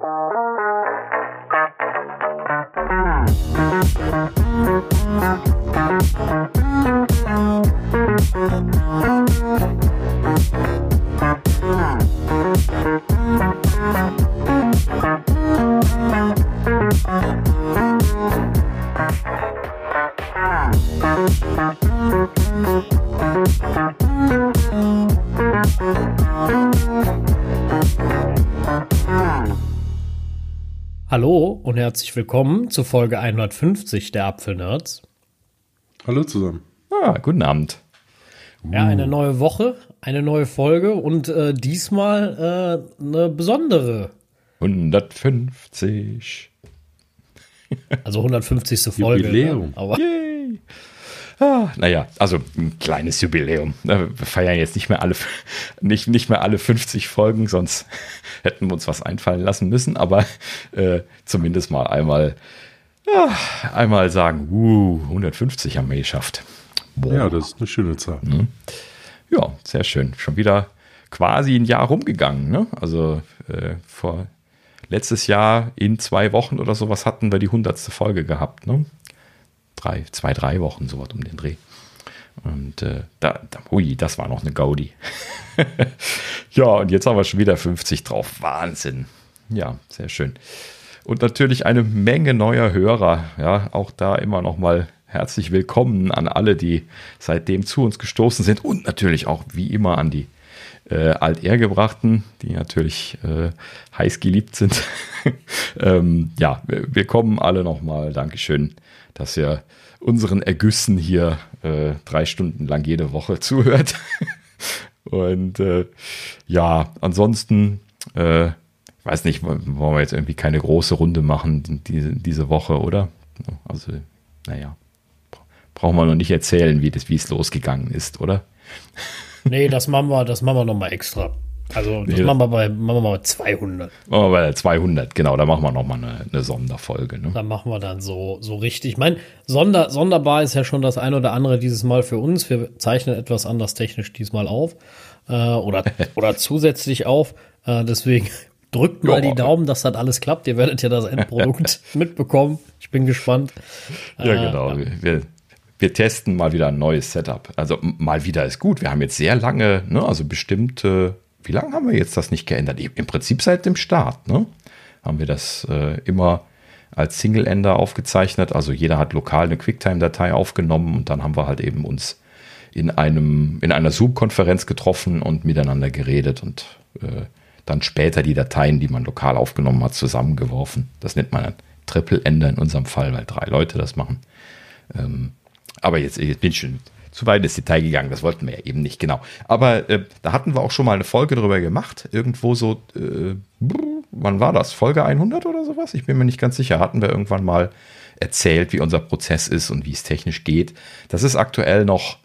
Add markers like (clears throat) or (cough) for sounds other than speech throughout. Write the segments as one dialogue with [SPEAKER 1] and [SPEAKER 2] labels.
[SPEAKER 1] Hallo herzlich willkommen zu Folge 150 der Apfelnerds.
[SPEAKER 2] Hallo zusammen.
[SPEAKER 3] Ah, guten Abend.
[SPEAKER 1] Ja, eine neue Woche, eine neue Folge und äh, diesmal äh, eine besondere.
[SPEAKER 3] 150.
[SPEAKER 1] Also 150. Folge.
[SPEAKER 2] Jubiläum.
[SPEAKER 1] Ne? Aber
[SPEAKER 3] Yay. Ah, naja, also ein kleines Jubiläum. Wir feiern jetzt nicht mehr alle, nicht, nicht mehr alle 50 Folgen, sonst (laughs) hätten wir uns was einfallen lassen müssen, aber äh, zumindest mal einmal, ja, einmal sagen, uh, 150 haben wir geschafft. Boah.
[SPEAKER 2] Ja, das ist eine schöne Zahl.
[SPEAKER 3] Ja, sehr schön. Schon wieder quasi ein Jahr rumgegangen. Ne? Also äh, vor letztes Jahr in zwei Wochen oder sowas hatten wir die hundertste Folge gehabt. Ne? Drei, zwei, drei Wochen, sowas um den Dreh. Und äh, da, da, ui, das war noch eine Gaudi. (laughs) ja, und jetzt haben wir schon wieder 50 drauf. Wahnsinn. Ja, sehr schön. Und natürlich eine Menge neuer Hörer. Ja, auch da immer noch mal herzlich willkommen an alle, die seitdem zu uns gestoßen sind und natürlich auch wie immer an die äh, Altehrgebrachten, die natürlich äh, heiß geliebt sind. (laughs) ähm, ja, wir, wir kommen alle nochmal. Dankeschön, dass ihr unseren Ergüssen hier äh, drei Stunden lang jede Woche (laughs) zuhört. und äh, ja, ansonsten, äh, ich weiß nicht, wollen wir jetzt irgendwie keine große Runde machen diese, diese Woche, oder? Also, naja, brauchen wir noch nicht erzählen, wie es losgegangen ist, oder?
[SPEAKER 1] nee, das machen wir, das machen wir nochmal extra. Also das
[SPEAKER 3] Nee,
[SPEAKER 1] machen wir bei, machen wir mal bei 200.
[SPEAKER 3] Machen wir bei der 200, genau, da machen wir nochmal eine, eine Sonderfolge. Ne?
[SPEAKER 1] Da machen wir dann so, so richtig. Ich meine, Sonder, sonderbar ist ja schon das ein oder andere dieses Mal für uns. Wir zeichnen etwas anders technisch diesmal auf äh, oder, (laughs) oder zusätzlich auf. Äh, deswegen (laughs) drückt mal
[SPEAKER 3] Ja.
[SPEAKER 1] die Daumen, dass das alles klappt. Ihr werdet ja das Endprodukt (laughs) mitbekommen. Ich bin gespannt.
[SPEAKER 3] Ja,
[SPEAKER 1] Äh,
[SPEAKER 3] genau. Wir, wir testen mal wieder ein neues Setup. Also mal wieder ist gut. Wir haben jetzt sehr lange, ne, also bestimmt, äh, wie lange haben wir jetzt das nicht geändert? Im Prinzip seit dem Start, ne? Haben wir das äh, immer als Single-Ender aufgezeichnet. Also jeder hat lokal eine Quicktime-Datei aufgenommen und dann haben wir halt eben uns in einem, in einer Zoom-Konferenz getroffen und miteinander geredet und äh, dann später die Dateien, die man lokal aufgenommen hat, zusammengeworfen. Das nennt man ein Triple-Ender in unserem Fall, weil drei Leute das machen. Ähm, aber jetzt, jetzt bin ich schon zu weit ins Detail gegangen, das wollten wir ja eben nicht genau. Aber äh, da hatten wir auch schon mal eine Folge drüber gemacht, irgendwo so, äh, wann war das? Folge 100 oder sowas? Ich bin mir nicht ganz sicher. Hatten wir irgendwann mal erzählt, wie unser Prozess ist und wie es technisch geht. Das ist aktuell noch,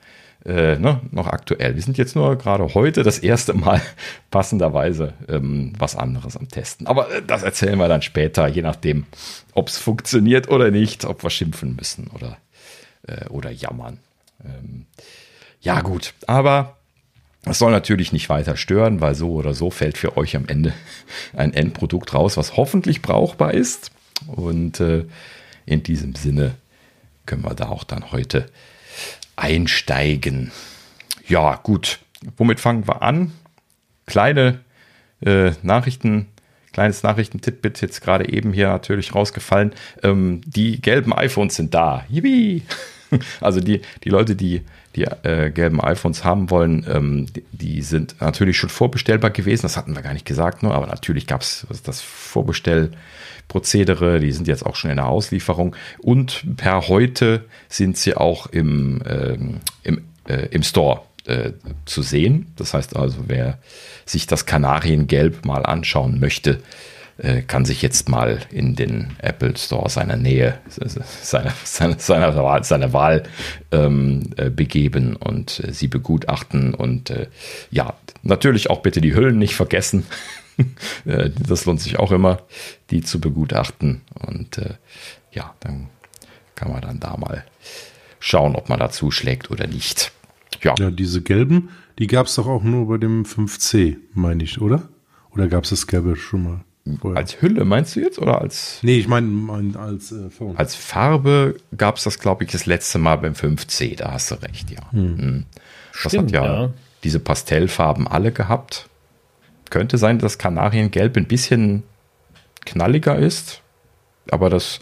[SPEAKER 3] äh, ne, noch aktuell. Wir sind jetzt nur gerade heute das erste Mal (laughs) passenderweise ähm, was anderes am Testen. Aber äh, das erzählen wir dann später, je nachdem, ob es funktioniert oder nicht, ob wir schimpfen müssen oder, äh, oder jammern. Ähm, ja, gut, aber es soll natürlich nicht weiter stören, weil so oder so fällt für euch am Ende (laughs) ein Endprodukt raus, was hoffentlich brauchbar ist. Und äh, in diesem Sinne können wir da auch dann heute einsteigen. Ja, gut. Womit fangen wir an? Kleine äh, Nachrichten, kleines Nachrichtentippbit jetzt gerade eben hier natürlich rausgefallen. Ähm, die gelben iPhones sind da. Yippie! (laughs) Also die, die Leute, die die äh, gelben iPhones haben wollen, ähm, die, die sind natürlich schon vorbestellbar gewesen. Das hatten wir gar nicht gesagt, ne? aber natürlich gab es das Vorbestellprozedere. Die sind jetzt auch schon in der Auslieferung. Und per heute sind sie auch im, ähm, im, äh, im Store äh, zu sehen. Das heißt also, wer sich das Kanariengelb mal anschauen möchte, äh, kann sich jetzt mal in den Apple Store seiner Nähe, seiner, seiner, seiner Wahl, seiner Wahl ähm, äh, begeben und äh, sie begutachten. Und ja, natürlich auch bitte die Hüllen nicht vergessen. (laughs) Das lohnt sich auch immer, die zu begutachten. Und ja, dann kann man dann da mal schauen, ob man da zuschlägt oder nicht. Ja,
[SPEAKER 2] Ja, diese gelben, die gab es doch auch nur bei dem 5C, meine ich, oder? Oder gab es das gelbe schon mal? Vorher.
[SPEAKER 3] Als Hülle meinst du jetzt oder als,
[SPEAKER 2] nee, ich meine mein, als äh, Phone.
[SPEAKER 3] als Farbe gab es das, glaube ich, das letzte Mal beim 5C, da hast du recht, ja. Mhm. Das
[SPEAKER 1] Stimmt,
[SPEAKER 3] hat ja,
[SPEAKER 1] ja.
[SPEAKER 3] diese Pastellfarben alle gehabt. Könnte sein, dass Kanariengelb ein bisschen knalliger ist, aber das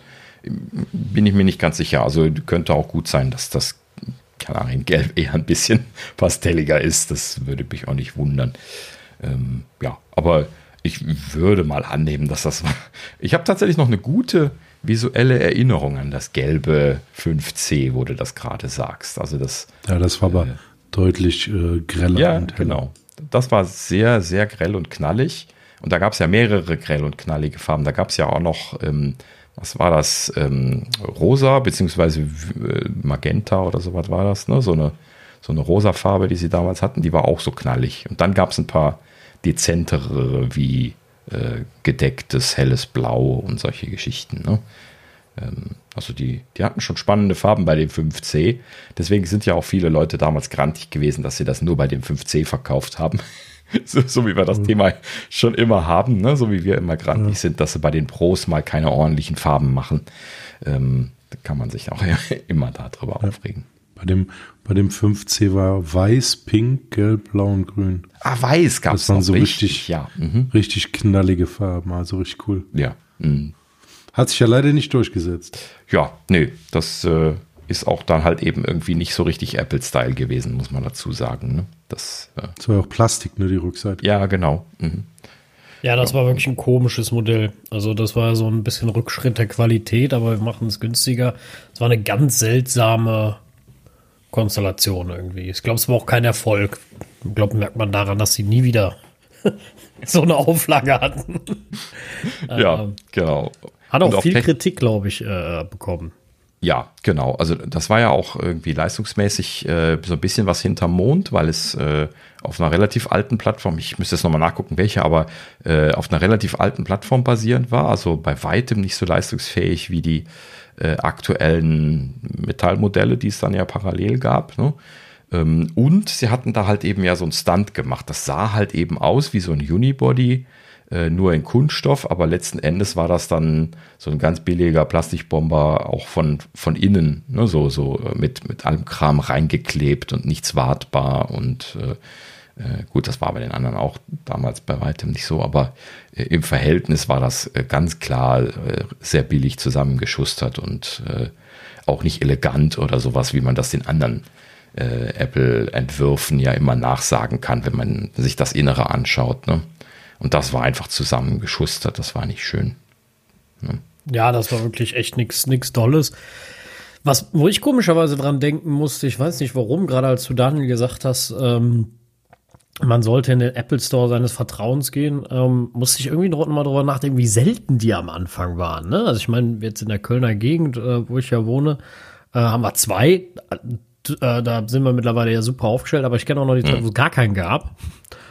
[SPEAKER 3] bin ich mir nicht ganz sicher. Also könnte auch gut sein, dass das Kanariengelb (laughs) eher ein bisschen pastelliger ist. Das würde mich auch nicht wundern. Ähm, ja, aber ich würde mal annehmen, dass das war. Ich habe tatsächlich noch eine gute visuelle Erinnerung an das gelbe 5C, wo du das gerade sagst. Also das
[SPEAKER 2] ja, das war aber deutlich äh, greller
[SPEAKER 3] ja, genau. Das war sehr, sehr grell und knallig. Und da gab es ja mehrere grell und knallige Farben. Da gab es ja auch noch, ähm, was war das? Ähm, rosa, beziehungsweise äh, Magenta oder so was war das, ne? So eine, so eine rosa Farbe, die sie damals hatten, die war auch so knallig. Und dann gab es ein paar dezentere, wie äh, gedecktes, helles Blau und solche Geschichten. Ne? Ähm, also die, die hatten schon spannende Farben bei dem 5C. Deswegen sind ja auch viele Leute damals grantig gewesen, dass sie das nur bei dem 5C verkauft haben. (laughs) so, so wie wir das Thema schon immer haben, ne? so wie wir immer grantig sind, dass sie bei den Pros mal keine ordentlichen Farben machen. Ähm, da kann man sich auch (laughs) immer darüber aufregen.
[SPEAKER 2] Bei dem, bei dem 5C war weiß, pink, gelb, blau und grün.
[SPEAKER 3] Ah, weiß gab es
[SPEAKER 2] Das waren so richtig,
[SPEAKER 3] Ja, mhm.
[SPEAKER 2] richtig knallige Farben, also richtig cool.
[SPEAKER 3] ja. Mhm.
[SPEAKER 2] Hat sich ja leider nicht durchgesetzt.
[SPEAKER 3] Ja, nee, das äh, ist auch dann halt eben irgendwie nicht so richtig Apple-Style gewesen, muss man dazu sagen. Ne? Das, äh,
[SPEAKER 2] Das war ja auch Plastik, ne, die Rückseite.
[SPEAKER 3] ja, genau. Mhm.
[SPEAKER 1] Ja, das war wirklich ein komisches Modell. Also das war so ein bisschen Rückschritt der Qualität, aber wir machen es günstiger. Es war eine ganz seltsame Konstellation irgendwie. Ich glaube, es war auch kein Erfolg. Ich glaube, merkt man daran, dass sie nie wieder (laughs) so eine Auflage hatten.
[SPEAKER 3] Ja,
[SPEAKER 1] Ähm,
[SPEAKER 3] genau.
[SPEAKER 1] Hat auch viel Kritik, glaube ich, äh, bekommen.
[SPEAKER 3] Ja, genau. Also das war ja auch irgendwie leistungsmäßig äh, so ein bisschen was hinterm Mond, weil es äh, auf einer relativ alten Plattform, ich müsste jetzt nochmal nachgucken, welche, aber äh, auf einer relativ alten Plattform basierend war, also bei weitem nicht so leistungsfähig wie die äh, aktuellen Metallmodelle, die es dann ja parallel gab. Ne? Ähm, und sie hatten da halt eben ja so einen Stunt gemacht. Das sah halt eben aus wie so ein Unibody, äh, nur in Kunststoff, aber letzten Endes war das dann so ein ganz billiger Plastikbomber auch von, von innen, ne, so, so äh, mit, mit allem Kram reingeklebt und nichts wartbar und äh, äh, gut, das war bei den anderen auch damals bei weitem nicht so, aber äh, im Verhältnis war das äh, ganz klar äh, sehr billig zusammengeschustert und äh, auch nicht elegant oder sowas, wie man das den anderen äh, Apple-Entwürfen ja immer nachsagen kann, wenn man sich das Innere anschaut. Ne? Und das war einfach zusammengeschustert, das war nicht schön.
[SPEAKER 1] Ja, das war wirklich echt nichts nix Dolles. Was, wo ich komischerweise dran denken musste, ich weiß nicht warum, gerade als du Daniel gesagt hast, ähm, man sollte in den Apple Store seines Vertrauens gehen, ähm, musste ich irgendwie noch mal drüber nachdenken, wie selten die am Anfang waren. Ne? Also ich meine, jetzt in der Kölner Gegend, äh, wo ich ja wohne, äh, haben wir zwei. Äh, da sind wir mittlerweile ja super aufgestellt, aber ich kenne auch noch die Zeit, wo es gar keinen gab.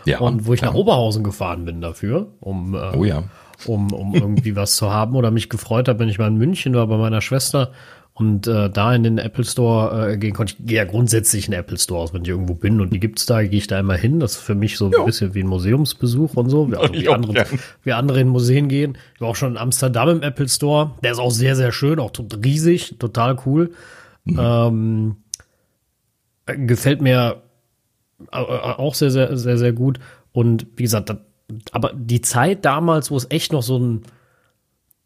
[SPEAKER 3] Ja,
[SPEAKER 1] Und wo ich
[SPEAKER 3] ja.
[SPEAKER 1] nach Oberhausen gefahren bin dafür, um äh,
[SPEAKER 3] Oh ja.
[SPEAKER 1] um, um irgendwie was zu haben oder mich gefreut habe, wenn ich mal in München war bei meiner Schwester und äh, da in den Apple Store äh, gehen konnte. Ich gehe ja grundsätzlich in den Apple Store, wenn ich irgendwo bin und die gibt's da, gehe ich da immer hin. Das ist für mich so ein bisschen wie ein Museumsbesuch und so, also (laughs) wie, andere, wie andere in Museen gehen. Ich war auch schon in Amsterdam im Apple Store. Der ist auch sehr, sehr schön, auch riesig, total cool. Ähm, äh, gefällt mir auch sehr, sehr, sehr, sehr gut. Und wie gesagt, da, aber die Zeit damals, wo es echt noch so ein,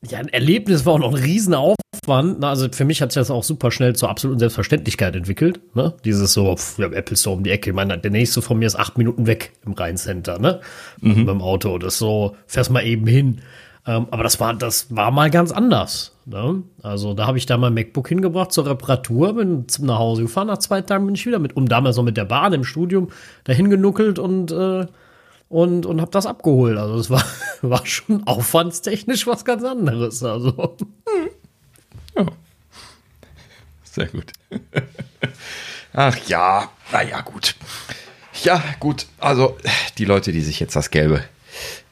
[SPEAKER 1] ja, ein Erlebnis war und noch ein Riesenaufwand. Ne? Also für mich hat sich das auch super schnell zur absoluten Selbstverständlichkeit entwickelt. Ne? Dieses so, wir haben Apple Store um die Ecke. Ich meine, der nächste von mir ist acht Minuten weg im Rheincenter, ne? Mit dem Auto. Das ist so, fährst mal eben hin. Ähm, aber das war, das war mal ganz anders. Ne? Also da habe ich da mein MacBook hingebracht zur Reparatur, bin zum nach Hause gefahren. Nach zwei Tagen bin ich wieder mit, um damals noch mit der Bahn im Studium dahin genuckelt und äh, und, und habe das abgeholt. Also es war, (laughs) war schon aufwandstechnisch was ganz anderes. Also
[SPEAKER 3] Sehr gut. (laughs) Ach ja, naja, gut. Ja, gut. Also, die Leute, die sich jetzt das gelbe,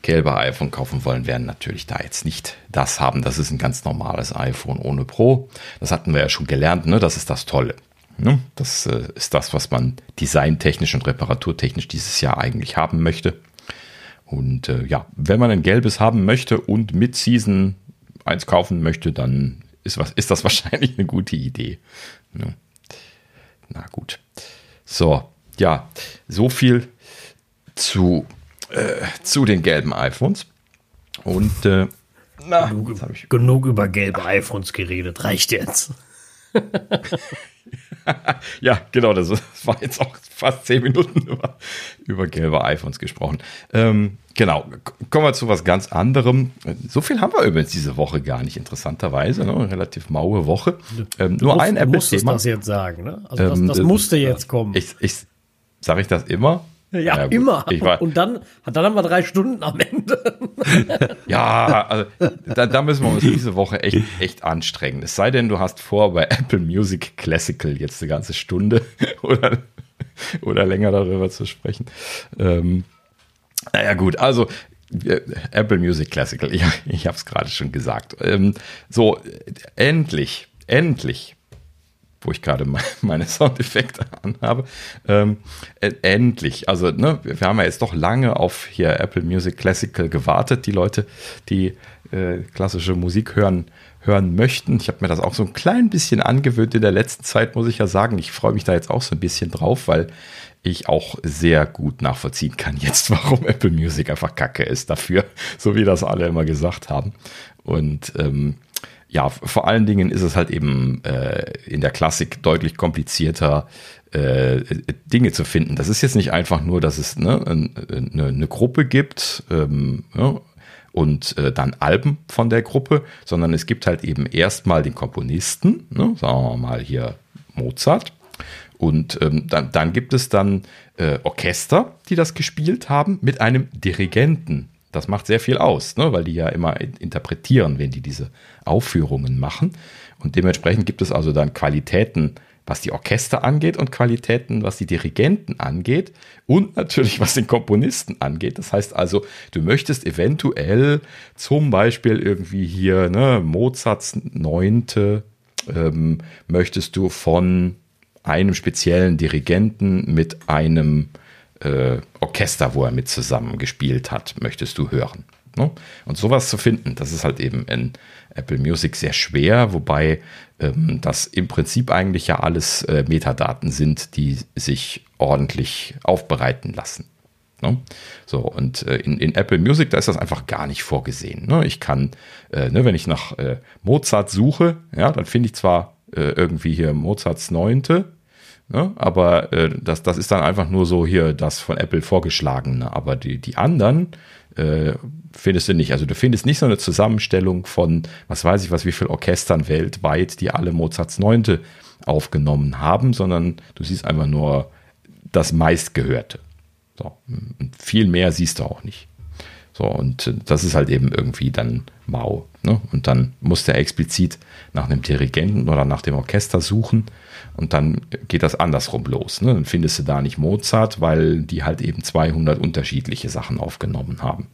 [SPEAKER 3] gelbe iPhone kaufen wollen, werden natürlich da jetzt nicht das haben. Das ist ein ganz normales iPhone ohne Pro. Das hatten wir ja schon gelernt, ne? Das ist das Tolle. Ne? Das äh, ist das, was man designtechnisch und reparaturtechnisch dieses Jahr eigentlich haben möchte. Und äh, ja, wenn man ein gelbes haben möchte und mit Season eins kaufen möchte, dann ist, was, ist das (laughs) wahrscheinlich eine gute Idee. Ja. Na gut. So, ja, so viel zu, äh, zu den gelben iPhones. Und äh,
[SPEAKER 1] na, genug, genug über gelbe iPhones geredet, reicht jetzt. (laughs)
[SPEAKER 3] ja, genau, das war jetzt auch fast zehn Minuten über, über gelbe iPhones gesprochen. Ähm, genau, kommen wir zu was ganz anderem. So viel haben wir übrigens diese Woche gar nicht, interessanterweise. Ne? Eine relativ maue Woche.
[SPEAKER 1] Ähm, nur ein Apple-Thema. das jetzt sagen, ne? Also das, das ähm, musste jetzt kommen.
[SPEAKER 3] Ich, ich, sage ich das immer?
[SPEAKER 1] Ja, ja immer. War, und dann, dann haben wir drei Stunden am Ende. (laughs)
[SPEAKER 3] ja, also da, da, müssen wir uns diese Woche echt, echt anstrengen. Es sei denn, du hast vor, bei Apple Music Classical jetzt eine ganze Stunde (laughs) oder, oder länger darüber zu sprechen. Ähm, naja, gut, also Apple Music Classical, ich, ich habe es gerade schon gesagt. Ähm, so, endlich, endlich wo ich gerade (laughs) meine Soundeffekte anhabe. Ähm, äh, endlich. Also, ne, wir haben ja jetzt doch lange auf hier Apple Music Classical gewartet, die Leute, die äh, klassische Musik hören, hören möchten. Ich habe mir das auch so ein klein bisschen angewöhnt in der letzten Zeit, muss ich ja sagen. Ich freue mich da jetzt auch so ein bisschen drauf, weil ich auch sehr gut nachvollziehen kann jetzt, (laughs) warum Apple Music einfach kacke ist dafür, so wie das alle immer gesagt haben. Und ähm, ja, vor allen Dingen ist es halt eben äh, in der Klassik deutlich komplizierter, äh, Dinge zu finden. Das ist jetzt nicht einfach nur, dass es ne, eine, eine Gruppe gibt ähm, ja, und äh, dann Alben von der Gruppe, sondern es gibt halt eben erstmal den Komponisten, ne, sagen wir mal hier Mozart. Und ähm, dann, dann gibt es dann äh, Orchester, die das gespielt haben, mit einem Dirigenten, das macht sehr viel aus, ne? weil die ja immer interpretieren, wenn die diese Aufführungen machen. Und dementsprechend gibt es also dann Qualitäten, was die Orchester angeht und Qualitäten, was die Dirigenten angeht und natürlich was den Komponisten angeht. Das heißt also, du möchtest eventuell zum Beispiel irgendwie hier ne, Mozarts Neunte ähm, möchtest du von einem speziellen Dirigenten mit einem äh, Orchester, wo er mit zusammen gespielt hat, möchtest du hören. Ne? Und sowas zu finden, das ist halt eben in Apple Music sehr schwer, wobei ähm, das im Prinzip eigentlich ja alles äh, Metadaten sind, die sich ordentlich aufbereiten lassen. Ne? So, und äh, in, in, Apple Music, da ist das einfach gar nicht vorgesehen. Ne? Ich kann, äh, ne, wenn ich nach äh, Mozart suche, ja, dann finde ich zwar äh, irgendwie hier Mozarts Neunte, Ne? Aber äh, das, das ist dann einfach nur so hier das von Apple vorgeschlagene. Aber die, die anderen äh, findest du nicht. Also du findest nicht so eine Zusammenstellung von, was weiß ich was, wie viele Orchestern weltweit, die alle Mozarts Neunte aufgenommen haben, sondern du siehst einfach nur das meistgehörte. So. Viel mehr siehst du auch nicht. So, und äh, das ist halt eben irgendwie dann mau. Ne? Und dann muss der explizit nach einem Dirigenten oder nach dem Orchester suchen und dann geht das andersrum los. Ne? Dann findest du da nicht Mozart, weil die halt eben 200 unterschiedliche Sachen aufgenommen haben.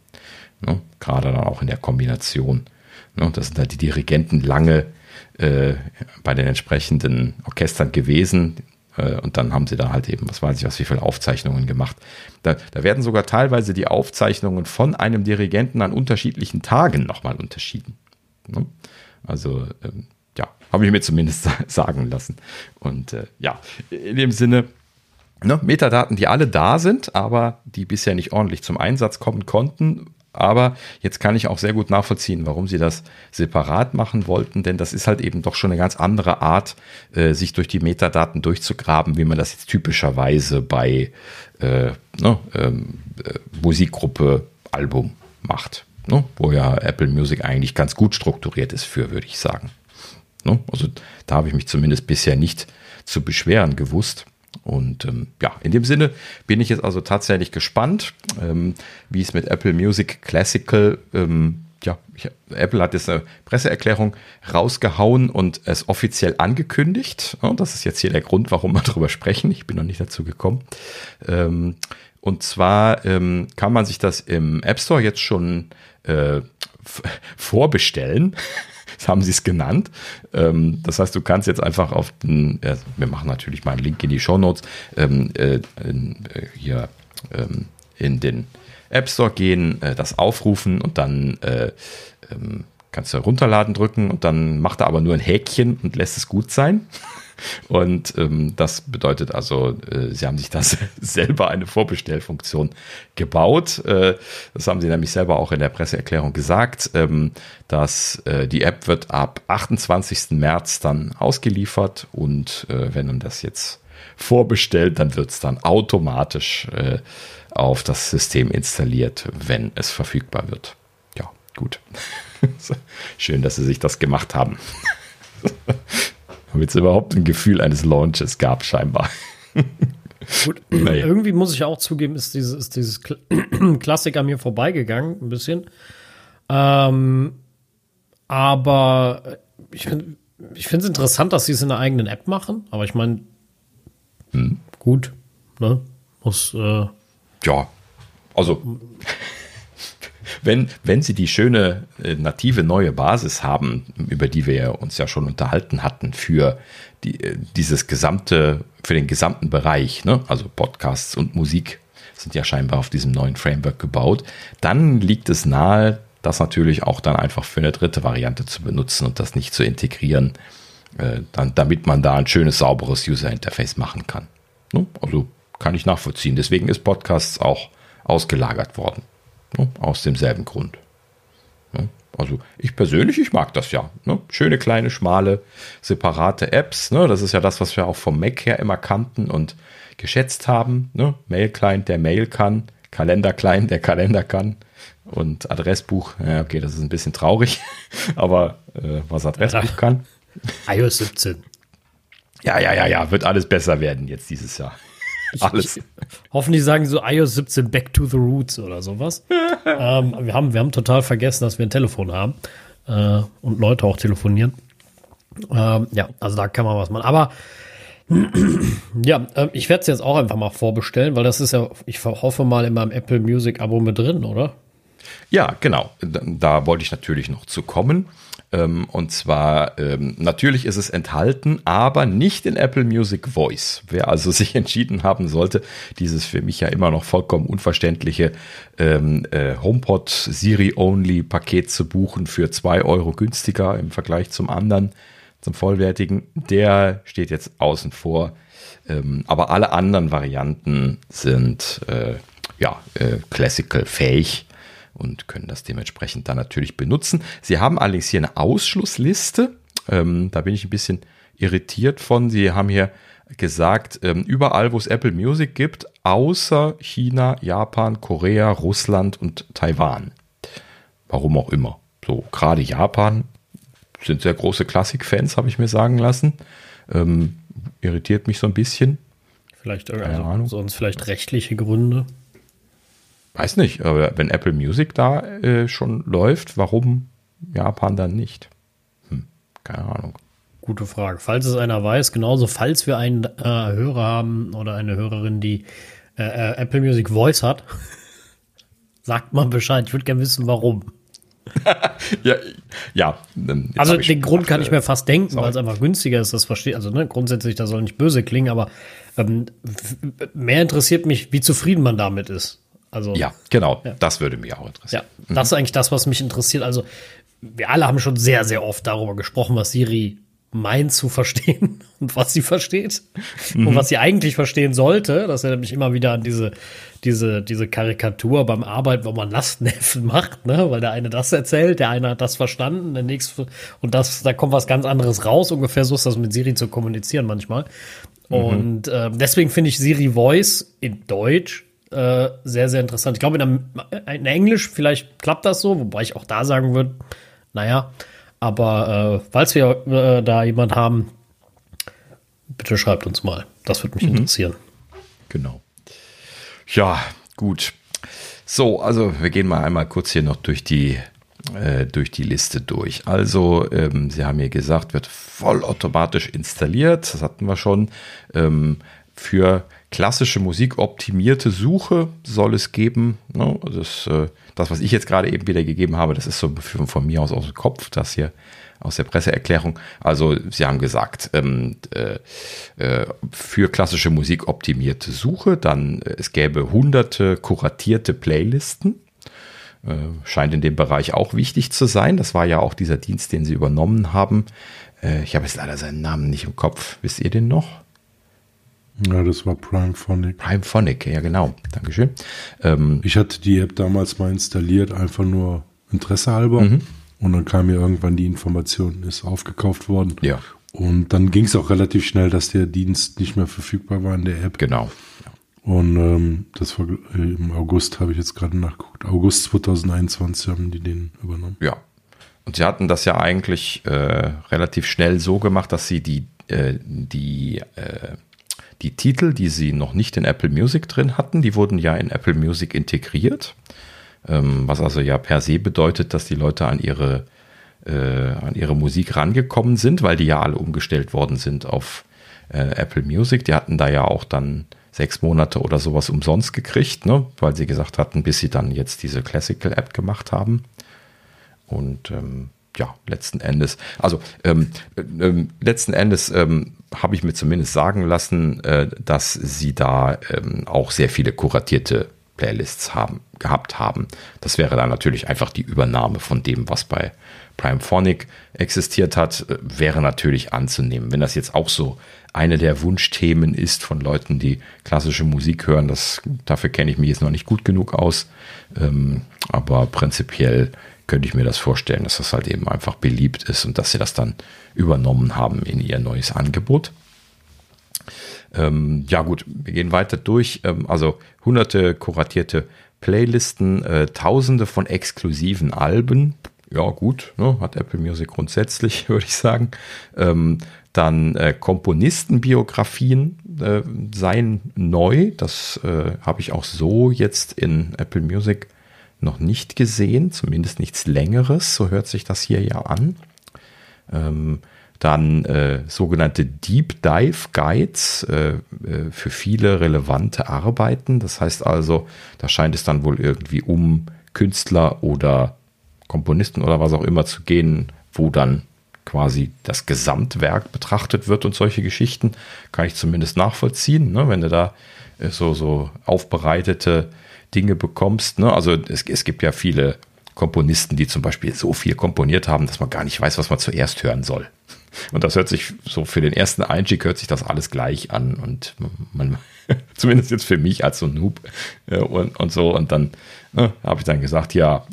[SPEAKER 3] Ne? Gerade dann auch in der Kombination. Ne? Das sind halt die Dirigenten lange äh, bei den entsprechenden Orchestern gewesen. Äh, und dann haben sie da halt eben, was weiß ich, was wie viele Aufzeichnungen gemacht. Da, da werden sogar teilweise die Aufzeichnungen von einem Dirigenten an unterschiedlichen Tagen nochmal unterschieden. Ne? Also ähm, habe ich mir zumindest (laughs) sagen lassen. Und äh, ja, in dem Sinne, ne, Metadaten, die alle da sind, aber die bisher nicht ordentlich zum Einsatz kommen konnten. Aber jetzt kann ich auch sehr gut nachvollziehen, warum sie das separat machen wollten, denn das ist halt eben doch schon eine ganz andere Art, äh, sich durch die Metadaten durchzugraben, wie man das jetzt typischerweise bei äh, ne, ähm, äh, Musikgruppe Album macht. Ne, wo ja Apple Music eigentlich ganz gut strukturiert ist für, würde ich sagen. Ne? Also da habe ich mich zumindest bisher nicht zu beschweren gewusst. Und ähm, ja, in dem Sinne bin ich jetzt also tatsächlich gespannt, ähm, wie es mit Apple Music Classical, ähm, ja, ich, Apple hat jetzt eine Presseerklärung rausgehauen und es offiziell angekündigt. Ja, das ist jetzt hier der Grund, warum wir darüber sprechen. Ich bin noch nicht dazu gekommen. Ähm, und zwar ähm, kann man sich das im App Store jetzt schon äh, vorbestellen. (laughs) haben sie es genannt. Ähm, das heißt, du kannst jetzt einfach auf den, äh, wir machen natürlich mal einen Link in die Show Notes, ähm, äh, äh, hier ähm, in den App Store gehen, äh, das aufrufen und dann äh, ähm, kannst du runterladen drücken und dann macht er aber nur ein Häkchen und lässt es gut sein. (laughs) Und ähm, das bedeutet also, äh, sie haben sich das (laughs) selber eine Vorbestellfunktion gebaut. Äh, das haben sie nämlich selber auch in der Presseerklärung gesagt, ähm, dass äh, die App wird ab 28. März dann ausgeliefert und äh, wenn man das jetzt vorbestellt, dann wird es dann automatisch äh, auf das System installiert, wenn es verfügbar wird. Ja, gut. (laughs) Schön, dass sie sich das gemacht haben. (laughs) Damit es überhaupt ein Gefühl eines Launches gab, scheinbar.
[SPEAKER 1] Gut, (laughs) naja. irgendwie muss ich auch zugeben, ist dieses, ist dieses (clears throat) Klassik an mir vorbeigegangen, ein bisschen. Ähm, aber ich finde ich es interessant, dass sie es in einer eigenen App machen. Aber ich meine, hm. gut, ne? Muss. Äh,
[SPEAKER 3] ja, also wenn, wenn sie die schöne äh, native neue Basis haben, über die wir uns ja schon unterhalten hatten, für die, äh, dieses gesamte, für den gesamten Bereich, ne? also Podcasts und Musik sind ja scheinbar auf diesem neuen Framework gebaut, dann liegt es nahe, das natürlich auch dann einfach für eine dritte Variante zu benutzen und das nicht zu integrieren, äh, dann, damit man da ein schönes, sauberes User-Interface machen kann. Ne? Also kann ich nachvollziehen. Deswegen ist Podcasts auch ausgelagert worden. Ne? Aus demselben Grund. Ne? Also ich persönlich, ich mag das ja. Ne? Schöne kleine, schmale, separate Apps. Ne? Das ist ja das, was wir auch vom Mac her immer kannten und geschätzt haben. Ne? Mail-Client, der Mail kann. Kalender-Client, der Kalender kann. Und Adressbuch, ja, okay, das ist ein bisschen traurig. (laughs) Aber äh, was Adressbuch kann.
[SPEAKER 1] iOS 17.
[SPEAKER 3] Ja, ja, ja, ja, wird alles besser werden jetzt dieses Jahr.
[SPEAKER 1] Alles. Ich, hoffentlich sagen so iOS 17 Back to the Roots oder sowas. (laughs) ähm, wir, haben, wir haben total vergessen, dass wir ein Telefon haben äh, und Leute auch telefonieren. Ähm, ja, also da kann man was machen. Aber (clears throat) ja, äh, ich werde es jetzt auch einfach mal vorbestellen, weil das ist ja, ich hoffe mal, in meinem Apple Music Abo mit drin, oder?
[SPEAKER 3] Ja, genau. Da, wollte ich natürlich noch zu kommen. Ähm, und zwar, ähm, natürlich ist es enthalten, aber nicht in Apple Music Voice. Wer also (laughs) sich entschieden haben sollte, dieses für mich ja immer noch vollkommen unverständliche ähm, äh, HomePod Siri-Only Paket zu buchen für zwei Euro günstiger im Vergleich zum anderen, zum vollwertigen, der steht jetzt außen vor. Aber alle anderen Varianten sind äh, ja, äh, Classical fähig und können das dementsprechend dann natürlich benutzen. Sie haben allerdings hier eine Ausschlussliste. Ähm, da bin ich ein bisschen irritiert von. Sie haben hier gesagt, ähm, überall, wo es Apple Music gibt, außer China, Japan, Korea, Russland und Taiwan. Warum auch immer. So, gerade Japan sind sehr große Klassik-Fans, habe ich mir sagen lassen. Ähm, irritiert mich so ein bisschen.
[SPEAKER 1] Vielleicht, also, sonst vielleicht rechtliche Gründe.
[SPEAKER 3] Weiß nicht, aber wenn Apple Music da äh, schon läuft, warum Japan dann nicht? Hm, keine Ahnung.
[SPEAKER 1] Gute Frage. Falls es einer weiß, genauso, falls wir einen äh, Hörer haben oder eine Hörerin, die äh, äh Apple Music Voice hat, (laughs) sagt mal Bescheid. Ich würde gerne wissen, warum. (laughs)
[SPEAKER 3] ja, ja.
[SPEAKER 1] Also den Grund kann ich mir fast denken, weil es einfach günstiger ist. Das verstehe. Also ne, grundsätzlich, das soll nicht böse klingen, aber ähm, mehr interessiert mich, wie zufrieden man damit ist.
[SPEAKER 3] Also, ja, genau. Ja. Das würde mich auch interessieren.
[SPEAKER 1] Ja, das ist eigentlich das, was mich interessiert. Also, wir alle haben schon sehr, sehr oft darüber gesprochen, was Siri meint zu verstehen (laughs) und was sie versteht mhm. und was sie eigentlich verstehen sollte. Das erinnert mich immer wieder an diese, diese, diese Karikatur beim Arbeiten, wo man Lastenheften (laughs) macht, ne? weil der eine das erzählt, der eine hat das verstanden, der nächste und das, da kommt was ganz anderes raus. Ungefähr so ist das mit Siri zu kommunizieren manchmal. Mhm. Und äh, deswegen finde ich Siri Voice in Deutsch äh, sehr, sehr interessant. Ich glaube, in, in, Englisch vielleicht klappt das so, wobei ich auch da sagen würde, naja, aber äh, falls wir äh, da jemand haben, bitte schreibt uns mal. Das würde mich mhm. interessieren.
[SPEAKER 3] Genau. Ja, gut. So, also wir gehen mal einmal kurz hier noch durch die äh, durch die Liste durch. Also, ähm, Sie haben hier gesagt, wird vollautomatisch installiert. Das hatten wir schon. Ähm, für klassische Musik optimierte Suche soll es geben. Ne? Das, äh, das, was ich jetzt gerade eben wieder gegeben habe, das ist so von mir aus aus dem Kopf, das hier aus der Presseerklärung. Also sie haben gesagt, ähm, äh, äh, für klassische Musik optimierte Suche, dann äh, es gäbe hunderte kuratierte Playlisten. Scheint in dem Bereich auch wichtig zu sein. Das war ja auch dieser Dienst, den sie übernommen haben. Ich habe jetzt leider seinen Namen nicht im Kopf. Wisst ihr den noch?
[SPEAKER 2] Ja, das war Primephonic.
[SPEAKER 3] Primephonic, ja genau. Dankeschön. Ähm,
[SPEAKER 2] ich hatte die App damals mal installiert, einfach nur Interesse halber. Mhm. Und dann kam mir irgendwann die Information, ist aufgekauft worden.
[SPEAKER 3] Ja.
[SPEAKER 2] Und dann ging es auch relativ schnell, dass der Dienst nicht mehr verfügbar war in der App.
[SPEAKER 3] Genau.
[SPEAKER 2] Und ähm, das war im August, habe ich jetzt gerade nachgeguckt. August 2021 haben die den übernommen.
[SPEAKER 3] Ja. Und sie hatten das ja eigentlich äh, relativ schnell so gemacht, dass sie die, äh, die äh, die Titel, die sie noch nicht in Apple Music drin hatten, die wurden ja in Apple Music integriert. Ähm, was also ja per se bedeutet, dass die Leute an ihre, äh, an ihre Musik rangekommen sind, weil die ja alle umgestellt worden sind auf äh, Apple Music. Die hatten da ja auch dann sechs Monate oder sowas umsonst gekriegt, ne? weil sie gesagt hatten, bis sie dann jetzt diese Classical App gemacht haben. Und ähm, ja, letzten Endes, also ähm, ähm, letzten Endes ähm, habe ich mir zumindest sagen lassen, äh, dass sie da ähm, auch sehr viele kuratierte Playlists haben, gehabt haben. Das wäre dann natürlich einfach die Übernahme von dem, was bei Primephonic existiert hat, äh, wäre natürlich anzunehmen. Wenn das jetzt auch so eine der Wunschthemen ist von Leuten, die klassische Musik hören, das, dafür kenne ich mich jetzt noch nicht gut genug aus. Ähm, aber prinzipiell könnte ich mir das vorstellen, dass das halt eben einfach beliebt ist und dass sie das dann übernommen haben in ihr neues Angebot. Ähm, ja gut, wir gehen weiter durch. Ähm, also hunderte kuratierte Playlisten, äh, tausende von exklusiven Alben. Ja gut, ne, hat Apple Music grundsätzlich, (laughs) würde ich sagen. Ähm, dann äh, Komponistenbiografien äh, seien neu. Das äh, habe ich auch so jetzt in Apple Music noch nicht gesehen, zumindest nichts Längeres, so hört sich das hier ja an. Ähm, dann äh, sogenannte Deep Dive Guides äh, äh, für viele relevante Arbeiten. Das heißt also, da scheint es dann wohl irgendwie um Künstler oder Komponisten oder was auch immer zu gehen, wo dann quasi das Gesamtwerk betrachtet wird und solche Geschichten kann ich zumindest nachvollziehen, ne? wenn du da äh, so, so aufbereitete Dinge bekommst. Ne? Also es, es gibt ja viele Komponisten, die zum Beispiel so viel komponiert haben, dass man gar nicht weiß, was man zuerst hören soll. Und das hört sich so für den ersten Einstieg hört sich das alles gleich an und man, (laughs) zumindest jetzt für mich als so Noob äh, und, und so. Und dann ne, habe ich dann gesagt, ja,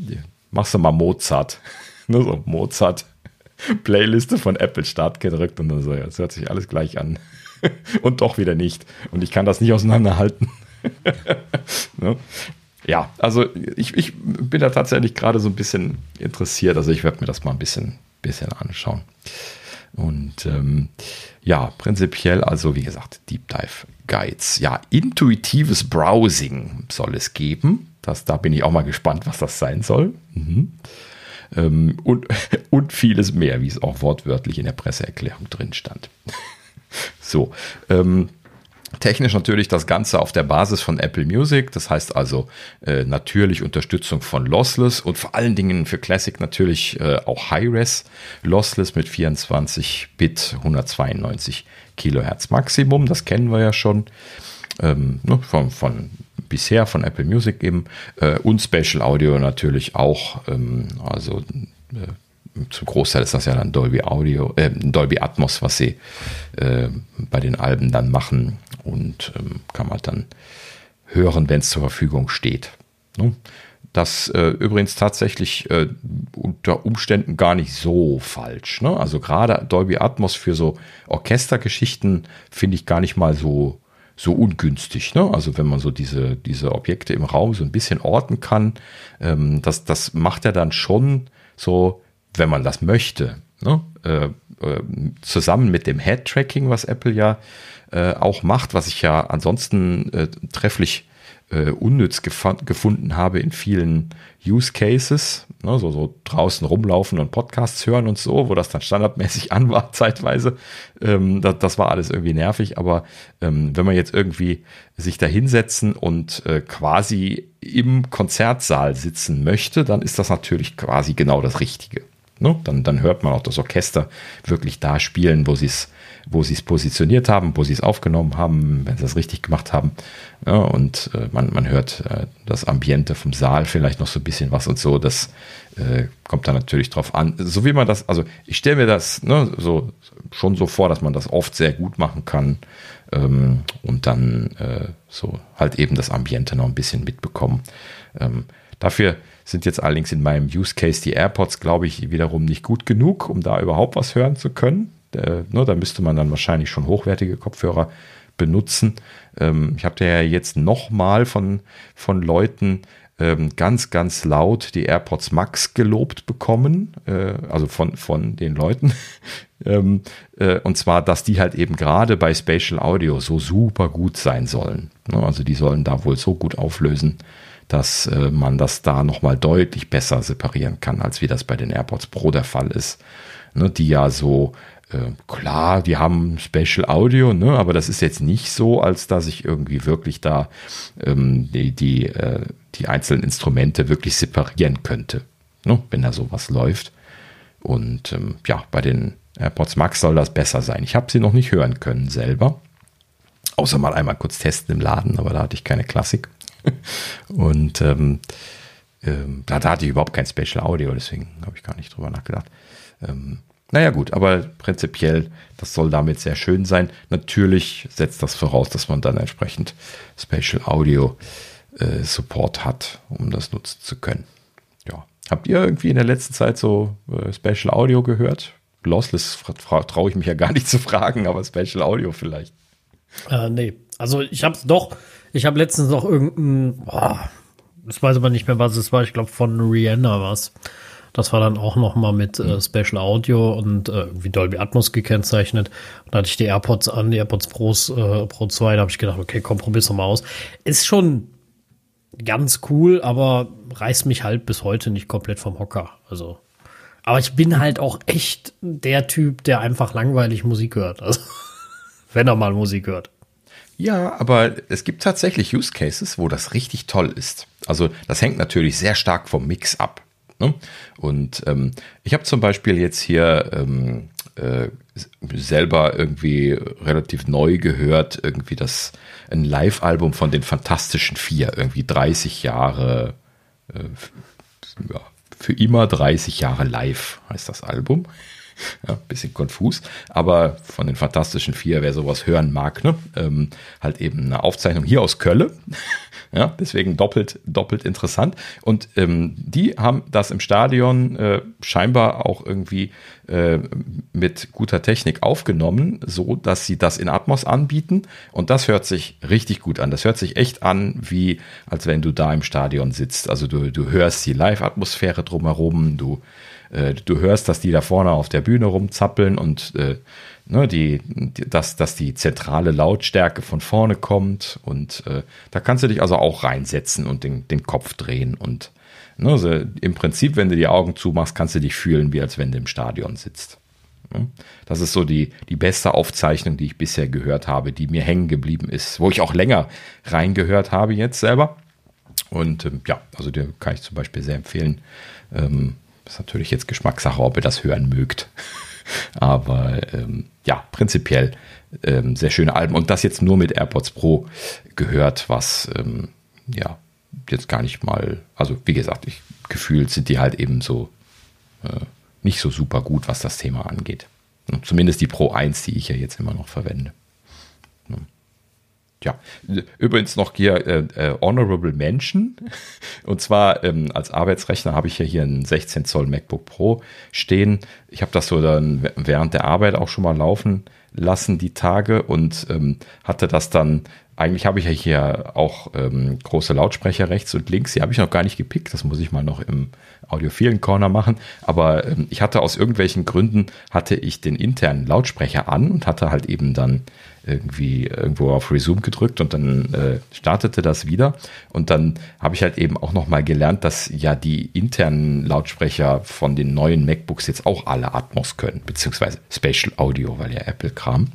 [SPEAKER 3] machst du mal Mozart. (laughs) ne, so Mozart Playliste von Apple Start gedrückt und dann so, ja, das hört sich alles gleich an. (laughs) und doch wieder nicht. Und ich kann das nicht auseinanderhalten. (laughs) ne? Ja, also ich, ich bin da tatsächlich gerade so ein bisschen interessiert. Also ich werde mir das mal ein bisschen, bisschen anschauen. Und ähm, ja, prinzipiell, also wie gesagt, Deep Dive Guides. Ja, intuitives Browsing soll es geben. Das, da bin ich auch mal gespannt, was das sein soll. Mhm. Ähm, und, (laughs) und vieles mehr, wie es auch wortwörtlich in der Presseerklärung drin stand. (laughs) so, ähm, Technisch natürlich das Ganze auf der Basis von Apple Music, das heißt also äh, natürlich Unterstützung von Lossless und vor allen Dingen für Classic natürlich äh, auch High-Res Lossless mit 24 Bit 192 Kilohertz Maximum, das kennen wir ja schon ähm, ne, von, von bisher von Apple Music eben. Äh, und Spatial Audio natürlich auch, ähm, also äh, zum Großteil ist das ja dann Dolby Audio, äh, Dolby Atmos, was sie äh, bei den Alben dann machen und ähm, kann man dann hören, wenn es zur Verfügung steht. Ne? Das äh, übrigens tatsächlich äh, unter Umständen gar nicht so falsch. Ne? Also gerade Dolby Atmos für so Orchestergeschichten finde ich gar nicht mal so so ungünstig. Ne? Also wenn man so diese, diese Objekte im Raum so ein bisschen orten kann, ähm, das, das macht er dann schon so wenn man das möchte. Ne? Äh, äh, zusammen mit dem Head-Tracking, was Apple ja äh, auch macht, was ich ja ansonsten äh, trefflich äh, unnütz gefunden habe in vielen Use Cases, ne, so, so draußen rumlaufen und Podcasts hören und so, wo das dann standardmäßig (laughs) an war, zeitweise. Ähm, das, das, war alles irgendwie nervig, aber ähm, wenn man jetzt irgendwie sich da hinsetzen und äh, quasi im Konzertsaal sitzen möchte, dann ist das natürlich quasi genau das Richtige. Ne? Dann, dann hört man auch das Orchester wirklich da spielen, wo sie es wo sie es positioniert haben, wo sie es aufgenommen haben, wenn sie es richtig gemacht haben. Ja, und äh, man, man hört äh, das Ambiente vom Saal vielleicht noch so ein bisschen was und so. Das äh, kommt da natürlich drauf an. So wie man das, also ich stelle mir das ne, so schon so vor, dass man das oft sehr gut machen kann ähm, und dann äh, so halt eben das Ambiente noch ein bisschen mitbekommen. Ähm, dafür sind jetzt allerdings in meinem Use Case die AirPods, glaube ich, wiederum nicht gut genug, um da überhaupt was hören zu können. Äh, ne, da müsste man dann wahrscheinlich schon hochwertige Kopfhörer benutzen. Ähm, ich habe ja jetzt nochmal von, von Leuten ähm, ganz, ganz laut die AirPods Max gelobt bekommen, äh, also von, von den Leuten. (laughs) ähm, äh, und zwar, dass die halt eben gerade bei Spatial Audio so super gut sein sollen. Ne, also die sollen da wohl so gut auflösen, dass äh, man das da nochmal deutlich besser separieren kann, als wie das bei den AirPods Pro der Fall ist. Ne, die ja so äh, klar, die haben Special Audio, ne, aber das ist jetzt nicht so, als dass ich irgendwie wirklich da ähm, die, die, äh, die einzelnen Instrumente wirklich separieren könnte, ne, wenn da sowas läuft. Und ähm, ja, bei den AirPods Max soll das besser sein. Ich habe sie noch nicht hören können selber. Außer mal einmal kurz testen im Laden, aber da hatte ich keine Klassik. (laughs) Und ähm, ähm, da, da, hatte ich überhaupt kein Special Audio, deswegen habe ich gar nicht drüber nachgedacht. Ähm, naja gut, aber prinzipiell, das soll damit sehr schön sein. Natürlich setzt das voraus, dass man dann entsprechend Spatial Audio äh, Support hat, um das nutzen zu können. Ja. Habt ihr irgendwie in der letzten Zeit so äh, Spatial Audio gehört? Lossless traue ich mich ja gar nicht zu fragen, aber Spatial Audio vielleicht.
[SPEAKER 1] Äh, nee, also ich habe es doch, ich habe letztens noch irgendein, boah, ich weiß aber nicht mehr, was es war, ich glaube von Rihanna was. Das war dann auch noch mal mit äh, Special Audio und äh, wie Dolby Atmos gekennzeichnet. Und da hatte ich die AirPods an, die AirPods Pros, äh, Pro 2, da habe ich gedacht, okay, komm, probier's doch mal aus. Ist schon ganz cool, aber reißt mich halt bis heute nicht komplett vom Hocker. Also, aber ich bin halt auch echt der Typ, der einfach langweilig Musik hört. Also, (laughs) wenn er mal Musik hört.
[SPEAKER 3] Ja, aber es gibt tatsächlich Use Cases, wo das richtig toll ist. Also das hängt natürlich sehr stark vom Mix ab. Ne? Und ähm, ich habe zum Beispiel jetzt hier ähm, äh, selber irgendwie relativ neu gehört, irgendwie das ein Live-Album von den Fantastischen Vier, irgendwie 30 Jahre, äh, ja, für immer 30 Jahre live heißt das Album. Ja, bisschen konfus, aber von den Fantastischen Vier, wer sowas hören mag, ne? Ähm, halt eben eine Aufzeichnung hier aus Kölle. (laughs) Ja, deswegen doppelt, doppelt interessant. Und ähm, die haben das im Stadion äh, scheinbar auch irgendwie äh, mit guter Technik aufgenommen, so dass sie das in Atmos anbieten. Und das hört sich richtig gut an. Das hört sich echt an, wie als wenn du da im Stadion sitzt. Also du, du hörst die Live-Atmosphäre drumherum, du äh, du hörst, dass die da vorne auf der Bühne rumzappeln und äh, ne, die, dass, dass die zentrale Lautstärke von vorne kommt und äh, da kannst du dich also auch reinsetzen und den, den Kopf drehen und ne, also im Prinzip, wenn du die Augen zumachst, kannst du dich fühlen, wie als wenn du im Stadion sitzt. Das ist so die, die beste Aufzeichnung, die ich bisher gehört habe, die mir hängen geblieben ist, wo ich auch länger reingehört habe jetzt selber. Und ähm, ja, also den kann ich zum Beispiel sehr empfehlen. Ähm, ist natürlich jetzt Geschmackssache, ob ihr das hören mögt. (laughs) Aber ähm, ja, prinzipiell ähm, sehr schöne Alben. Und das jetzt nur mit AirPods Pro gehört, was ähm, ja jetzt gar nicht mal, also wie gesagt, ich, gefühlt sind die halt eben so äh, nicht so super gut, was das Thema angeht. Zumindest die Pro 1, die ich ja jetzt immer noch verwende. Ja, übrigens noch hier äh, äh, Honorable Mention. Und zwar ähm, als Arbeitsrechner habe ich ja hier einen 16 Zoll MacBook Pro stehen. Ich habe das so dann während der Arbeit auch schon mal laufen lassen, die Tage, und ähm, hatte das dann. Eigentlich habe ich ja hier auch ähm, große Lautsprecher rechts und links. Die habe ich noch gar nicht gepickt. Das muss ich mal noch im audiophilen Corner machen. Aber ähm, ich hatte aus irgendwelchen Gründen hatte ich den internen Lautsprecher an und hatte halt eben dann irgendwie irgendwo auf Resume gedrückt und dann äh, startete das wieder. Und dann habe ich halt eben auch nochmal gelernt, dass ja die internen Lautsprecher von den neuen MacBooks jetzt auch alle Atmos können, beziehungsweise Spatial Audio, weil ja Apple Kram.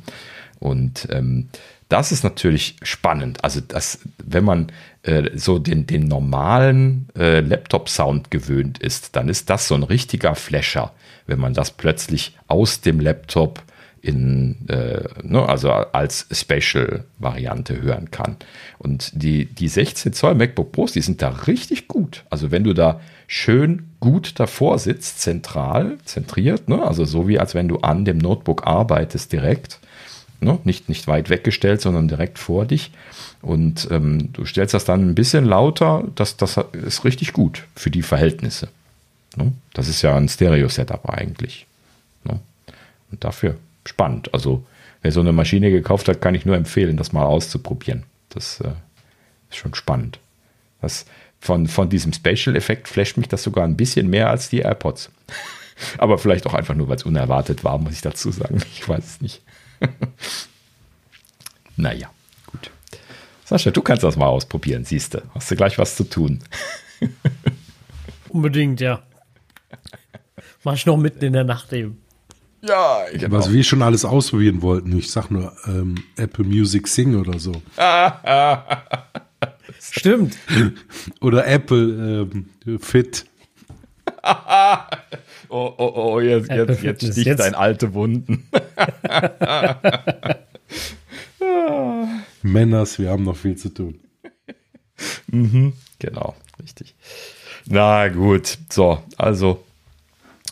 [SPEAKER 3] Und ähm, das ist natürlich spannend. Also, das, wenn man äh, so den, den normalen äh, Laptop-Sound gewöhnt ist, dann ist das so ein richtiger Flasher, wenn man das plötzlich aus dem Laptop in, äh, ne, also als Special-Variante hören kann. Und die, die 16 Zoll MacBook Pros, die sind da richtig gut. Also wenn du da schön gut davor sitzt, zentral, zentriert, ne, also so wie als wenn du an dem Notebook arbeitest direkt, ne, nicht, nicht weit weggestellt, sondern direkt vor dich. Und ähm, du stellst das dann ein bisschen lauter, das, das ist richtig gut für die Verhältnisse. Ne? Das ist ja ein Stereo-Setup eigentlich. Ne? Und dafür spannend. Also, wer so eine Maschine gekauft hat, kann ich nur empfehlen, das mal auszuprobieren. Das äh, ist schon spannend. Das, von, von diesem Spatial-Effekt flasht mich das sogar ein bisschen mehr als die AirPods. (laughs) Aber vielleicht auch einfach nur, weil es unerwartet war, muss ich dazu sagen. Ich weiß es nicht. (laughs) naja, gut. Sascha, du kannst das mal ausprobieren, siehst du. Hast du gleich was zu tun. (laughs)
[SPEAKER 1] Unbedingt, ja. Mach ich noch mitten in der Nacht eben.
[SPEAKER 2] Ja, genau. Was wir schon alles ausprobieren wollten. Ich sag nur ähm, Apple Music Sing oder so. (laughs)
[SPEAKER 1] Stimmt.
[SPEAKER 2] oder Apple ähm, Fit. (laughs)
[SPEAKER 3] oh, oh, oh, jetzt, jetzt, jetzt sticht jetzt. dein alte Wunden. (laughs)
[SPEAKER 2] Männers, wir haben noch viel zu tun.
[SPEAKER 3] Mhm, genau, richtig. Na gut, so, also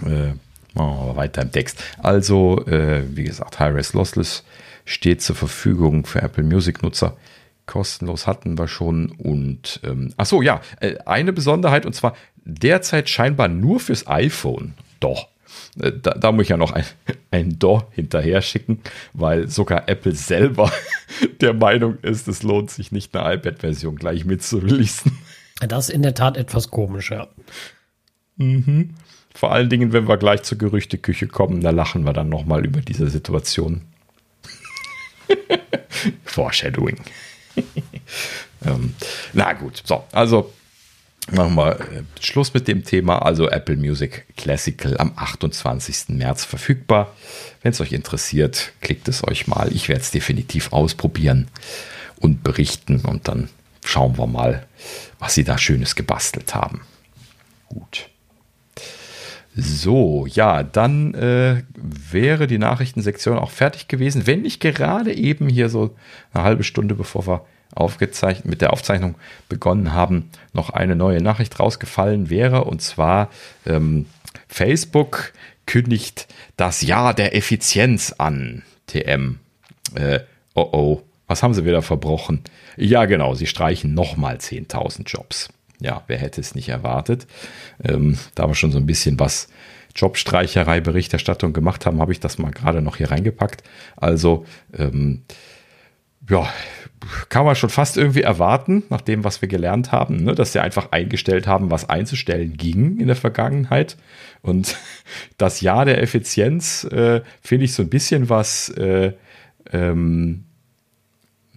[SPEAKER 3] äh, Machen wir weiter im Text. Also, äh, wie gesagt, Hi-Res Lossless steht zur Verfügung für Apple Music-Nutzer. Kostenlos hatten wir schon. Und, ähm, ach so, ja, äh, eine Besonderheit und zwar derzeit scheinbar nur fürs iPhone. Doch. Äh, da, da, muss ich ja noch ein, (laughs) ein Do hinterher schicken, weil sogar Apple selber (laughs) der Meinung ist, es lohnt sich nicht eine iPad-Version gleich mitzureleasen.
[SPEAKER 1] Das ist in der Tat etwas komisch, ja.
[SPEAKER 3] Mhm. Vor allen Dingen, wenn wir gleich zur Gerüchteküche kommen, da lachen wir dann nochmal über diese Situation. (laughs) Foreshadowing. (laughs) ähm, na gut, so, also machen wir äh, Schluss mit dem Thema. Also Apple Music Classical am 28. März verfügbar. Wenn es euch interessiert, klickt es euch mal. Ich werde es definitiv ausprobieren und berichten und dann schauen wir mal, was sie da Schönes gebastelt haben. Gut. So, ja, dann äh, wäre die Nachrichtensektion auch fertig gewesen, wenn nicht gerade eben hier so eine halbe Stunde bevor wir aufgezeichnet, mit der Aufzeichnung begonnen haben, noch eine neue Nachricht rausgefallen wäre. Und zwar ähm, Facebook kündigt das Jahr der Effizienz an. TM. Äh, oh oh, was haben sie wieder verbrochen? Ja, genau, sie streichen nochmal 10.000 Jobs ja, wer hätte es nicht erwartet. Ähm, da wir schon so ein bisschen was Jobstreicherei, Berichterstattung gemacht haben, habe ich das mal gerade noch hier reingepackt. Also, ähm, ja, kann man schon fast irgendwie erwarten, nach dem, was wir gelernt haben, ne, dass sie einfach eingestellt haben, was einzustellen ging in der Vergangenheit. Und (laughs) das Jahr der Effizienz äh, finde ich so ein bisschen was, äh, ähm,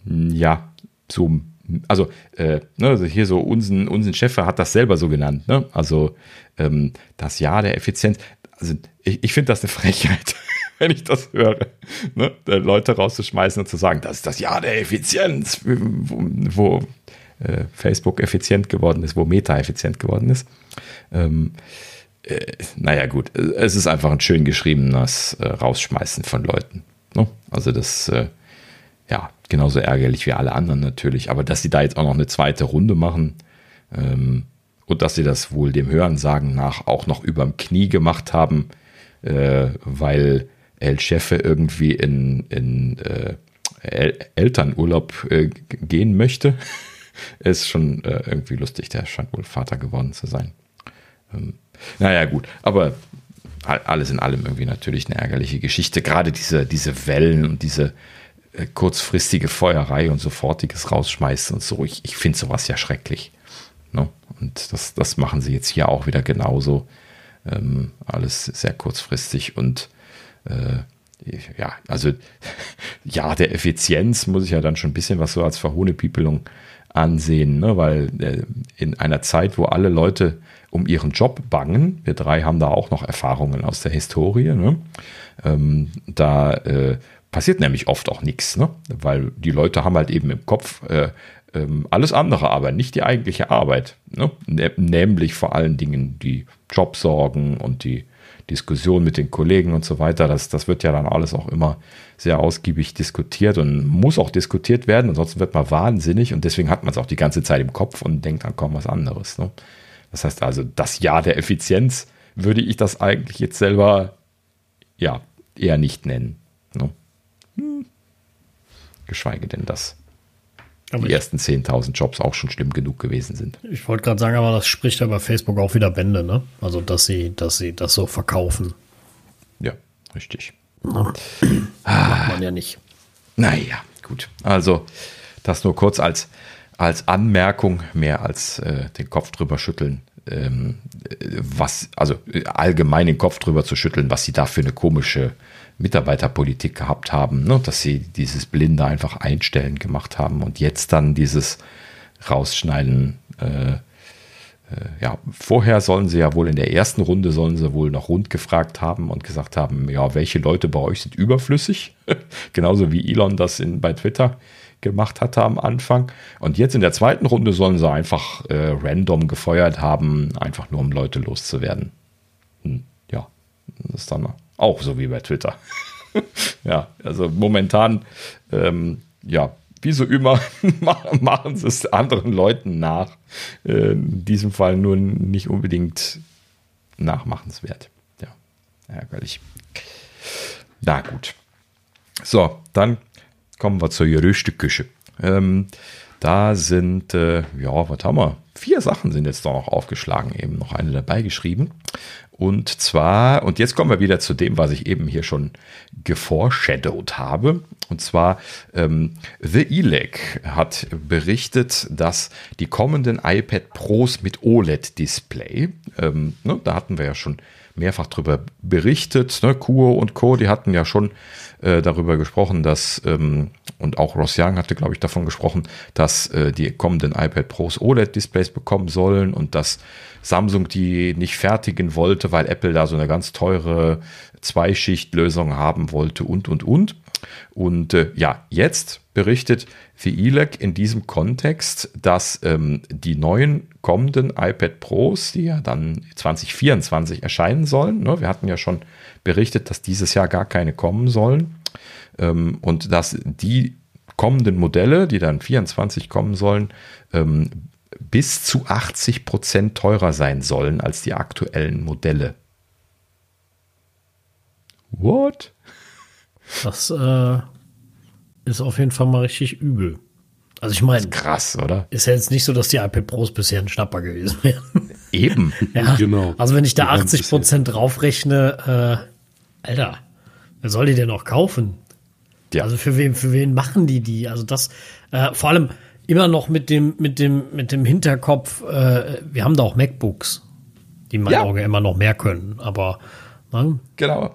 [SPEAKER 3] ja, so also, äh, ne, also hier so unseren, unseren Chef hat das selber so genannt, ne? Also ähm, das Jahr der Effizienz. Also ich, ich finde das eine Frechheit, (laughs) wenn ich das höre, ne? Leute rauszuschmeißen und zu sagen, das ist das Jahr der Effizienz, wo, wo äh, Facebook effizient geworden ist, wo Meta effizient geworden ist. Ähm, äh, naja, gut, es ist einfach ein schön geschriebenes äh, Rausschmeißen von Leuten. Ne? Also das, äh, ja, genauso ärgerlich wie alle anderen natürlich. Aber dass sie da jetzt auch noch eine zweite Runde machen ähm, und dass sie das wohl dem Hörensagen nach auch noch überm Knie gemacht haben, äh, weil El Chefe irgendwie in, in äh, El Elternurlaub äh, gehen möchte, (laughs) ist schon äh, irgendwie lustig. Der scheint wohl Vater geworden zu sein. Ähm, naja, gut, aber alles in allem irgendwie natürlich eine ärgerliche Geschichte. Gerade diese, diese Wellen und diese, kurzfristige Feuerei und sofortiges Rausschmeißen und so. Ich, ich finde sowas ja schrecklich. Ne? Und das, das machen sie jetzt hier auch wieder genauso. Ähm, alles sehr kurzfristig und äh, ja, also (laughs) Jahr der Effizienz muss ich ja dann schon ein bisschen was so als Verhohnepiepelung ansehen, ne? weil äh, in einer Zeit, wo alle Leute um ihren Job bangen, wir drei haben da auch noch Erfahrungen aus der Historie, ne? ähm, da äh, passiert nämlich oft auch nichts, ne? weil die Leute haben halt eben im Kopf äh, ähm, alles andere, aber nicht die eigentliche Arbeit, ne? nämlich vor allen Dingen die Jobsorgen und die Diskussion mit den Kollegen und so weiter. Das, das wird ja dann alles auch immer sehr ausgiebig diskutiert und muss auch diskutiert werden, ansonsten wird man wahnsinnig und deswegen hat man es auch die ganze Zeit im Kopf und denkt an kaum was anderes. Ne? Das heißt also, das Jahr der Effizienz würde ich das eigentlich jetzt selber ja eher nicht nennen. Hm. Geschweige denn, dass aber die ersten 10.000 Jobs auch schon schlimm genug gewesen sind.
[SPEAKER 1] Ich wollte gerade sagen, aber das spricht ja bei Facebook auch wieder Bände, ne? Also, dass sie, dass sie das so verkaufen.
[SPEAKER 3] Ja, richtig.
[SPEAKER 1] Na, (clears throat) macht man ja nicht.
[SPEAKER 3] Naja, gut. Also, das nur kurz als, als Anmerkung, mehr als äh, den Kopf drüber schütteln. Ähm, was, also allgemein den Kopf drüber zu schütteln, was sie da für eine komische Mitarbeiterpolitik gehabt haben, ne? dass sie dieses Blinde einfach einstellen gemacht haben und jetzt dann dieses Rausschneiden. Äh, äh, ja, vorher sollen sie ja wohl in der ersten Runde sollen sie wohl noch rund gefragt haben und gesagt haben, ja, welche Leute bei euch sind überflüssig? (laughs) Genauso wie Elon das in, bei Twitter gemacht hatte am Anfang. Und jetzt in der zweiten Runde sollen sie einfach äh, random gefeuert haben, einfach nur um Leute loszuwerden. Hm, ja, das ist dann auch so wie bei Twitter. (laughs) ja, also momentan, ähm, ja, wie so immer, (laughs) machen sie es anderen Leuten nach. Äh, in diesem Fall nur nicht unbedingt nachmachenswert. Ja, ärgerlich. Na gut. So, dann kommen wir zur Gerüchteküche. Ähm, da sind, äh, ja, was haben wir? Vier Sachen sind jetzt noch aufgeschlagen, eben noch eine dabei geschrieben. Und zwar, und jetzt kommen wir wieder zu dem, was ich eben hier schon geforeshadowed habe. Und zwar, ähm, The ELEC hat berichtet, dass die kommenden iPad Pros mit OLED-Display, ähm, ne, da hatten wir ja schon mehrfach drüber berichtet, ne, Kuo und Co., die hatten ja schon äh, darüber gesprochen, dass, ähm, und auch Ross Young hatte, glaube ich, davon gesprochen, dass äh, die kommenden iPad Pros OLED-Displays bekommen sollen und dass Samsung die nicht fertigen wollte, weil Apple da so eine ganz teure Zweischichtlösung haben wollte und, und, und. Und äh, ja, jetzt berichtet The ELEC in diesem Kontext, dass ähm, die neuen kommenden iPad Pros, die ja dann 2024 erscheinen sollen, ne, wir hatten ja schon berichtet, dass dieses Jahr gar keine kommen sollen, ähm, und dass die kommenden Modelle, die dann 24 kommen sollen, ähm, bis zu 80 Prozent teurer sein sollen als die aktuellen Modelle. What?
[SPEAKER 1] Das äh, ist auf jeden Fall mal richtig übel. Also ich meine,
[SPEAKER 3] krass, oder?
[SPEAKER 1] Ist ja jetzt nicht so, dass die iPad Pros bisher ein Schnapper gewesen wären.
[SPEAKER 3] Eben. (laughs)
[SPEAKER 1] ja, genau. Also wenn ich da 80 Prozent draufrechne, äh, Alter, wer soll die denn noch kaufen? Ja. Also für wen, für wen machen die die? Also das, äh, vor allem, immer noch mit dem, mit dem, mit dem Hinterkopf, äh, wir haben da auch MacBooks, die mein ja. Auge immer noch mehr können, aber
[SPEAKER 3] ne? Genau.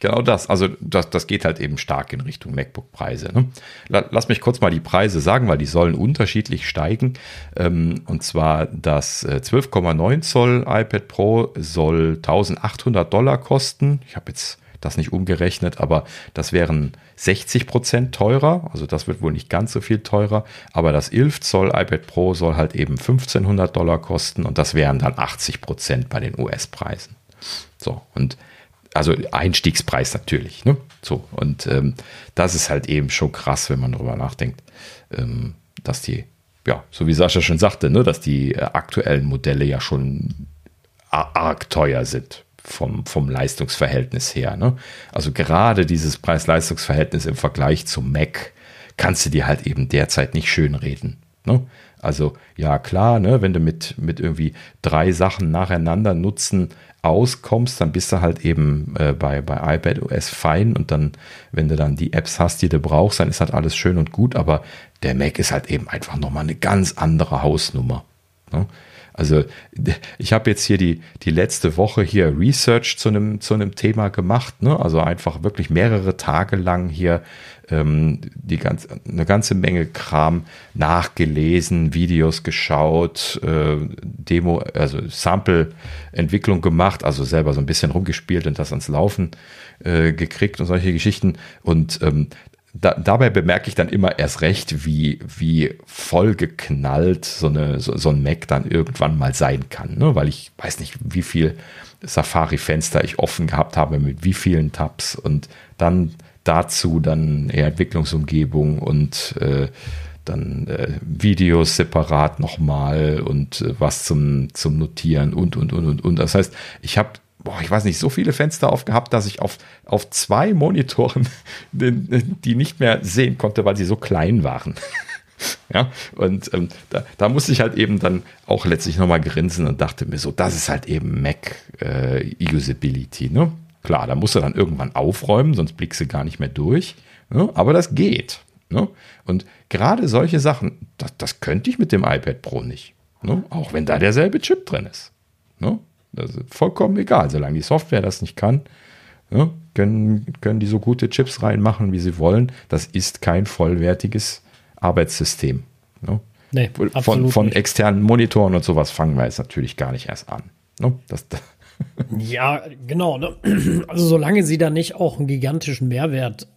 [SPEAKER 3] Genau das. Also das, das geht halt eben stark in Richtung MacBook-Preise. Ne? Lass mich kurz mal die Preise sagen, weil die sollen unterschiedlich steigen. Ähm, und zwar das 12,9 äh, Zoll iPad Pro soll 1800 Dollar kosten. Ich habe jetzt das nicht umgerechnet, aber das wären 60 Prozent teurer, also das wird wohl nicht ganz so viel teurer, aber das 11 Zoll iPad Pro soll halt eben 1500 Dollar kosten und das wären dann 80 Prozent bei den US-Preisen. So, und also Einstiegspreis natürlich, ne? So, und ähm, das ist halt eben schon krass, wenn man darüber nachdenkt, ähm, dass die, ja, so wie Sascha schon sagte, ne, dass die äh, aktuellen Modelle ja schon arg teuer sind vom, vom Leistungsverhältnis her. Ne? Also gerade dieses Preis-Leistungs-Verhältnis im Vergleich zum Mac kannst du dir halt eben derzeit nicht schönreden. Ne? Also ja klar, ne, wenn du mit, mit irgendwie drei Sachen nacheinander nutzen auskommst, dann bist du halt eben äh, bei, bei iPadOS fein und dann, wenn du dann die Apps hast, die du brauchst, dann ist halt alles schön und gut, aber der Mac ist halt eben einfach nochmal eine ganz andere Hausnummer. Ne? Also ich habe jetzt hier die, die letzte Woche hier Research zu einem, zu Thema gemacht. Ne? Also einfach wirklich mehrere Tage lang hier ähm, die ganz, eine ganze Menge Kram nachgelesen, Videos geschaut, äh, Demo, also Sample-Entwicklung gemacht, also selber so ein bisschen rumgespielt und das ans Laufen äh, gekriegt und solche Geschichten. Und ähm, da, dabei bemerke ich dann immer erst recht, wie, wie vollgeknallt so, eine, so, so ein Mac dann irgendwann mal sein kann. Ne? Weil ich weiß nicht, wie viel Safari-Fenster ich offen gehabt habe, mit wie vielen Tabs und dann dazu dann eher Entwicklungsumgebung und äh, dann äh, Videos separat nochmal und äh, was zum, zum Notieren und, und, und, und, und. Das heißt, ich habe boah, ich weiß nicht, so viele Fenster aufgehabt, dass ich auf, auf zwei Monitoren (laughs) die nicht mehr sehen konnte, weil sie so klein waren. (laughs) ja, und ähm, da, da musste ich halt eben dann auch letztlich nochmal grinsen und dachte mir so, das ist halt eben Mac äh, Usability, ne? Klar, da musst du dann irgendwann aufräumen, sonst blickst du gar nicht mehr durch. Ne? Aber das geht. Ne? Und gerade solche Sachen, das, das könnte ich mit dem iPad Pro nicht. Ne? Auch wenn da derselbe Chip drin ist. Ne? Das ist vollkommen egal, solange die Software das nicht kann, ja, können, können die so gute Chips reinmachen, wie sie wollen. Das ist kein vollwertiges Arbeitssystem. Ja. Nee, von, von externen Monitoren und sowas fangen wir jetzt natürlich gar nicht erst an. Ne? Das, das (laughs)
[SPEAKER 1] ja, genau. Ne? Also solange sie da nicht auch einen gigantischen Mehrwert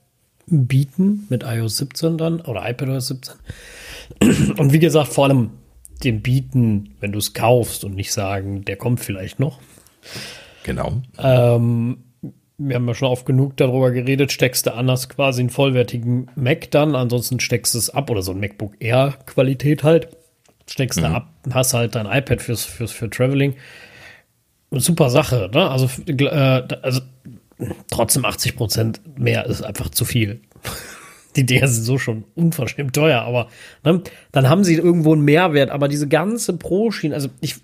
[SPEAKER 1] bieten mit iOS 17 dann oder iPadOS 17. Und wie gesagt, vor allem den bieten, wenn du es kaufst und nicht sagen, der kommt vielleicht noch.
[SPEAKER 3] Genau.
[SPEAKER 1] Ähm, wir haben ja schon oft genug darüber geredet, steckst du anders quasi einen vollwertigen Mac dann, ansonsten steckst du es ab oder so ein MacBook Air Qualität halt. Steckst mhm. du ab, hast halt dein iPad fürs, fürs, für Traveling. Super Sache, ne? Also, äh, also trotzdem 80 Prozent mehr ist einfach zu viel die Dinger sind so schon unverschämt teuer, aber ne, dann haben sie irgendwo einen Mehrwert. Aber diese ganze Pro-Schiene, also ich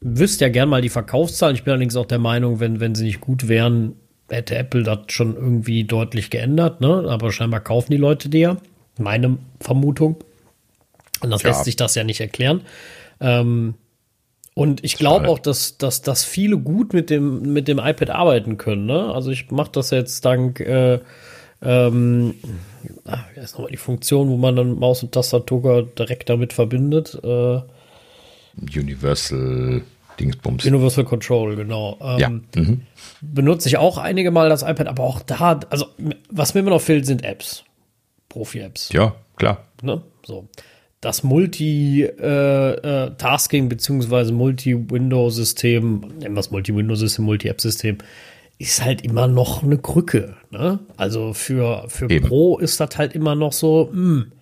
[SPEAKER 1] wüsste ja gern mal die Verkaufszahlen. Ich bin allerdings auch der Meinung, wenn, wenn sie nicht gut wären, hätte Apple das schon irgendwie deutlich geändert. Ne? Aber scheinbar kaufen die Leute die ja. Meine Vermutung. Und das ja. lässt sich das ja nicht erklären. Ähm, und ich glaube auch, dass, dass, dass viele gut mit dem, mit dem iPad arbeiten können. Ne? Also ich mache das jetzt dank äh, ähm, ach, wie heißt nochmal die Funktion, wo man dann Maus und Tastatur direkt damit verbindet? Äh,
[SPEAKER 3] Universal Dingsbums.
[SPEAKER 1] Universal Control, genau. Ähm, ja. Mhm. Benutze ich auch einige Mal das iPad, aber auch da, also was mir immer noch fehlt, sind Apps. Profi-Apps.
[SPEAKER 3] Ja, klar.
[SPEAKER 1] Ne? So. Das Multi-Tasking äh, äh, beziehungsweise Multi-Window-System, nennen wir es Multi-Window-System, Multi-App-System, ist halt immer noch eine Krücke. Ne? Also für, für Pro ist das halt immer noch so, mh. Hm.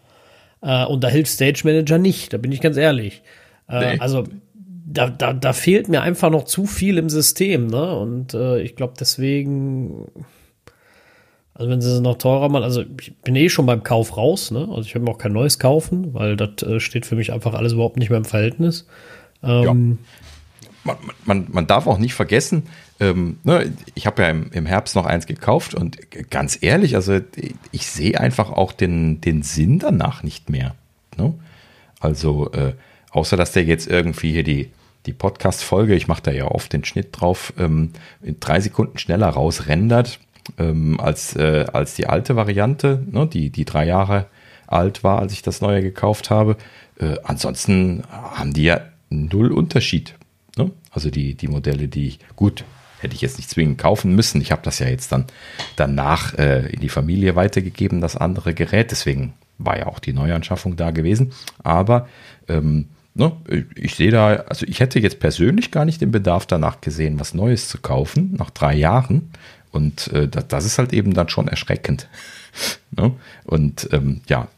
[SPEAKER 1] Äh, und da hilft Stage Manager nicht, da bin ich ganz ehrlich. Äh, nee. Also da, da, da fehlt mir einfach noch zu viel im System, ne? Und äh, ich glaube deswegen, also wenn sie es noch teurer machen, also ich bin eh schon beim Kauf raus, ne? Also ich will mir auch kein neues kaufen, weil das äh, steht für mich einfach alles überhaupt nicht mehr im Verhältnis. Ähm,
[SPEAKER 3] ja. Man, man, man darf auch nicht vergessen, ähm, ne, ich habe ja im, im, Herbst noch eins gekauft und ganz ehrlich, also ich sehe einfach auch den, den Sinn danach nicht mehr. Ne? Also, äh, außer dass der jetzt irgendwie hier die, die Podcast-Folge, ich mache da ja oft den Schnitt drauf, ähm, in drei Sekunden schneller rausrendert ähm, als, äh, als die alte Variante, ne, die, die drei Jahre alt war, als ich das neue gekauft habe. Äh, ansonsten haben die ja null Unterschied. Ne? Also die, die Modelle, die ich, gut, hätte ich jetzt nicht zwingend kaufen müssen. Ich habe das ja jetzt dann danach äh, in die Familie weitergegeben, das andere Gerät. Deswegen war ja auch die Neuanschaffung da gewesen. Aber ähm, ne, ich sehe da, also ich hätte jetzt persönlich gar nicht den Bedarf danach gesehen, was Neues zu kaufen, nach drei Jahren. Und äh, das, das, ist halt eben dann schon erschreckend. (laughs) ne? Und ähm, ja,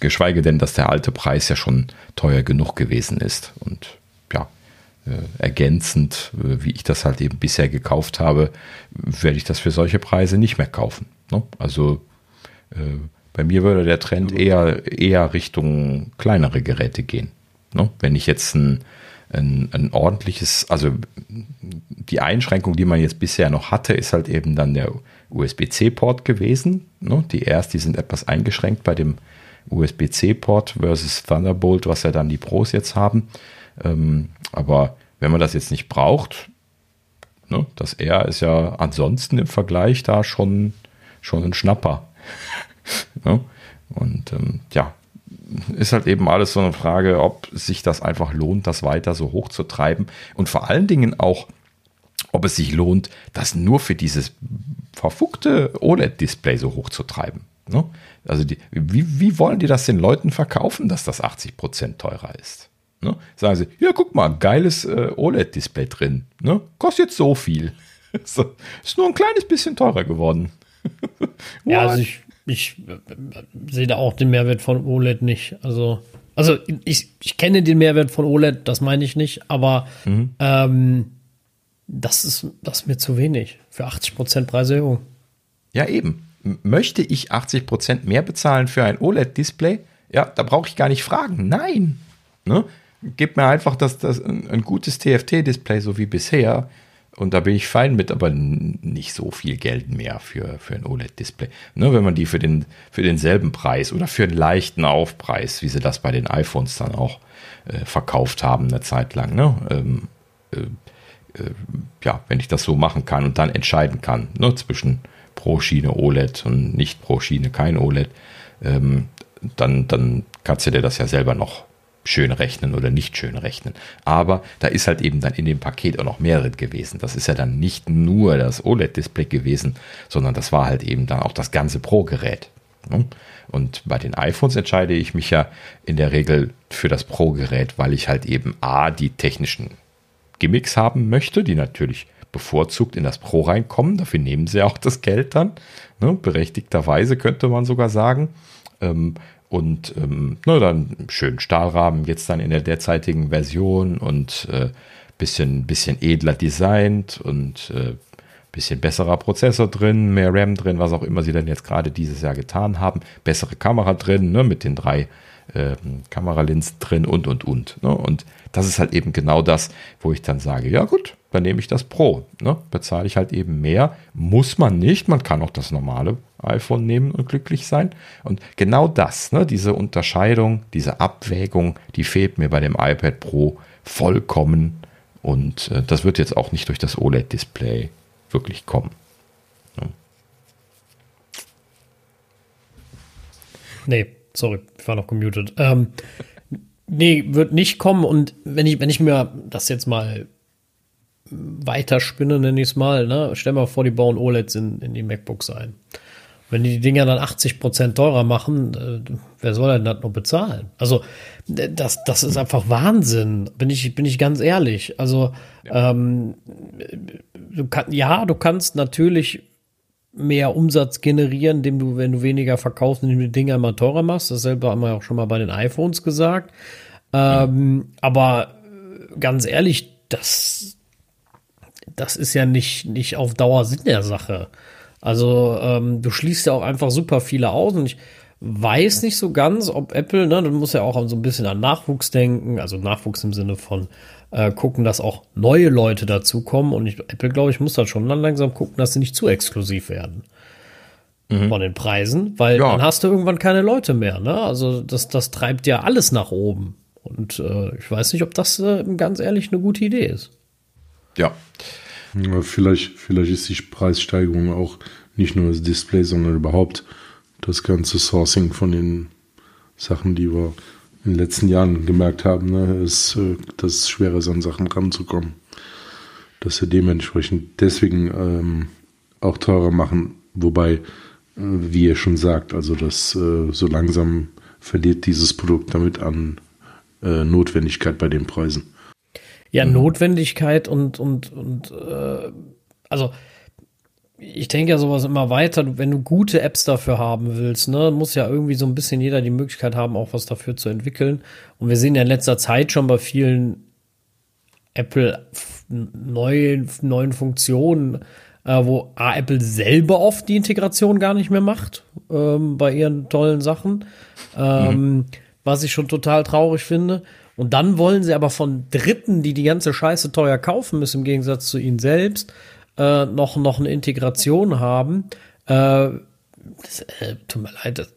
[SPEAKER 3] geschweige denn, dass der alte Preis ja schon teuer genug gewesen ist. Und ergänzend, äh, wie ich das halt eben bisher gekauft habe, werde ich das für solche Preise nicht mehr kaufen. Ne? Also äh, bei mir würde der Trend eher, eher Richtung kleinere Geräte gehen. Ne? Wenn ich jetzt ein, ein, ein, ordentliches, also die Einschränkung, die man jetzt bisher noch hatte, ist halt eben dann der USB-C-Port gewesen. Ne? Die erst, die sind etwas eingeschränkt bei dem USB-C-Port versus Thunderbolt, was ja dann die Pros jetzt haben. Ähm, aber wenn man das jetzt nicht braucht, ne, das R ist ja ansonsten im Vergleich da schon, schon ein Schnapper. (laughs) ne? Und ähm, ja, ist halt eben alles so eine Frage, ob sich das einfach lohnt, das weiter so hoch zu treiben. Und vor allen Dingen auch, ob es sich lohnt, das nur für dieses verfuckte OLED-Display so hoch zu treiben. Ne? Also die, wie, wie wollen die das den Leuten verkaufen, dass das 80% teurer ist? Ne? Sagen sie, ja, guck mal, geiles äh, OLED-Display drin. Ne? Kostet jetzt so viel. (laughs) so, ist nur ein kleines bisschen teurer geworden. (laughs)
[SPEAKER 1] ja, also ich, ich äh, sehe da auch den Mehrwert von OLED nicht. Also, also ich, ich kenne den Mehrwert von OLED, das meine ich nicht, aber mhm. ähm, das, ist, das ist mir zu wenig für 80% Preiserhöhung.
[SPEAKER 3] Ja, eben. Möchte ich 80% mehr bezahlen für ein OLED-Display? Ja, da brauche ich gar nicht fragen. Nein. Ne? Gib mir einfach das, das, ein, gutes TFT-Display, so wie bisher. Und da bin ich fein mit, aber nicht so viel Geld mehr für, für ein OLED-Display. Ne, wenn man die für, den, für denselben Preis oder für einen leichten Aufpreis, wie sie das bei den iPhones dann auch äh, verkauft haben, eine Zeit lang. Ne? Ähm, äh, äh, ja, wenn ich das so machen kann und dann entscheiden kann ne, zwischen pro Schiene OLED und nicht pro Schiene kein OLED, ähm, dann, dann kannst du dir das ja selber noch schön rechnen oder nicht schön rechnen. Aber da ist halt eben dann in dem Paket auch noch mehrere gewesen. Das ist ja dann nicht nur das OLED-Display gewesen, sondern das war halt eben dann auch das ganze Pro-Gerät. Ne? Und bei den iPhones entscheide ich mich ja in der Regel für das Pro-Gerät, weil ich halt eben A, die technischen Gimmicks haben möchte, die natürlich bevorzugt in das Pro reinkommen. Dafür nehmen sie auch das Geld dann. Ne? Berechtigterweise könnte man sogar sagen. Ähm, und ähm, na, dann schön Stahlrahmen, jetzt dann in der derzeitigen Version und äh, bisschen, bisschen edler designt und äh, bisschen besserer Prozessor drin, mehr RAM drin, was auch immer sie dann jetzt gerade dieses Jahr getan haben. Bessere Kamera drin, ne, mit den drei äh, Kameralinsen drin und und und. Ne? Und das ist halt eben genau das, wo ich dann sage, ja gut, dann nehme ich das Pro. Ne? Bezahle ich halt eben mehr. Muss man nicht, man kann auch das normale iPhone nehmen und glücklich sein. Und genau das, ne, diese Unterscheidung, diese Abwägung, die fehlt mir bei dem iPad Pro vollkommen. Und äh, das wird jetzt auch nicht durch das OLED-Display wirklich kommen. Ne?
[SPEAKER 1] Nee, sorry, ich war noch gemutet. Ähm, nee, wird nicht kommen. Und wenn ich, wenn ich mir das jetzt mal weiterspinne, nenne ich es mal, ne? stell mal vor, die bauen OLEDs in, in die MacBooks ein. Wenn die die Dinger dann 80 Prozent teurer machen, äh, wer soll denn das noch bezahlen? Also das, das ist einfach Wahnsinn, bin ich, bin ich ganz ehrlich. Also ja. ähm, du kann, ja, du kannst natürlich mehr Umsatz generieren, indem du, wenn du weniger verkaufst, indem du die Dinger immer teurer machst. Dasselbe haben wir auch schon mal bei den iPhones gesagt. Ähm, ja. Aber ganz ehrlich, das, das ist ja nicht, nicht auf Dauer Sinn der Sache. Also ähm, du schließt ja auch einfach super viele aus und ich weiß nicht so ganz, ob Apple, ne, du musst ja auch so ein bisschen an Nachwuchs denken, also Nachwuchs im Sinne von äh, gucken, dass auch neue Leute dazukommen und ich, Apple, glaube ich, muss da schon dann langsam gucken, dass sie nicht zu exklusiv werden mhm. von den Preisen, weil ja. dann hast du irgendwann keine Leute mehr, ne? Also das, das treibt ja alles nach oben und äh, ich weiß nicht, ob das äh, ganz ehrlich eine gute Idee ist.
[SPEAKER 3] Ja.
[SPEAKER 2] Vielleicht, vielleicht ist die Preissteigerung auch nicht nur das Display, sondern überhaupt das ganze Sourcing von den Sachen, die wir in den letzten Jahren gemerkt haben, ne, ist, äh, dass es schwer ist, an Sachen ranzukommen. Dass wir dementsprechend deswegen ähm, auch teurer machen, wobei, äh, wie ihr schon sagt, also dass äh, so langsam verliert dieses Produkt damit an äh, Notwendigkeit bei den Preisen.
[SPEAKER 1] Ja, mhm. Notwendigkeit und, und, und äh, also ich denke ja sowas immer weiter, wenn du gute Apps dafür haben willst, ne, muss ja irgendwie so ein bisschen jeder die Möglichkeit haben, auch was dafür zu entwickeln. Und wir sehen ja in letzter Zeit schon bei vielen Apple neuen, neuen Funktionen, äh, wo A, Apple selber oft die Integration gar nicht mehr macht ähm, bei ihren tollen Sachen, ähm, mhm. was ich schon total traurig finde. Und dann wollen sie aber von Dritten, die die ganze Scheiße teuer kaufen müssen, im Gegensatz zu ihnen selbst, äh, noch, noch eine Integration haben. Äh, das, äh, tut mir leid, das,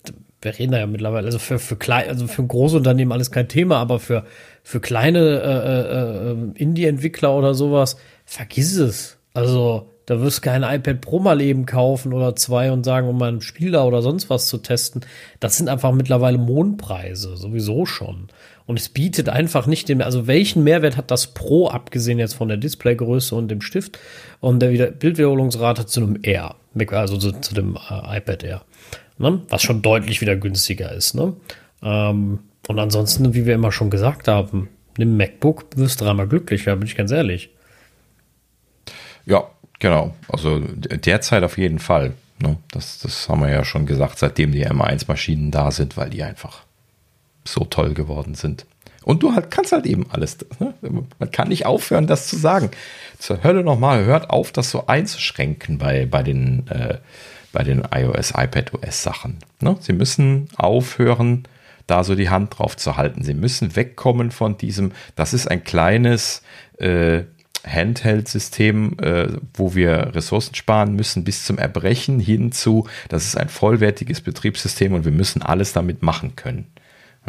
[SPEAKER 1] wir reden da ja mittlerweile, also für, für klein, also für große Unternehmen alles kein Thema, aber für, für kleine äh, äh, Indie-Entwickler oder sowas, vergiss es. Also, da wirst du kein iPad Pro mal eben kaufen oder zwei und sagen, um mal ein Spiel da oder sonst was zu testen. Das sind einfach mittlerweile Mondpreise, sowieso schon. Und es bietet einfach nicht den, also welchen Mehrwert hat das Pro, abgesehen jetzt von der Displaygröße und dem Stift und der Bildwiederholungsrate zu einem R, also zu, zu dem äh, iPad Air ne? was schon deutlich wieder günstiger ist. Ne? Ähm, und ansonsten, wie wir immer schon gesagt haben, nimm MacBook, wirst dreimal glücklicher, bin ich ganz ehrlich.
[SPEAKER 3] Ja, genau. Also derzeit auf jeden Fall. Ne? Das, das haben wir ja schon gesagt, seitdem die M1-Maschinen da sind, weil die einfach so toll geworden sind. Und du halt kannst halt eben alles. Ne? Man kann nicht aufhören, das zu sagen. Zur Hölle nochmal, hört auf, das so einzuschränken bei, bei den äh, bei den iOS, iPadOS Sachen. Ne? Sie müssen aufhören, da so die Hand drauf zu halten. Sie müssen wegkommen von diesem, das ist ein kleines äh, Handheld-System, äh, wo wir Ressourcen sparen müssen bis zum Erbrechen hinzu, das ist ein vollwertiges Betriebssystem und wir müssen alles damit machen können.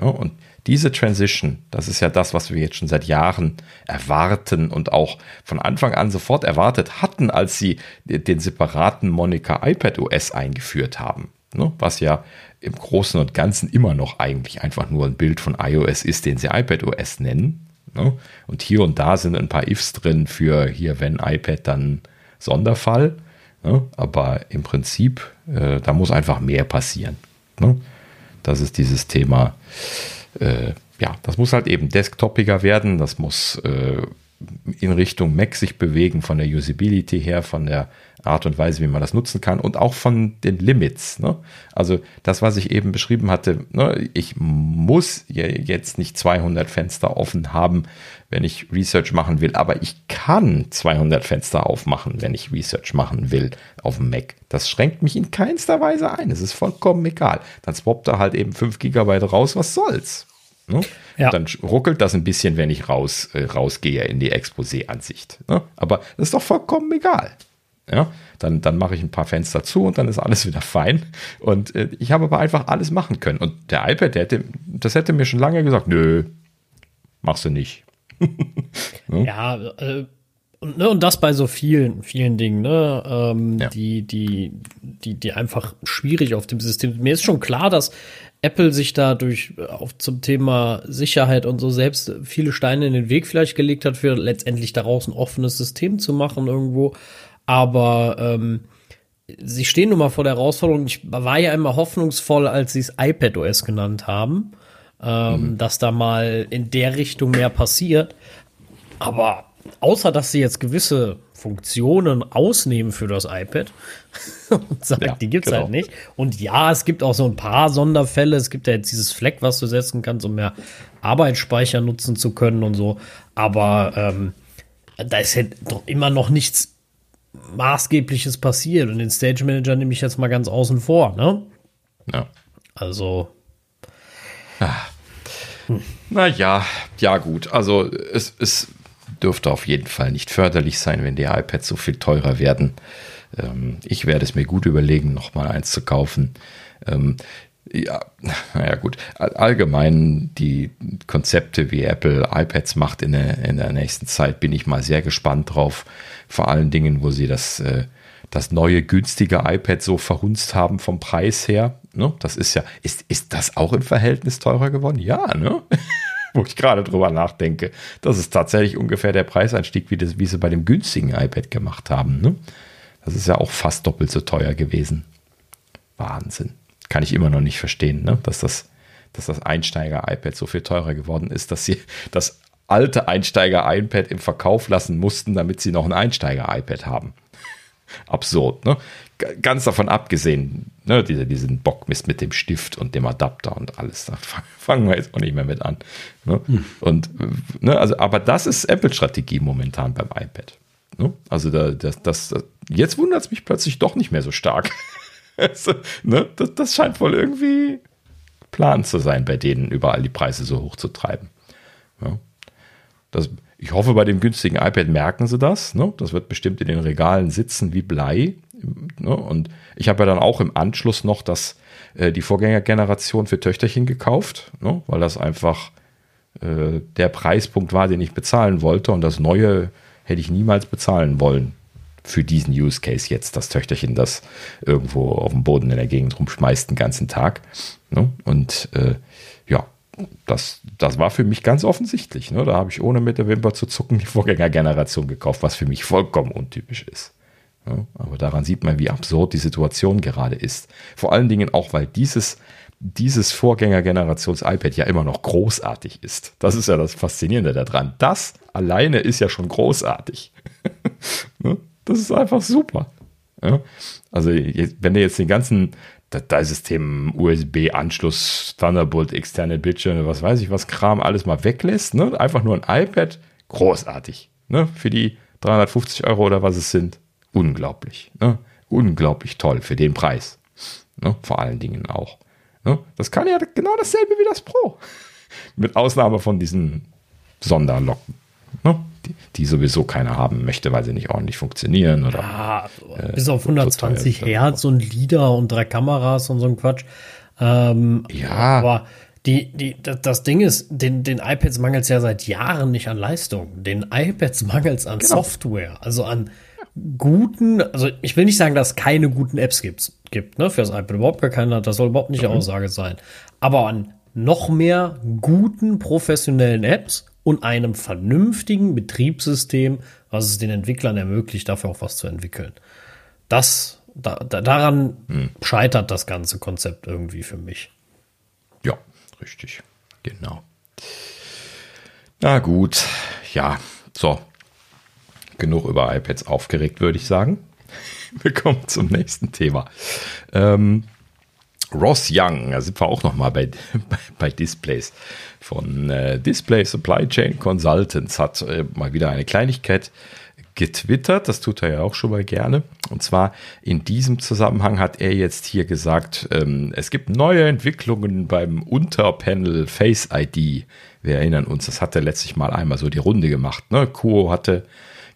[SPEAKER 3] Ja, und diese Transition, das ist ja das, was wir jetzt schon seit Jahren erwarten und auch von Anfang an sofort erwartet hatten, als sie den separaten Monica iPad OS eingeführt haben. Ne? Was ja im Großen und Ganzen immer noch eigentlich einfach nur ein Bild von iOS ist, den sie iPad OS nennen. Ne? Und hier und da sind ein paar Ifs drin für hier, wenn iPad, dann Sonderfall. Ne? Aber im Prinzip, äh, da muss einfach mehr passieren. Das ist dieses Thema äh, ja, das muss halt eben desktopiger werden, das muss äh, in Richtung Mac sich bewegen, von der Usability her, von der Art und Weise, wie man das nutzen kann und auch von den Limits. Ne? Also das, was ich eben beschrieben hatte, ne? ich muss jetzt nicht 200 Fenster offen haben, wenn ich Research machen will, aber ich kann 200 Fenster aufmachen, wenn ich Research machen will auf dem Mac. Das schränkt mich in keinster Weise ein. Es ist vollkommen egal. Dann swappt er halt eben 5 GB raus, was soll's. Ne? Ja. Dann ruckelt das ein bisschen, wenn ich raus, äh, rausgehe in die Exposé-Ansicht. Ne? Aber das ist doch vollkommen egal. Ja, dann, dann mache ich ein paar Fenster zu und dann ist alles (laughs) wieder fein. Und äh, ich habe aber einfach alles machen können. Und der iPad, der hätte, das hätte mir schon lange gesagt, nö, machst du nicht. (laughs)
[SPEAKER 1] ne? Ja, äh, und, ne, und das bei so vielen, vielen Dingen, ne, ähm, ja. die, die, die, die einfach schwierig auf dem System. Mir ist schon klar, dass Apple sich dadurch äh, auf zum Thema Sicherheit und so selbst viele Steine in den Weg vielleicht gelegt hat, für letztendlich daraus ein offenes System zu machen irgendwo. Aber ähm, sie stehen nun mal vor der Herausforderung. Ich war ja immer hoffnungsvoll, als sie es iPad OS genannt haben, ähm, mhm. dass da mal in der Richtung mehr passiert. Aber außer dass sie jetzt gewisse Funktionen ausnehmen für das iPad (laughs) und sagen, ja, die gibt's halt genau. halt nicht. Und ja, es gibt auch so ein paar Sonderfälle. Es gibt ja jetzt dieses Fleck, was du setzen kannst, um mehr Arbeitsspeicher nutzen zu können und so. Aber ähm, da ist halt doch immer noch nichts Maßgebliches passiert. Und den Stage Manager nehme ich jetzt mal ganz außen vor, ne?
[SPEAKER 3] Ja.
[SPEAKER 1] Also.
[SPEAKER 3] Ah. Hm. Naja, ja, gut. Also, es, es dürfte auf jeden Fall nicht förderlich sein, wenn die iPads so viel teurer werden. Ähm, ich werde es mir gut überlegen, nochmal eins zu kaufen. Ähm, ja, (laughs) naja gut. Allgemein die Konzepte, wie Apple iPads macht in der, in der nächsten Zeit, bin ich mal sehr gespannt drauf. Vor allen Dingen, wo sie das, äh, das neue günstige iPad so verhunzt haben vom Preis her. Ne? Das ist ja, ist, ist das auch im Verhältnis teurer geworden? Ja, ne? (laughs) (laughs) wo ich gerade drüber nachdenke. Das ist tatsächlich ungefähr der Preiseinstieg, wie, das, wie sie bei dem günstigen iPad gemacht haben. Ne? Das ist ja auch fast doppelt so teuer gewesen. Wahnsinn. Kann ich immer noch nicht verstehen, ne? dass das, dass das Einsteiger-iPad so viel teurer geworden ist, dass sie (laughs) das alte Einsteiger-iPad im Verkauf lassen mussten, damit sie noch ein Einsteiger-iPad haben. (laughs) Absurd, ne? Ganz davon abgesehen, ne, diese, diesen Bockmist mit dem Stift und dem Adapter und alles, da (laughs) fangen wir jetzt auch nicht mehr mit an. Ne? Hm. Und, ne, also, aber das ist Apple-Strategie momentan beim iPad. Ne? Also, da, das, das, jetzt wundert es mich plötzlich doch nicht mehr so stark. (laughs) also, ne, das, das scheint wohl irgendwie Plan zu sein, bei denen überall die Preise so hoch zu treiben. Ja. Das, ich hoffe, bei dem günstigen iPad merken sie das. Ne? Das wird bestimmt in den Regalen sitzen wie Blei Ne? Und ich habe ja dann auch im Anschluss noch das, äh, die Vorgängergeneration für Töchterchen gekauft, ne? weil das einfach äh, der Preispunkt war, den ich bezahlen wollte. Und das Neue hätte ich niemals bezahlen wollen für diesen Use Case jetzt, das Töchterchen, das irgendwo auf dem Boden in der Gegend rumschmeißt den ganzen Tag. Ne? Und äh, ja, das, das war für mich ganz offensichtlich. Ne? Da habe ich ohne mit der Wimper zu zucken die Vorgängergeneration gekauft, was für mich vollkommen untypisch ist. Aber daran sieht man, wie absurd die Situation gerade ist. Vor allen Dingen auch, weil dieses, dieses Vorgängergenerations-iPad ja immer noch großartig ist. Das ist ja das Faszinierende daran. Das alleine ist ja schon großartig. (laughs) ne? Das ist einfach super. Also, wenn du jetzt den ganzen Dateisystem, USB-Anschluss, Thunderbolt, externe Bildschirme, was weiß ich was, Kram, alles mal weglässt, ne? einfach nur ein iPad, großartig. Ne? Für die 350 Euro oder was es sind, unglaublich. Ne? Unglaublich toll für den Preis. Ne? Vor allen Dingen auch. Ne? Das kann ja genau dasselbe wie das Pro. (laughs) Mit Ausnahme von diesen Sonderlocken. Ne? die, die, sowieso keiner haben möchte, weil sie nicht ordentlich funktionieren. Oder,
[SPEAKER 1] ja, äh, bis auf 120 Hertz und Lieder und drei Kameras und so ein Quatsch. Ähm,
[SPEAKER 3] ja.
[SPEAKER 1] Aber die, die, das Ding ist, den, den iPads mangelt es ja seit Jahren nicht an Leistung. Den iPads mangelt es an genau. Software, also an guten, also ich will nicht sagen, dass es keine guten Apps gibt, gibt ne, für das iPad. Überhaupt gar keine, das soll überhaupt nicht die Aussage sein. Aber an noch mehr guten professionellen Apps und einem vernünftigen Betriebssystem, was es den Entwicklern ermöglicht, dafür auch was zu entwickeln. Das, da, da, daran hm. scheitert das ganze Konzept irgendwie für mich.
[SPEAKER 3] Ja, richtig. Genau. Na gut, ja, so. Genug über iPads aufgeregt, würde ich sagen. (laughs) Wir kommen zum nächsten Thema. Ähm, Ross Young, da sind wir auch noch mal bei, (laughs) bei, bei Displays von äh, Display Supply Chain Consultants, hat äh, mal wieder eine Kleinigkeit getwittert, das tut er ja auch schon mal gerne. Und zwar in diesem Zusammenhang hat er jetzt hier gesagt, ähm, es gibt neue Entwicklungen beim Unterpanel Face ID. Wir erinnern uns, das hat er letztlich mal einmal so die Runde gemacht. Ne? Kuo hatte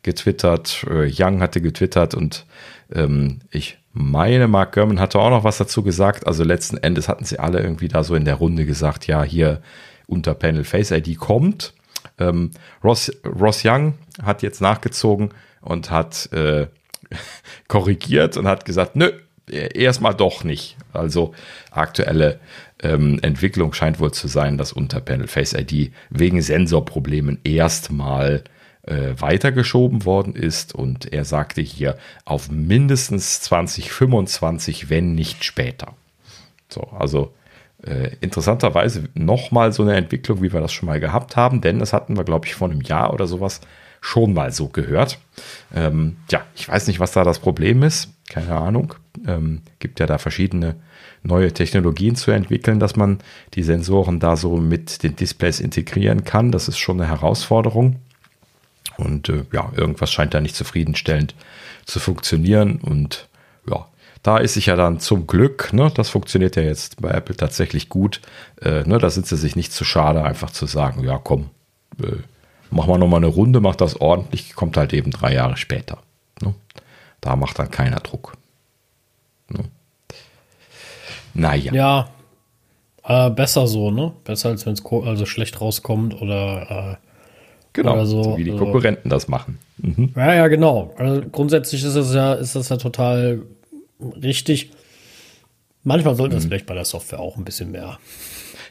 [SPEAKER 3] getwittert, äh, Young hatte getwittert und ähm, ich meine, Mark Gurman hatte auch noch was dazu gesagt. Also letzten Endes hatten sie alle irgendwie da so in der Runde gesagt, ja, hier unter Panel Face ID kommt. Ähm, Ross, Ross Young hat jetzt nachgezogen und hat äh, (laughs) korrigiert und hat gesagt, nö, erstmal doch nicht. Also aktuelle ähm, Entwicklung scheint wohl zu sein, dass unter Panel Face ID wegen Sensorproblemen erstmal äh, weitergeschoben worden ist. Und er sagte hier auf mindestens 2025, wenn nicht später. So, also äh, interessanterweise nochmal so eine Entwicklung, wie wir das schon mal gehabt haben, denn das hatten wir, glaube ich, vor einem Jahr oder sowas schon mal so gehört. Ähm, ja, ich weiß nicht, was da das Problem ist. Keine Ahnung. Ähm, gibt ja da verschiedene neue Technologien zu entwickeln, dass man die Sensoren da so mit den Displays integrieren kann. Das ist schon eine Herausforderung. Und äh, ja, irgendwas scheint da nicht zufriedenstellend zu funktionieren. Und ja, da ist sich ja dann zum Glück, ne, das funktioniert ja jetzt bei Apple tatsächlich gut. Äh, ne, da sind sie sich nicht zu schade, einfach zu sagen, ja komm, äh, machen wir nochmal eine Runde, macht das ordentlich, kommt halt eben drei Jahre später. Ne? Da macht dann keiner Druck. Ne? Naja.
[SPEAKER 1] Ja, äh, besser so, ne? Besser als wenn es also schlecht rauskommt oder äh,
[SPEAKER 3] Genau, so, so, wie die also Konkurrenten das machen.
[SPEAKER 1] Mhm. Ja, ja, genau. Also grundsätzlich ist das ja, ist das ja total richtig. Manchmal sollte mhm. das vielleicht bei der Software auch ein bisschen mehr.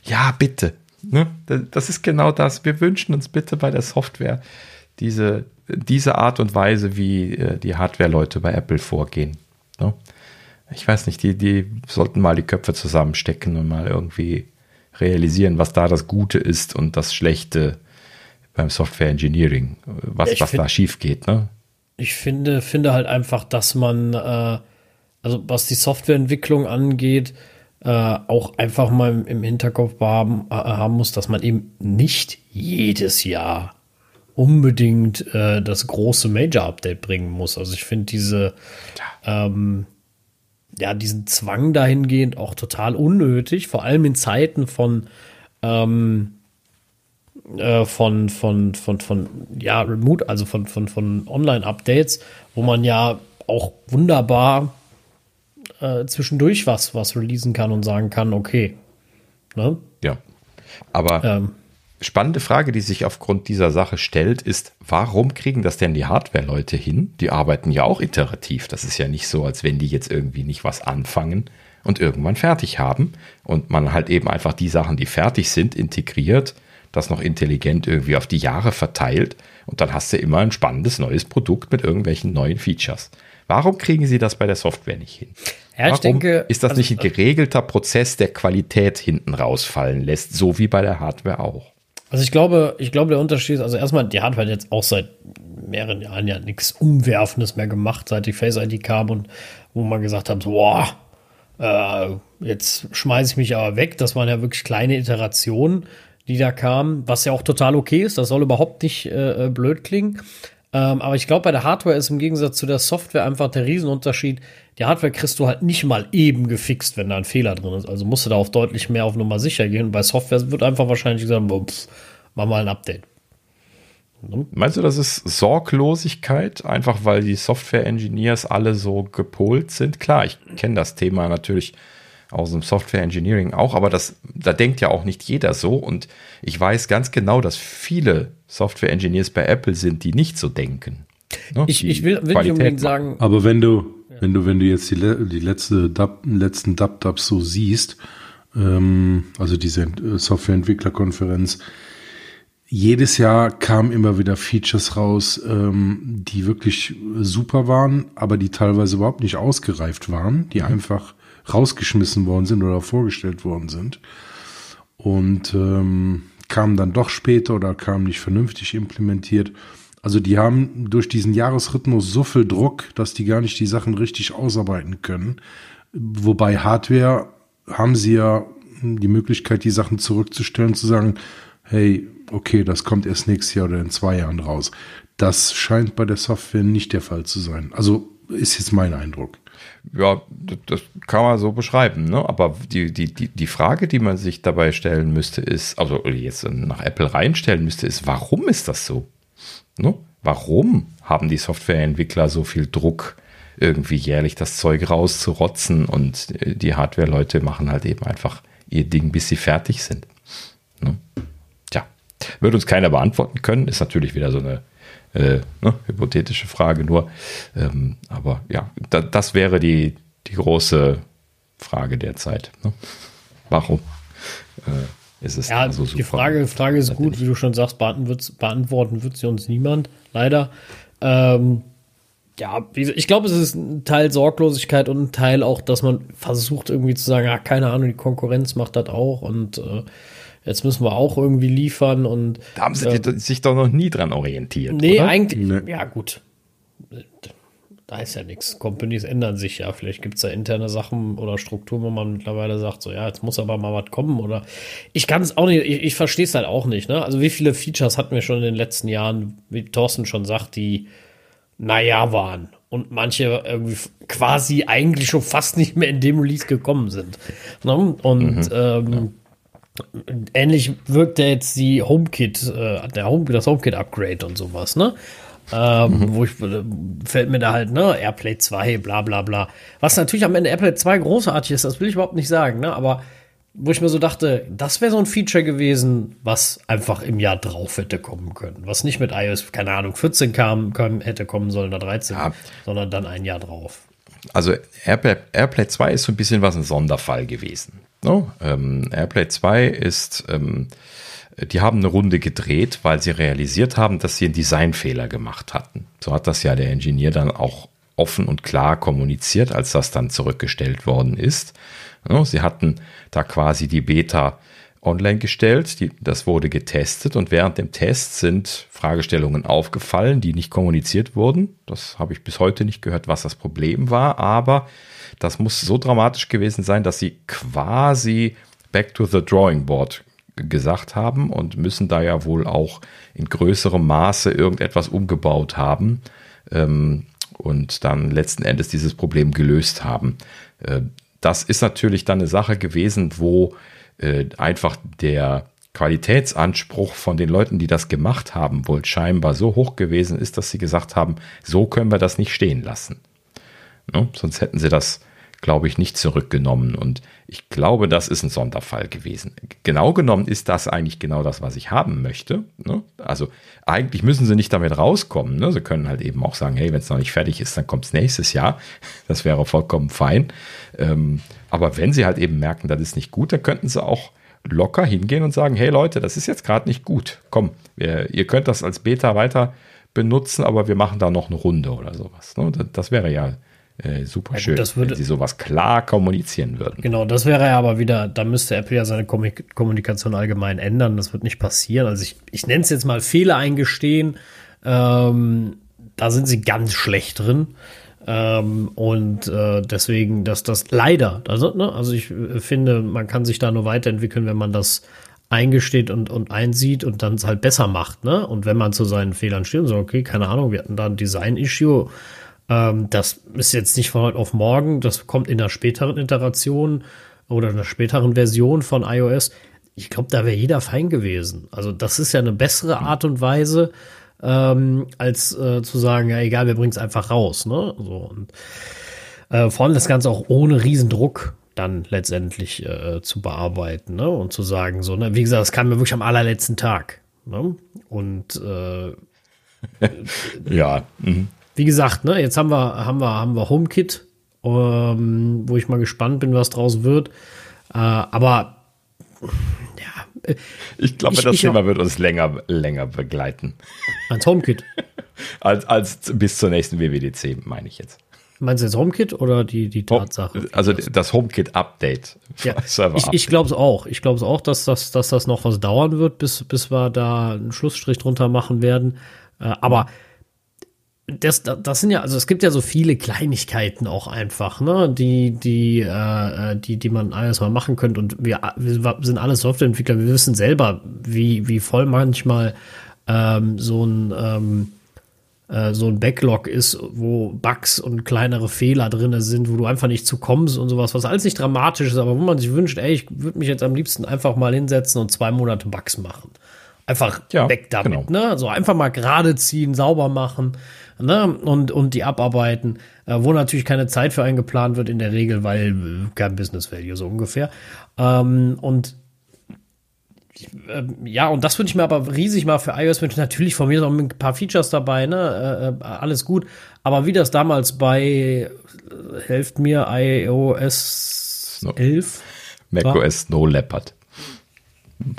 [SPEAKER 3] Ja, bitte. Ne? Das ist genau das. Wir wünschen uns bitte bei der Software diese, diese Art und Weise, wie äh, die Hardware-Leute bei Apple vorgehen. Ne? Ich weiß nicht, die, die sollten mal die Köpfe zusammenstecken und mal irgendwie realisieren, was da das Gute ist und das Schlechte beim Software Engineering, was, ja, was find, da schief geht. Ne?
[SPEAKER 1] Ich finde, finde halt einfach, dass man, äh, also was die Softwareentwicklung angeht, äh, auch einfach mal im Hinterkopf haben, äh, haben muss, dass man eben nicht jedes Jahr unbedingt äh, das große Major-Update bringen muss. Also ich finde diese, ja. Ähm, ja, diesen Zwang dahingehend auch total unnötig, vor allem in Zeiten von ähm, äh, von, von, von, von, ja, Remote, also von, von, von Online-Updates, wo man ja auch wunderbar äh, zwischendurch was, was releasen kann und sagen kann, okay.
[SPEAKER 3] Ne? Ja. Aber ähm, spannende Frage, die sich aufgrund dieser Sache stellt, ist, warum kriegen das denn die Hardware-Leute hin? Die arbeiten ja auch iterativ. Das ist ja nicht so, als wenn die jetzt irgendwie nicht was anfangen und irgendwann fertig haben und man halt eben einfach die Sachen, die fertig sind, integriert, das noch intelligent irgendwie auf die Jahre verteilt und dann hast du immer ein spannendes neues Produkt mit irgendwelchen neuen Features. Warum kriegen sie das bei der Software nicht hin? Ja, Warum denke, ist das also, nicht ein geregelter Prozess, der Qualität hinten rausfallen lässt, so wie bei der Hardware auch?
[SPEAKER 1] Also ich glaube, ich glaube, der Unterschied ist, also erstmal, die Hardware hat jetzt auch seit mehreren Jahren ja nichts Umwerfendes mehr gemacht, seit die Face ID kam und wo man gesagt hat, boah, äh, jetzt schmeiße ich mich aber weg. Das waren ja wirklich kleine Iterationen, die da kamen, was ja auch total okay ist. Das soll überhaupt nicht äh, blöd klingen. Ähm, aber ich glaube, bei der Hardware ist im Gegensatz zu der Software einfach der Riesenunterschied. Die Hardware kriegst du halt nicht mal eben gefixt, wenn da ein Fehler drin ist. Also musst du da auch deutlich mehr auf Nummer sicher gehen. bei Software wird einfach wahrscheinlich gesagt, pff, mach mal ein Update.
[SPEAKER 3] Hm? Meinst du, das ist Sorglosigkeit, einfach weil die Software-Engineers alle so gepolt sind? Klar, ich kenne das Thema natürlich aus dem Software Engineering auch, aber das, da denkt ja auch nicht jeder so. Und ich weiß ganz genau, dass viele Software Engineers bei Apple sind, die nicht so denken.
[SPEAKER 1] Ne? Ich, ich will, will nicht unbedingt sagen.
[SPEAKER 2] Aber wenn du, wenn du, wenn du jetzt die, die letzte Dub, letzten Dub-Dubs so siehst, ähm, also diese äh, Softwareentwicklerkonferenz, jedes Jahr kamen immer wieder Features raus, ähm, die wirklich super waren, aber die teilweise überhaupt nicht ausgereift waren, die mhm. einfach rausgeschmissen worden sind oder vorgestellt worden sind. Und ähm, kamen dann doch später oder kamen nicht vernünftig implementiert. Also die haben durch diesen Jahresrhythmus so viel Druck, dass die gar nicht die Sachen richtig ausarbeiten können. Wobei Hardware haben sie ja die Möglichkeit, die Sachen zurückzustellen, zu sagen, hey, okay, das kommt erst nächstes Jahr oder in zwei Jahren raus. Das scheint bei der Software nicht der Fall zu sein. Also ist jetzt mein Eindruck.
[SPEAKER 3] Ja, das kann man so beschreiben, ne? Aber die, die, die, die Frage, die man sich dabei stellen müsste, ist, also jetzt nach Apple reinstellen müsste, ist, warum ist das so? Ne? Warum haben die Softwareentwickler so viel Druck, irgendwie jährlich das Zeug rauszurotzen und äh, die Hardware-Leute machen halt eben einfach ihr Ding, bis sie fertig sind? Ne? Tja, wird uns keiner beantworten können, ist natürlich wieder so eine äh, ne, hypothetische Frage nur. Ähm, aber ja, da, das wäre die, die große Frage derzeit. Ne? Warum?
[SPEAKER 1] Äh, ist es ja, so super. Die Frage, Frage ist gut, wie du schon sagst, beantworten, wird sie uns niemand, leider. Ähm, ja, ich glaube, es ist ein Teil Sorglosigkeit und ein Teil auch, dass man versucht irgendwie zu sagen, ja, keine Ahnung, die Konkurrenz macht das auch und äh, jetzt müssen wir auch irgendwie liefern und.
[SPEAKER 3] Da haben sie äh, sich doch noch nie dran orientiert.
[SPEAKER 1] Nee, oder? eigentlich, nee. ja, gut. Da ist ja nichts. Companies ändern sich ja. Vielleicht gibt es da interne Sachen oder Strukturen, wo man mittlerweile sagt, so ja, jetzt muss aber mal was kommen. Oder ich kann es auch nicht, ich, ich verstehe es halt auch nicht. Ne? Also wie viele Features hatten wir schon in den letzten Jahren, wie Thorsten schon sagt, die naja waren und manche irgendwie quasi eigentlich schon fast nicht mehr in dem Release gekommen sind. Ne? Und mhm. ähm, ja. Ähnlich wirkt ja jetzt die HomeKit, äh, der Home, das HomeKit-Upgrade und sowas, ne? Ähm, mhm. Wo ich, äh, fällt mir da halt, ne, Airplay 2, bla bla bla. Was natürlich am Ende Airplay 2 großartig ist, das will ich überhaupt nicht sagen, ne? Aber wo ich mir so dachte, das wäre so ein Feature gewesen, was einfach im Jahr drauf hätte kommen können. Was nicht mit iOS, keine Ahnung, 14 kam, kam hätte kommen sollen oder 13, ja. sondern dann ein Jahr drauf.
[SPEAKER 3] Also Airplay, Airplay 2 ist so ein bisschen was ein Sonderfall gewesen. No? Ähm, Airplay 2 ist, ähm, die haben eine Runde gedreht, weil sie realisiert haben, dass sie einen Designfehler gemacht hatten. So hat das ja der Ingenieur dann auch offen und klar kommuniziert, als das dann zurückgestellt worden ist. No? Sie hatten da quasi die Beta online gestellt, die, das wurde getestet und während dem Test sind Fragestellungen aufgefallen, die nicht kommuniziert wurden. Das habe ich bis heute nicht gehört, was das Problem war, aber das muss so dramatisch gewesen sein, dass sie quasi back to the drawing board gesagt haben und müssen da ja wohl auch in größerem Maße irgendetwas umgebaut haben ähm, und dann letzten Endes dieses Problem gelöst haben. Äh, das ist natürlich dann eine Sache gewesen, wo äh, einfach der Qualitätsanspruch von den Leuten, die das gemacht haben, wohl scheinbar so hoch gewesen ist, dass sie gesagt haben, so können wir das nicht stehen lassen. Ne? Sonst hätten sie das, glaube ich, nicht zurückgenommen. Und ich glaube, das ist ein Sonderfall gewesen. Genau genommen ist das eigentlich genau das, was ich haben möchte. Ne? Also eigentlich müssen sie nicht damit rauskommen. Ne? Sie können halt eben auch sagen, hey, wenn es noch nicht fertig ist, dann kommt es nächstes Jahr. (laughs) Das wäre vollkommen fein. Ähm, aber wenn sie halt eben merken, das ist nicht gut, dann könnten sie auch locker hingehen und sagen, hey Leute, das ist jetzt gerade nicht gut. Komm, wir, ihr könnt das als Beta weiter benutzen, aber wir machen da noch eine Runde oder sowas. Ne? Das wäre ja äh, super ja, schön,
[SPEAKER 1] gut, würde,
[SPEAKER 3] wenn sie sowas klar kommunizieren würden.
[SPEAKER 1] Genau, das wäre ja aber wieder, da müsste Apple ja seine Kommunikation allgemein ändern. Das wird nicht passieren. Also ich, ich nenne es jetzt mal Fehler eingestehen. Ähm, da sind sie ganz schlecht drin. Ähm, und äh, deswegen, dass das leider, also, ne, also ich äh, finde, man kann sich da nur weiterentwickeln, wenn man das eingesteht und, und einsieht und dann es halt besser macht, ne? Und wenn man zu seinen Fehlern steht und sagt, okay, keine Ahnung, wir hatten da ein Design-Issue, ähm, das ist jetzt nicht von heute auf morgen, das kommt in einer späteren Iteration oder einer späteren Version von iOS. Ich glaube, da wäre jeder fein gewesen. Also das ist ja eine bessere Art und Weise, ähm, als äh, zu sagen, ja egal, wir bringen es einfach raus. Ne? So, und äh, vor allem das Ganze auch ohne Riesendruck dann letztendlich äh, zu bearbeiten ne? und zu sagen, so, ne? wie gesagt, das kam mir wirklich am allerletzten Tag. Ne? Und äh, (laughs)
[SPEAKER 3] ja. Mhm.
[SPEAKER 1] Wie gesagt, ne, jetzt haben wir, haben wir, haben wir HomeKit, ähm, wo ich mal gespannt bin, was draus wird. Äh, aber
[SPEAKER 3] ich glaube, das ich Thema auch, wird uns länger, länger begleiten.
[SPEAKER 1] Als HomeKit. (laughs)
[SPEAKER 3] als, als bis zur nächsten WWDC, meine ich jetzt.
[SPEAKER 1] Meinst du jetzt HomeKit oder die, die Tatsache?
[SPEAKER 3] Also das HomeKit-Update.
[SPEAKER 1] Ja, (laughs) ich ich glaube es auch. Ich glaube es auch, dass das, dass das noch was dauern wird, bis, bis wir da einen Schlussstrich drunter machen werden. Äh, aber das, das sind ja, also es gibt ja so viele Kleinigkeiten auch einfach, ne, die, die, äh, äh, die, die man alles mal machen könnte. Und wir, wir sind alle Softwareentwickler, wir wissen selber, wie, wie voll manchmal ähm, so ein ähm, äh, so ein Backlog ist, wo Bugs und kleinere Fehler drin sind, wo du einfach nicht zu kommst und sowas, was alles nicht dramatisch ist, aber wo man sich wünscht, ey, ich würde mich jetzt am liebsten einfach mal hinsetzen und zwei Monate Bugs machen. Einfach ja, weg damit, genau. ne? So einfach mal gerade ziehen, sauber machen ne? und, und die abarbeiten, äh, wo natürlich keine Zeit für einen geplant wird in der Regel, weil äh, kein Business Value so ungefähr. Ähm, und äh, ja, und das würde ich mir aber riesig mal für iOS wünschen. Natürlich von mir noch ein paar Features dabei, ne? Äh, äh alles gut. Aber wie das damals bei, äh, helft mir, iOS 11?
[SPEAKER 3] macOS Snow Leopard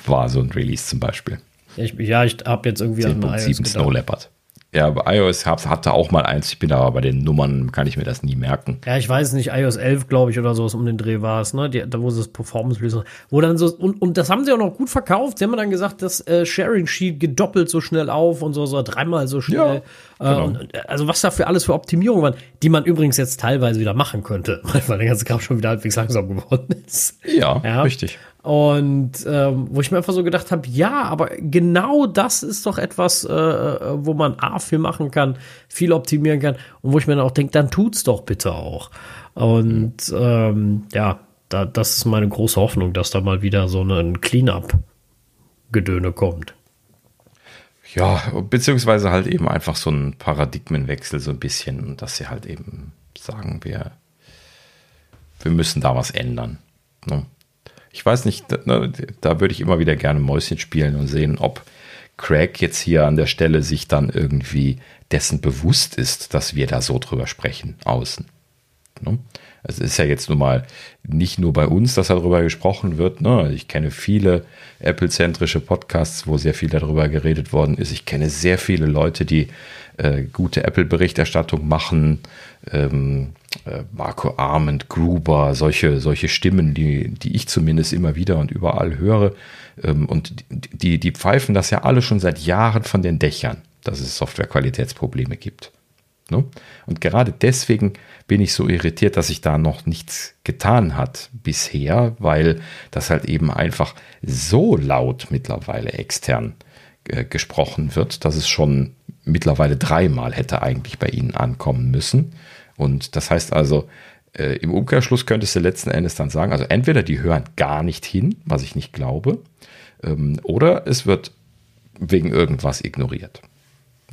[SPEAKER 3] war so ein Release zum Beispiel.
[SPEAKER 1] Ja, ich, ja, ich habe jetzt irgendwie
[SPEAKER 3] 10. an iOS Snow Leopard. Ja, bei iOS hatte auch mal eins. Ich bin aber bei den Nummern, kann ich mir das nie merken.
[SPEAKER 1] Ja, ich weiß nicht, iOS 11, glaube ich, oder sowas um den Dreh war es, ne? Die, da wo es das Performance Release, wo dann so, und, und das haben sie auch noch gut verkauft. Sie haben dann gesagt, das äh, Sharing Sheet geht doppelt so schnell auf und so, so dreimal so schnell. Ja, genau. äh, und, äh, also was da für alles für Optimierungen waren, die man übrigens jetzt teilweise wieder machen könnte, (laughs) weil der ganze Kram schon wieder halbwegs langsam geworden ist.
[SPEAKER 3] Ja, ja. richtig.
[SPEAKER 1] Und ähm, wo ich mir einfach so gedacht habe, ja, aber genau das ist doch etwas, äh, äh, wo man A viel machen kann, viel optimieren kann und wo ich mir dann auch denke, dann tut's doch bitte auch. Und ähm, ja, da, das ist meine große Hoffnung, dass da mal wieder so ein Cleanup-Gedöne kommt.
[SPEAKER 3] Ja, beziehungsweise halt eben einfach so ein Paradigmenwechsel so ein bisschen, dass sie halt eben sagen, wir, wir müssen da was ändern. Ne? ich weiß nicht, da, ne, da würde ich immer wieder gerne Mäuschen spielen und sehen, ob Craig jetzt hier an der Stelle sich dann irgendwie dessen bewusst ist, dass wir da so drüber sprechen, außen. Es ist ja jetzt nun mal nicht nur bei uns, dass darüber gesprochen wird. Ne? Ich kenne viele Apple-zentrische Podcasts, wo sehr viel darüber geredet worden ist. Ich kenne sehr viele Leute, die äh, gute Apple-Berichterstattung machen. Ähm, äh, Marco Arment, Gruber, solche, solche Stimmen, die, die ich zumindest immer wieder und überall höre. Ähm, und die, die pfeifen das ja alle schon seit Jahren von den Dächern, dass es Softwarequalitätsprobleme gibt. Ne? Und gerade deswegen bin ich so irritiert, dass sich da noch nichts getan hat bisher, weil das halt eben einfach so laut mittlerweile extern äh, gesprochen wird, dass es schon mittlerweile dreimal hätte eigentlich bei Ihnen ankommen müssen. Und das heißt also, äh, im Umkehrschluss könntest du letzten Endes dann sagen, also entweder die hören gar nicht hin, was ich nicht glaube, ähm, oder es wird wegen irgendwas ignoriert.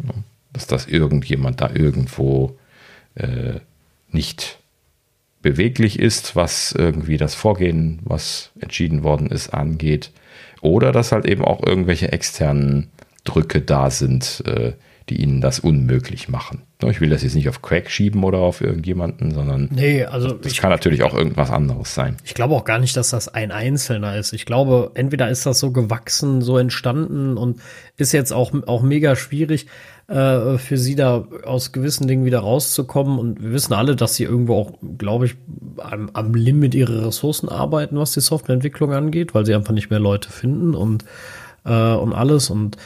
[SPEAKER 3] Ja, dass das irgendjemand da irgendwo äh, nicht beweglich ist, was irgendwie das Vorgehen, was entschieden worden ist, angeht. Oder dass halt eben auch irgendwelche externen Drücke da sind, äh, die ihnen das unmöglich machen. Ich will das jetzt nicht auf Crack schieben oder auf irgendjemanden, sondern
[SPEAKER 1] nee, also
[SPEAKER 3] das kann natürlich auch irgendwas anderes sein.
[SPEAKER 1] Ich glaube auch gar nicht, dass das ein Einzelner ist. Ich glaube, entweder ist das so gewachsen, so entstanden und ist jetzt auch, auch mega schwierig äh, für sie da aus gewissen Dingen wieder rauszukommen. Und wir wissen alle, dass sie irgendwo auch, glaube ich, am, am Limit ihrer Ressourcen arbeiten, was die Softwareentwicklung angeht, weil sie einfach nicht mehr Leute finden und, äh, und alles. Und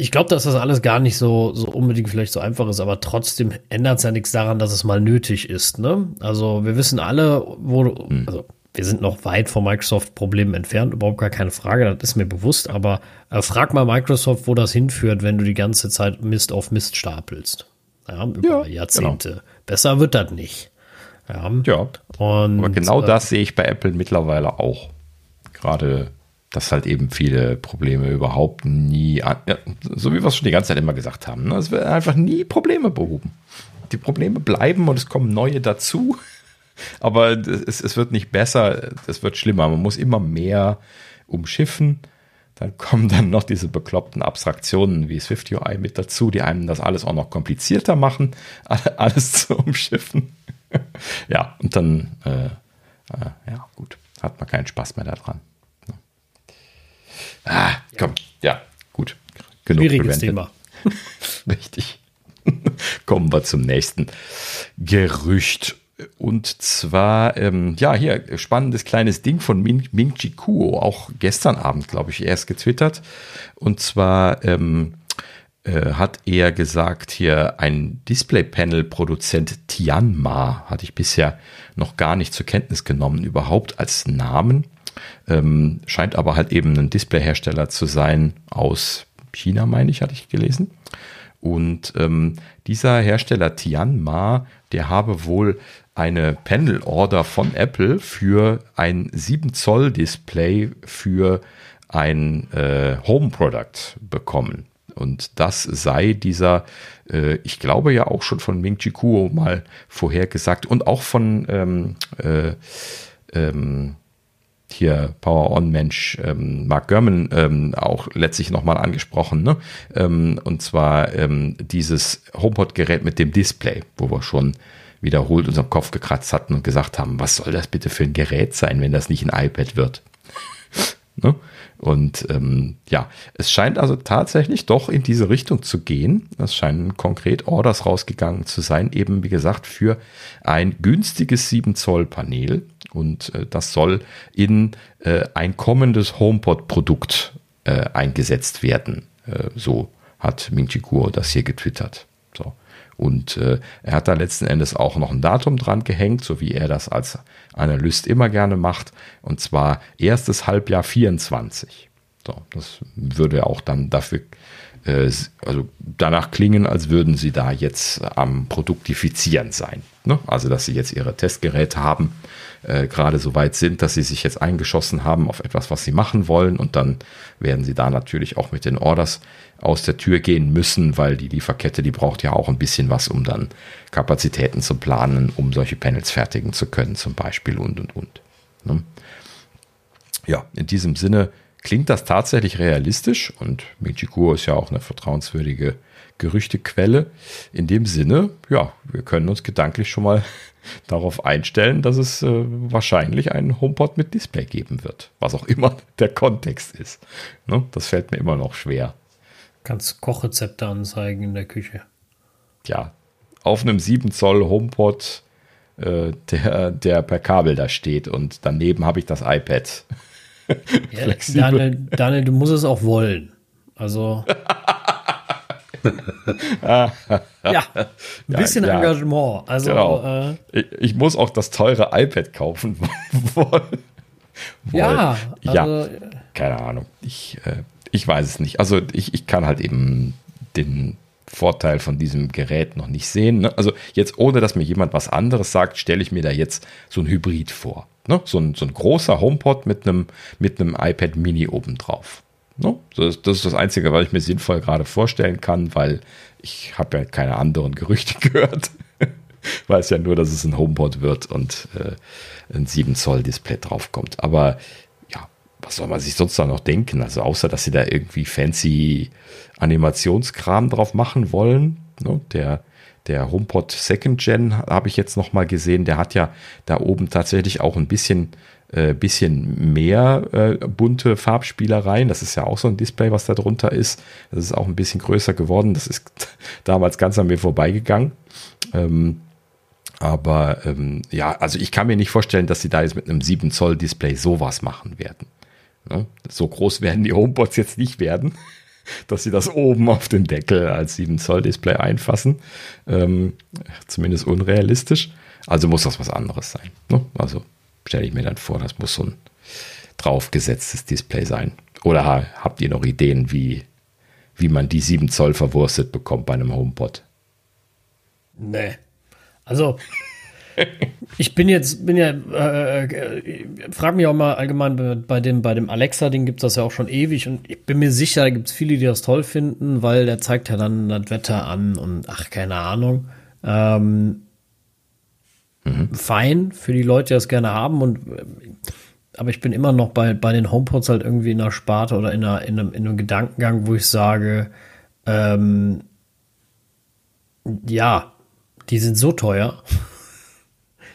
[SPEAKER 1] ich glaube, dass das alles gar nicht so, so unbedingt vielleicht so einfach ist, aber trotzdem ändert es ja nichts daran, dass es mal nötig ist. Ne? Also wir wissen alle, wo, hm. also wir sind noch weit vom Microsoft-Problem entfernt, überhaupt gar keine Frage, das ist mir bewusst, aber äh, frag mal Microsoft, wo das hinführt, wenn du die ganze Zeit Mist auf Mist stapelst. Ja, über ja, Jahrzehnte. Genau. Besser wird das nicht.
[SPEAKER 3] Ja, ja. Und, aber genau äh, das sehe ich bei Apple mittlerweile auch. Gerade dass halt eben viele Probleme überhaupt nie, ja, so wie wir es schon die ganze Zeit immer gesagt haben, ne? es werden einfach nie Probleme behoben. Die Probleme bleiben und es kommen neue dazu, (laughs) aber es, es wird nicht besser, es wird schlimmer. Man muss immer mehr umschiffen. Dann kommen dann noch diese bekloppten Abstraktionen wie Swift UI mit dazu, die einem das alles auch noch komplizierter machen, (laughs) alles (laughs) zu umschiffen. ja, und dann, äh, äh, ja, gut, hat man keinen Spaß mehr daran. Ah, komm, ja, gut.
[SPEAKER 1] Genug Schwieriges Thema. (laughs)
[SPEAKER 3] Richtig. (laughs) Kommen wir zum nächsten Gerücht. Und zwar, ähm, ja, hier, spannendes kleines Ding von Ming, Ming Chi Kuo, auch gestern Abend, glaube ich, erst getwittert. Und zwar ähm, äh, hat er gesagt, hier ein Display-Panel-Produzent Tianma, hatte ich bisher noch gar nicht zur Kenntnis genommen, überhaupt als Namen. Ähm, scheint aber halt eben ein Displayhersteller zu sein aus China, meine ich, hatte ich gelesen. Und ähm, dieser Hersteller Tianma, der habe wohl eine Panel-Order von Apple für ein 7 Zoll Display für ein äh, Home-Product bekommen. Und das sei dieser, äh, ich glaube ja auch schon von Ming Chi Kuo mal vorhergesagt und auch von ähm, äh, ähm, hier Power-On-Mensch ähm, Mark Gurman ähm, auch letztlich nochmal angesprochen. Ne? Ähm, und zwar ähm, dieses HomePod-Gerät mit dem Display, wo wir schon wiederholt unseren Kopf gekratzt hatten und gesagt haben, was soll das bitte für ein Gerät sein, wenn das nicht ein iPad wird? Ne? Und ähm, ja, es scheint also tatsächlich doch in diese Richtung zu gehen. Es scheinen konkret Orders rausgegangen zu sein, eben wie gesagt für ein günstiges 7 Zoll Panel. Und äh, das soll in äh, ein kommendes HomePod-Produkt äh, eingesetzt werden. Äh, so hat Ming Chi Kuo das hier getwittert. So. Und äh, er hat da letzten Endes auch noch ein Datum dran gehängt, so wie er das als Analyst immer gerne macht. Und zwar erstes Halbjahr 24. So, das würde auch dann dafür, äh, also danach klingen, als würden sie da jetzt am Produktifizieren sein. Ne? Also, dass sie jetzt ihre Testgeräte haben, äh, gerade so weit sind, dass sie sich jetzt eingeschossen haben auf etwas, was sie machen wollen. Und dann werden sie da natürlich auch mit den Orders aus der Tür gehen müssen, weil die Lieferkette, die braucht ja auch ein bisschen was, um dann Kapazitäten zu planen, um solche Panels fertigen zu können, zum Beispiel und und und. Ne? Ja, in diesem Sinne klingt das tatsächlich realistisch und Michikuo ist ja auch eine vertrauenswürdige Gerüchtequelle. In dem Sinne, ja, wir können uns gedanklich schon mal darauf einstellen, dass es äh, wahrscheinlich einen HomePod mit Display geben wird. Was auch immer (laughs) der Kontext ist. Ne? Das fällt mir immer noch schwer.
[SPEAKER 1] Kannst Kochrezepte anzeigen in der Küche.
[SPEAKER 3] Ja, auf einem 7 Zoll HomePod, äh, der, der per Kabel da steht und daneben habe ich das iPad. (laughs)
[SPEAKER 1] Ja, Daniel, Daniel, du musst es auch wollen. Also. (laughs) ja, ein bisschen ja, ja. Engagement. Also,
[SPEAKER 3] genau. äh, ich, ich, muss auch das teure iPad kaufen (laughs) wollen.
[SPEAKER 1] Ja,
[SPEAKER 3] ja, also, keine Ahnung. Ich, äh, ich weiß es nicht. Also ich, ich kann halt eben den Vorteil von diesem Gerät noch nicht sehen. Ne? Also jetzt ohne, dass mir jemand was anderes sagt, stelle ich mir da jetzt so ein Hybrid vor. Ne? So, ein, so ein großer HomePod mit einem, mit einem iPad Mini obendrauf. Ne? Das, das ist das Einzige, was ich mir sinnvoll gerade vorstellen kann, weil ich habe ja keine anderen Gerüchte (laughs) gehört. weiß ja nur, dass es ein HomePod wird und äh, ein 7 Zoll Display draufkommt. Aber ja, was soll man sich sonst da noch denken? Also außer, dass sie da irgendwie fancy Animationskram drauf machen wollen. Ne? Der, der HomePod Second Gen habe ich jetzt noch mal gesehen. Der hat ja da oben tatsächlich auch ein bisschen äh, bisschen mehr äh, bunte Farbspielereien. Das ist ja auch so ein Display, was da drunter ist. Das ist auch ein bisschen größer geworden. Das ist (laughs) damals ganz an mir vorbeigegangen. Ähm, aber ähm, ja, also ich kann mir nicht vorstellen, dass sie da jetzt mit einem 7 Zoll Display sowas machen werden. Ne? So groß werden die HomePods jetzt nicht werden, (laughs) dass sie das oben auf den Deckel als 7 Zoll Display einfassen. Ähm, zumindest unrealistisch. Also muss das was anderes sein. Ne? Also stelle ich mir dann vor, das muss so ein draufgesetztes Display sein. Oder habt ihr noch Ideen, wie, wie man die 7 Zoll verwurstet bekommt bei einem HomePod?
[SPEAKER 1] Nee. Also, ich bin jetzt, bin ja, äh, äh, frag mich auch mal allgemein bei dem, bei dem Alexa-Ding gibt es das ja auch schon ewig und ich bin mir sicher, da gibt es viele, die das toll finden, weil der zeigt ja dann das Wetter an und ach, keine Ahnung. Ähm, mhm. fein für die Leute, die das gerne haben. Und aber ich bin immer noch bei, bei den HomePods halt irgendwie in einer Sparte oder in, einer, in, einem, in einem Gedankengang, wo ich sage, ähm, ja, die sind so teuer. (laughs)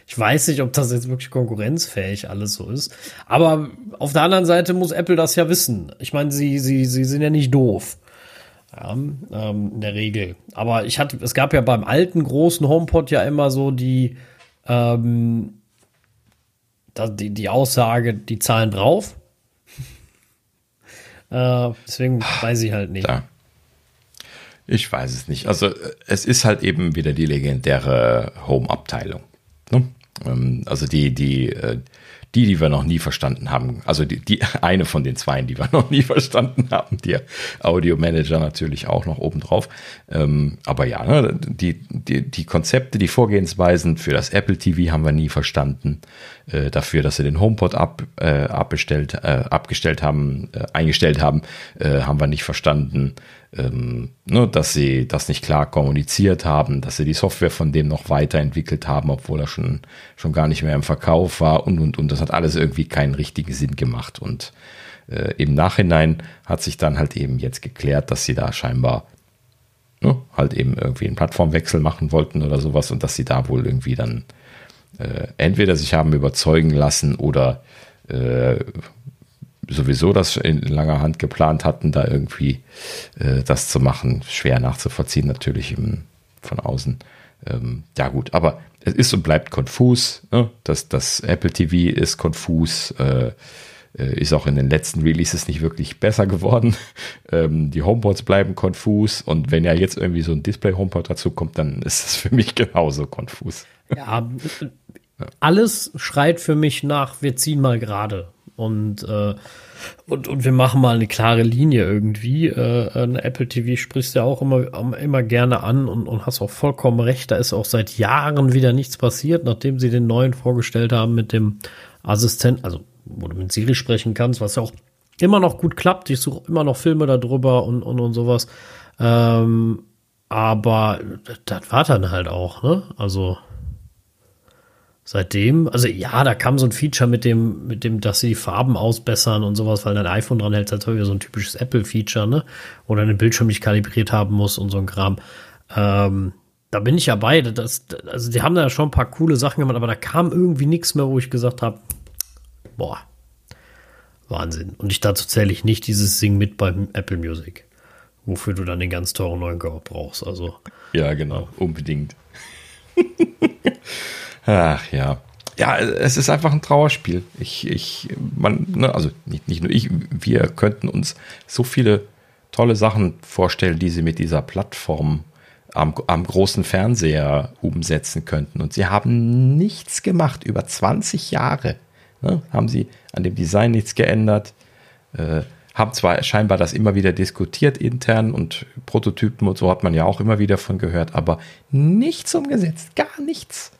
[SPEAKER 1] Ich weiß nicht, ob das jetzt wirklich konkurrenzfähig alles so ist. Aber auf der anderen Seite muss Apple das ja wissen. Ich meine, sie, sie, sie sind ja nicht doof. Ja, ähm, in der Regel. Aber ich hatte, es gab ja beim alten großen HomePod ja immer so die, ähm, die, die Aussage, die zahlen drauf. (laughs) äh, deswegen weiß ich halt nicht. Ja.
[SPEAKER 3] Ich weiß es nicht. Also es ist halt eben wieder die legendäre Home-Abteilung. Ne? Ähm, also die, die, äh, die, die wir noch nie verstanden haben, also die, die (laughs) eine von den zwei, die wir noch nie verstanden haben, die Audio Manager natürlich auch noch obendrauf. Ähm, aber ja, ne, die, die, die Konzepte, die Vorgehensweisen für das Apple TV haben wir nie verstanden. Äh, dafür, dass sie den HomePod ab, äh, abbestellt, äh, abgestellt haben, äh, eingestellt haben, äh, haben wir nicht verstanden ähm, ne, dass sie das nicht klar kommuniziert haben, dass sie die Software von dem noch weiterentwickelt haben, obwohl er schon, schon gar nicht mehr im Verkauf war und, und, und. Das hat alles irgendwie keinen richtigen Sinn gemacht. Und äh, im Nachhinein hat sich dann halt eben jetzt geklärt, dass sie da scheinbar ne, halt eben irgendwie einen Plattformwechsel machen wollten oder sowas und dass sie da wohl irgendwie dann äh, entweder sich haben überzeugen lassen oder äh, sowieso das in langer Hand geplant hatten, da irgendwie äh, das zu machen. Schwer nachzuvollziehen natürlich im, von außen. Ähm, ja gut, aber es ist und bleibt konfus. Ne? Das, das Apple TV ist konfus. Äh, äh, ist auch in den letzten Releases nicht wirklich besser geworden. (laughs) Ähm, die HomePods bleiben konfus und wenn ja jetzt irgendwie so ein Display-HomePod dazu kommt, dann ist es für mich (laughs) genauso konfus.
[SPEAKER 1] Ja, alles schreit für mich nach, wir ziehen mal gerade. Und, äh, und, und wir machen mal eine klare Linie irgendwie. Äh, eine Apple TV sprichst ja auch immer, immer gerne an und, und hast auch vollkommen recht. Da ist auch seit Jahren wieder nichts passiert, nachdem sie den neuen vorgestellt haben mit dem Assistent, also wo du mit Siri sprechen kannst, was ja auch immer noch gut klappt. Ich suche immer noch Filme darüber und, und, und sowas. Ähm, aber das war dann halt auch, ne? Also seitdem, also ja, da kam so ein Feature mit dem, mit dem, dass sie die Farben ausbessern und sowas, weil dein iPhone dran hält, als wäre so ein typisches Apple-Feature, ne? Oder einen Bildschirm nicht kalibriert haben muss und so ein Kram. Ähm, da bin ich ja bei. Das, also die haben da schon ein paar coole Sachen gemacht, aber da kam irgendwie nichts mehr, wo ich gesagt habe, boah, Wahnsinn. Und ich dazu zähle ich nicht dieses Sing mit beim Apple Music, wofür du dann den ganz teuren neuen Körper brauchst. Also
[SPEAKER 3] ja, genau, unbedingt. (laughs) Ach ja. Ja, es ist einfach ein Trauerspiel. Ich, ich, man, ne, also nicht, nicht nur ich, wir könnten uns so viele tolle Sachen vorstellen, die sie mit dieser Plattform am, am großen Fernseher umsetzen könnten. Und sie haben nichts gemacht. Über 20 Jahre ne, haben sie an dem Design nichts geändert. Äh, haben zwar scheinbar das immer wieder diskutiert intern und Prototypen und so hat man ja auch immer wieder von gehört, aber nichts umgesetzt, gar nichts.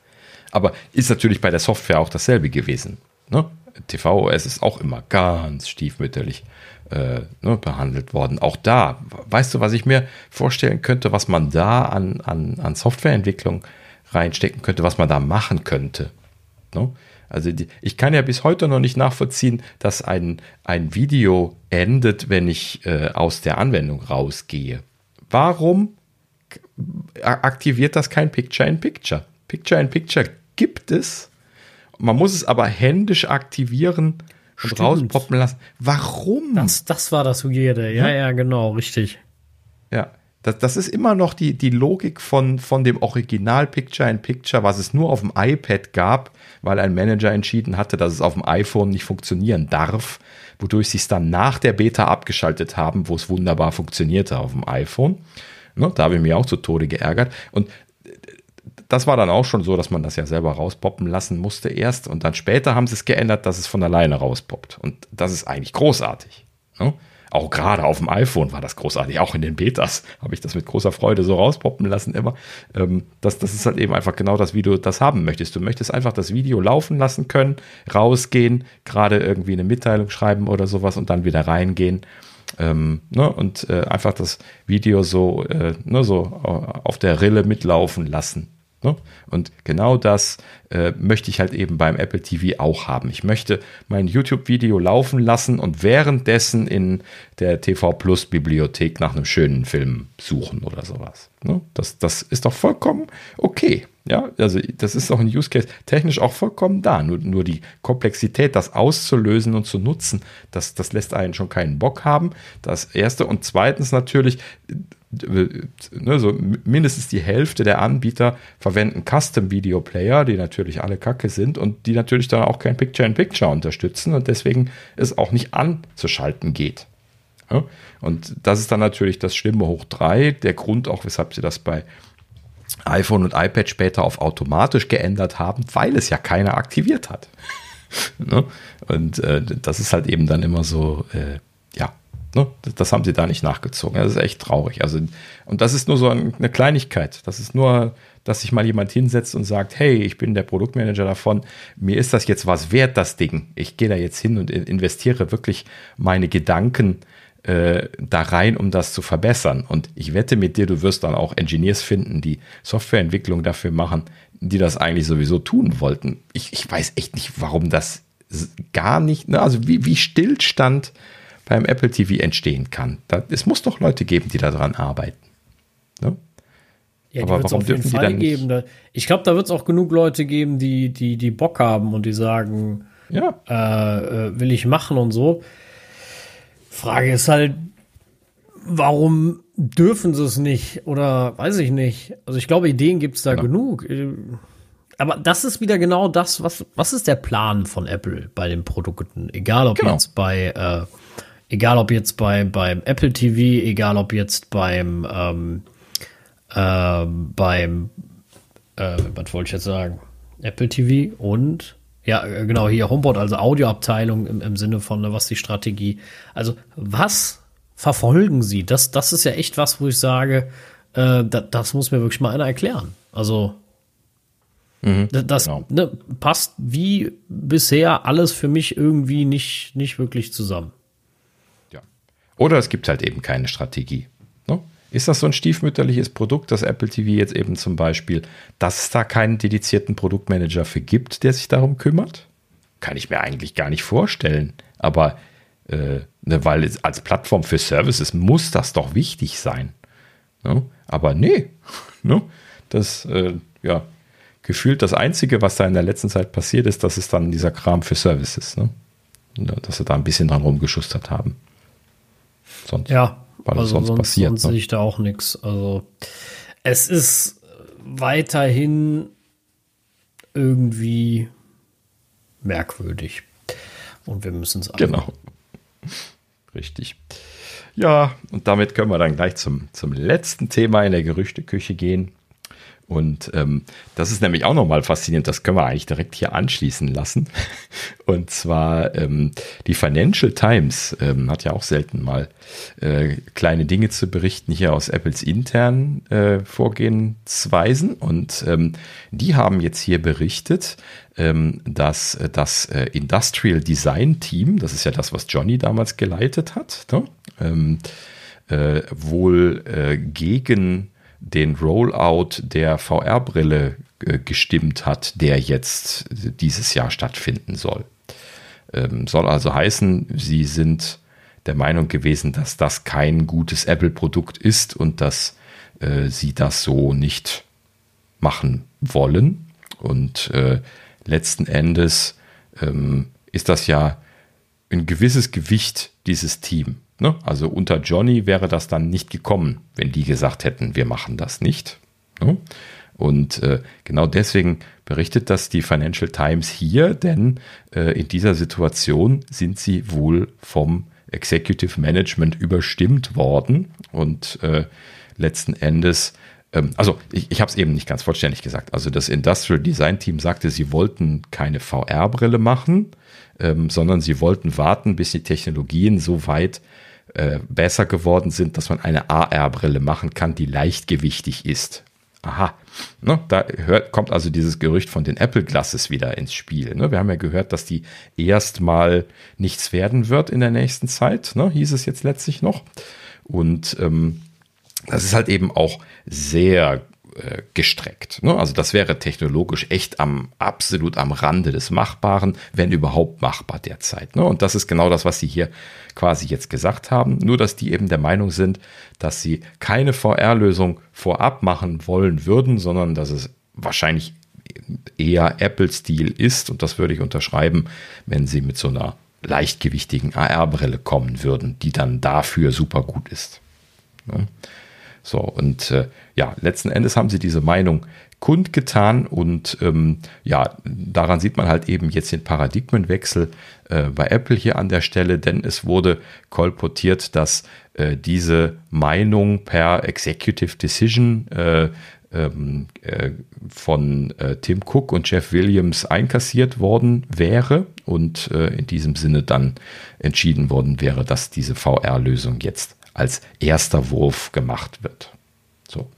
[SPEAKER 3] Aber ist natürlich bei der Software auch dasselbe gewesen. Ne? TVOS ist auch immer ganz stiefmütterlich äh, ne, behandelt worden. Auch da, weißt du, was ich mir vorstellen könnte, was man da an, an, an Softwareentwicklung reinstecken könnte, was man da machen könnte. Ne? Also die, ich kann ja bis heute noch nicht nachvollziehen, dass ein, ein Video endet, wenn ich äh, aus der Anwendung rausgehe. Warum aktiviert das kein Picture-in-Picture? Picture-in-Picture gibt es. Man muss es aber händisch aktivieren und
[SPEAKER 1] Stimmt.
[SPEAKER 3] rauspoppen lassen. Warum?
[SPEAKER 1] Das, das war das Weirde. Ja, ja, genau, richtig.
[SPEAKER 3] Ja, das, das ist immer noch die, die Logik von, von dem Original Picture-in-Picture, was es nur auf dem iPad gab, weil ein Manager entschieden hatte, dass es auf dem iPhone nicht funktionieren darf, wodurch sie es dann nach der Beta abgeschaltet haben, wo es wunderbar funktionierte auf dem iPhone. Ne, da habe ich mich auch zu Tode geärgert. Und das war dann auch schon so, dass man das ja selber rauspoppen lassen musste erst. Und dann später haben sie es geändert, dass es von alleine rauspoppt. Und das ist eigentlich großartig. Ne? Auch gerade auf dem iPhone war das großartig. Auch in den Betas (laughs) habe ich das mit großer Freude so rauspoppen lassen immer. Ähm, das, das ist halt eben einfach genau das, wie du das haben möchtest. Du möchtest einfach das Video laufen lassen können, rausgehen, gerade irgendwie eine Mitteilung schreiben oder sowas und dann wieder reingehen. Ähm, ne, und äh, einfach das Video so, äh, ne, so äh, auf der Rille mitlaufen lassen. Ne? Und genau das äh, möchte ich halt eben beim Apple TV auch haben. Ich möchte mein YouTube-Video laufen lassen und währenddessen in der TV Plus Bibliothek nach einem schönen Film suchen oder sowas. Ne? Das, das ist doch vollkommen okay. Ja, also das ist auch ein Use Case technisch auch vollkommen da. Nur, nur die Komplexität, das auszulösen und zu nutzen, das, das lässt einen schon keinen Bock haben. Das erste. Und zweitens natürlich, ne, so mindestens die Hälfte der Anbieter verwenden Custom Video Player, die natürlich alle kacke sind und die natürlich dann auch kein Picture-in-Picture unterstützen und deswegen es auch nicht anzuschalten geht. Ja? Und das ist dann natürlich das Schlimme hoch drei. Der Grund auch, weshalb sie das bei iPhone und iPad später auf automatisch geändert haben, weil es ja keiner aktiviert hat. (laughs) ne? Und äh, das ist halt eben dann immer so, äh, ne? das, haben sie da nicht nachgezogen. Das ist echt traurig. Also, und das ist nur so eine Kleinigkeit. Das ist nur, dass sich mal jemand hinsetzt und sagt, hey, ich bin der Produktmanager davon, mir ist das jetzt was wert, das Ding. Ich gehe da jetzt hin und investiere wirklich meine Gedanken äh, da rein, um das zu verbessern. Und ich wette mit dir, du wirst dann auch Engineers finden, die Softwareentwicklung dafür machen, die das eigentlich sowieso tun wollten. Ich, ich weiß echt nicht, warum das gar nicht, ne? also wie, wie Stillstand beim Apple TV entstehen kann. Da, es muss doch Leute geben, die daran arbeiten. Ne?
[SPEAKER 1] Ja, Aber warum dürfen die dann geben? Ich glaube, da wird es auch genug Leute geben, die, die, die Bock haben und die sagen, ja. Äh, äh, will ich machen und so. Frage ist halt, warum dürfen sie es nicht? Oder weiß ich nicht. Also ich glaube, Ideen gibt es da genau. genug. Aber das ist wieder genau das, was, was ist der Plan von Apple bei den Produkten? Egal ob genau. jetzt bei, äh, egal ob jetzt bei, beim Apple TV, egal ob jetzt beim, ähm, äh, beim, äh, was wollte ich jetzt sagen? Apple TV und ja, äh, genau, hier HomePod, also Audioabteilung im, im Sinne von, ne, was die Strategie. Also, was verfolgen Sie? Das, das ist ja echt was, wo ich sage, äh, das, das muss mir wirklich mal einer erklären. Also, mhm, das genau. ne, passt wie bisher alles für mich irgendwie nicht, nicht wirklich zusammen.
[SPEAKER 3] Oder es gibt halt eben keine Strategie. Ne? Ist das so ein stiefmütterliches Produkt, das Apple TV jetzt eben zum Beispiel, dass es da keinen dedizierten Produktmanager für gibt, der sich darum kümmert? Kann ich mir eigentlich gar nicht vorstellen. Aber äh, ne, weil als Plattform für Services muss das doch wichtig sein. Ne? Aber nee, (laughs) ne? das, äh, ja, gefühlt das Einzige, was da in der letzten Zeit passiert ist, das ist dann dieser Kram für Services. Ne? Dass sie da ein bisschen dran rumgeschustert haben.
[SPEAKER 1] Sonst. Ja, weil also sonst, sonst passiert. Sonst ne? sehe ich da auch nichts. Also es ist weiterhin irgendwie merkwürdig. Und wir müssen es
[SPEAKER 3] Genau. Richtig. Ja, und damit können wir dann gleich zum, zum letzten Thema in der Gerüchteküche gehen. Und ähm, das ist nämlich auch nochmal faszinierend, das können wir eigentlich direkt hier anschließen lassen. (laughs) Und zwar ähm, die Financial Times ähm, hat ja auch selten mal äh, kleine Dinge zu berichten hier aus Apples internen äh, Vorgehensweisen. Und ähm, die haben jetzt hier berichtet, ähm, dass äh, das äh, Industrial Design Team, das ist ja das, was Johnny damals geleitet hat, ne? ähm, äh, wohl äh, gegen den Rollout der VR-Brille äh, gestimmt hat, der jetzt dieses Jahr stattfinden soll. Ähm, soll also heißen, sie sind der Meinung gewesen, dass das kein gutes Apple-Produkt ist und dass äh, sie das so nicht machen wollen. Und äh, letzten Endes ähm, ist das ja ein gewisses Gewicht dieses Team. Ne? Also unter Johnny wäre das dann nicht gekommen, wenn die gesagt hätten, wir machen das nicht. Ne? Und äh, genau deswegen berichtet das die Financial Times hier, denn äh, in dieser Situation sind sie wohl vom Executive Management überstimmt worden und äh, letzten Endes, ähm, also ich, ich habe es eben nicht ganz vollständig gesagt, also das Industrial Design Team sagte, sie wollten keine VR-Brille machen, ähm, sondern sie wollten warten, bis die Technologien so weit äh, besser geworden sind, dass man eine AR-Brille machen kann, die leichtgewichtig ist. Aha, ne, da hört, kommt also dieses Gerücht von den Apple Glasses wieder ins Spiel. Ne? Wir haben ja gehört, dass die erstmal nichts werden wird in der nächsten Zeit, ne? hieß es jetzt letztlich noch. Und ähm, das ist halt eben auch sehr gestreckt. Ne? Also das wäre technologisch echt am absolut am Rande des Machbaren, wenn überhaupt machbar derzeit. Ne? Und das ist genau das, was sie hier quasi jetzt gesagt haben. Nur, dass die eben der Meinung sind, dass sie keine VR-Lösung vorab machen wollen würden, sondern dass es wahrscheinlich eher Apple-Stil ist. Und das würde ich unterschreiben, wenn sie mit so einer leichtgewichtigen AR-Brille kommen würden, die dann dafür super gut ist. Ne? So, und äh, ja, letzten Endes haben sie diese Meinung kundgetan und ähm, ja, daran sieht man halt eben jetzt den Paradigmenwechsel äh, bei Apple hier an der Stelle, denn es wurde kolportiert, dass äh, diese Meinung per Executive Decision äh, ähm, äh, von äh, Tim Cook und Jeff Williams einkassiert worden wäre und äh, in diesem Sinne dann entschieden worden wäre, dass diese VR-Lösung jetzt als erster Wurf gemacht wird. So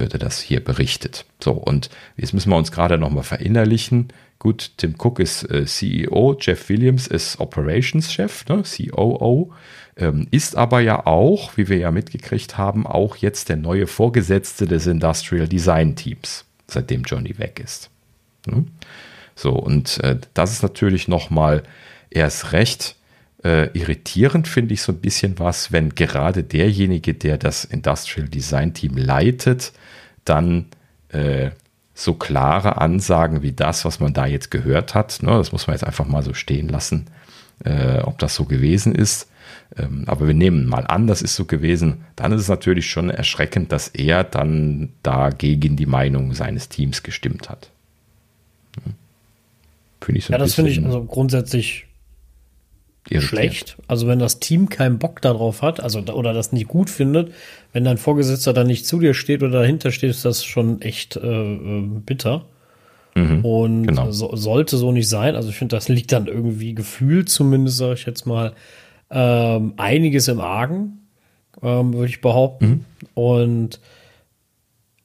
[SPEAKER 3] würde das hier berichtet. So, und jetzt müssen wir uns gerade nochmal verinnerlichen. Gut, Tim Cook ist äh, CEO, Jeff Williams ist Operations-Chef, ne, COO, ähm, ist aber ja auch, wie wir ja mitgekriegt haben, auch jetzt der neue Vorgesetzte des Industrial Design Teams, seitdem Johnny weg ist. Ne? So, und äh, das ist natürlich nochmal erst recht äh, irritierend finde ich so ein bisschen was, wenn gerade derjenige, der das Industrial Design Team leitet, dann äh, so klare Ansagen wie das, was man da jetzt gehört hat, ne, das muss man jetzt einfach mal so stehen lassen, äh, ob das so gewesen ist. Ähm, aber wir nehmen mal an, das ist so gewesen. Dann ist es natürlich schon erschreckend, dass er dann da gegen die Meinung seines Teams gestimmt hat.
[SPEAKER 1] Hm. Finde ich so ja, das finde ich also grundsätzlich. Schlecht. Also wenn das Team keinen Bock darauf hat, also oder das nicht gut findet, wenn dein Vorgesetzter dann nicht zu dir steht oder dahinter steht, ist das schon echt äh, äh bitter. Mhm, und genau. so, sollte so nicht sein. Also ich finde, das liegt dann irgendwie gefühlt, zumindest sage ich jetzt mal, ähm, einiges im Argen, ähm, würde ich behaupten. Mhm. Und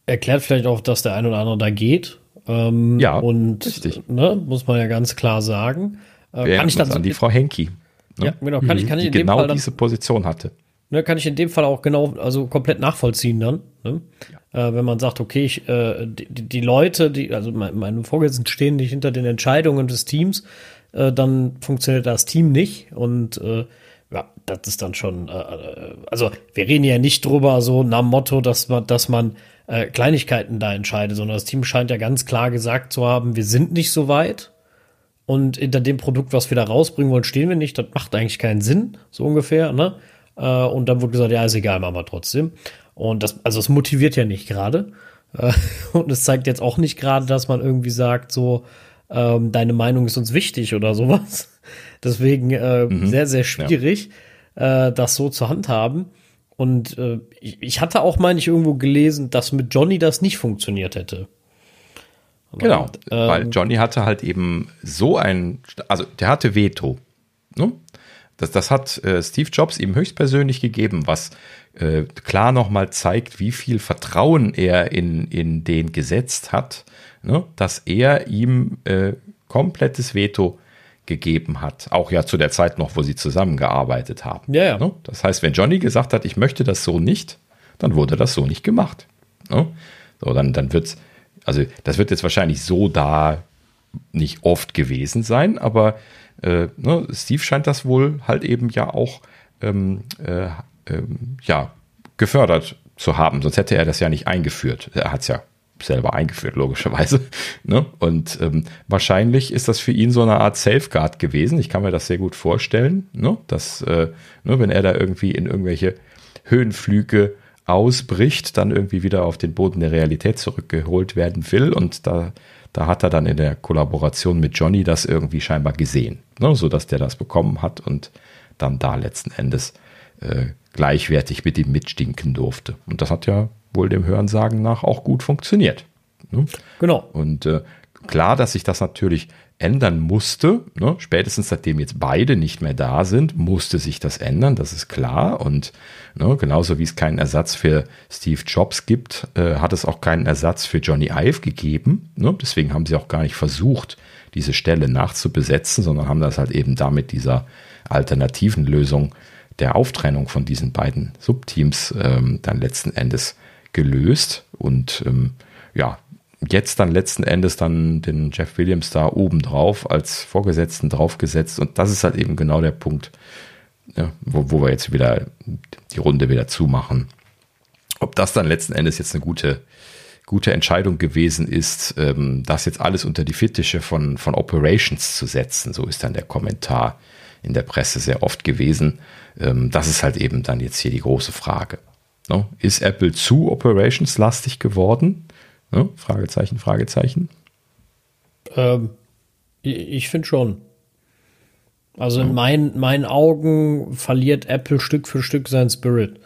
[SPEAKER 1] erklärt vielleicht auch, dass der ein oder andere da geht. Ähm,
[SPEAKER 3] ja,
[SPEAKER 1] und richtig. Ne, muss man ja ganz klar sagen.
[SPEAKER 3] Äh, kann ich dann an die Frau Henki.
[SPEAKER 1] Ne? Ja, genau. Kann ich, kann ich
[SPEAKER 3] in genau dem Fall dann, diese Position hatte.
[SPEAKER 1] Ne, kann ich in dem Fall auch genau, also komplett nachvollziehen dann. Ne? Ja. Äh, wenn man sagt, okay, ich, äh, die, die, Leute, die, also mein, meine Vorgesetzten stehen nicht hinter den Entscheidungen des Teams, äh, dann funktioniert das Team nicht und äh, ja, das ist dann schon, äh, äh, also wir reden ja nicht drüber so nach dem Motto, dass man, dass man Kleinigkeiten da entscheidet, sondern das Team scheint ja ganz klar gesagt zu haben, wir sind nicht so weit und hinter dem Produkt, was wir da rausbringen wollen, stehen wir nicht. Das macht eigentlich keinen Sinn, so ungefähr. Ne? Äh, und dann wurde gesagt, ja, ist egal, machen wir trotzdem. Und das, also es motiviert ja nicht gerade. Äh, (laughs) und es zeigt jetzt auch nicht gerade, dass man irgendwie sagt, so, ähm, deine Meinung ist uns wichtig oder sowas. (laughs) Deswegen äh, mhm. sehr, sehr schwierig, ja. äh, das so zu handhaben. Und äh, ich, ich hatte auch, meine ich, irgendwo gelesen, dass mit Johnny das nicht funktioniert hätte.
[SPEAKER 3] Genau, ähm, weil Johnny hatte halt eben so ein, also der hatte Veto. Ne? Das, das hat äh, Steve Jobs ihm höchstpersönlich gegeben, was äh, klar nochmal zeigt, wie viel Vertrauen er in, in den gesetzt hat, ne? dass er ihm äh, komplettes Veto gegeben hat. Auch ja zu der Zeit noch, wo sie zusammengearbeitet haben.
[SPEAKER 1] Ja, ja.
[SPEAKER 3] Ne? Das heißt, wenn Johnny gesagt hat, ich möchte das so nicht, dann wurde das so nicht gemacht. Ne? So, dann, dann wird es Also das wird jetzt wahrscheinlich so da nicht oft gewesen sein, aber äh, ne, Steve scheint das wohl halt eben ja auch ähm, äh, ähm, ja, gefördert zu haben. Sonst hätte er das ja nicht eingeführt. Er hat es ja selber eingeführt, logischerweise. (laughs) Ne? Und ähm, wahrscheinlich ist das für ihn so eine Art Safeguard gewesen. Ich kann mir das sehr gut vorstellen, ne? dass, äh, ne, wenn er da irgendwie in irgendwelche Höhenflüge ausbricht, dann irgendwie wieder auf den Boden der Realität zurückgeholt werden will. Und da, da hat er dann in der Kollaboration mit Johnny das irgendwie scheinbar gesehen, ne? sodass der das bekommen hat und dann da letzten Endes äh, gleichwertig mit ihm mitstinken durfte. Und das hat ja wohl dem Hörensagen nach auch gut funktioniert. Ne?
[SPEAKER 1] Genau.
[SPEAKER 3] Und äh, klar, dass sich das natürlich ändern musste. Ne? Spätestens seitdem jetzt beide nicht mehr da sind, musste sich das ändern, das ist klar. Und ne, genauso wie es keinen Ersatz für Steve Jobs gibt, äh, hat es auch keinen Ersatz für Johnny Ive gegeben. Ne? Deswegen haben sie auch gar nicht versucht, diese Stelle nachzubesetzen, sondern haben das halt eben damit dieser alternativen Lösung der Auftrennung von diesen beiden Subteams ähm, dann letzten Endes gelöst. Und ähm, ja, jetzt dann letzten Endes dann den Jeff Williams da oben drauf als Vorgesetzten draufgesetzt. Und das ist halt eben genau der Punkt, ja, wo, wo wir jetzt wieder die Runde wieder zumachen. Ob das dann letzten Endes jetzt eine gute, gute Entscheidung gewesen ist, ähm, das jetzt alles unter die Fittiche von, von Operations zu setzen, so ist dann der Kommentar in der Presse sehr oft gewesen. Ähm, das ist halt eben dann jetzt hier die große Frage. No? Ist Apple zu Operations-lastig geworden? No? Fragezeichen, Fragezeichen.
[SPEAKER 1] Ähm, ich finde schon. Also in mein, meinen Augen verliert Apple Stück für Stück sein Spirit.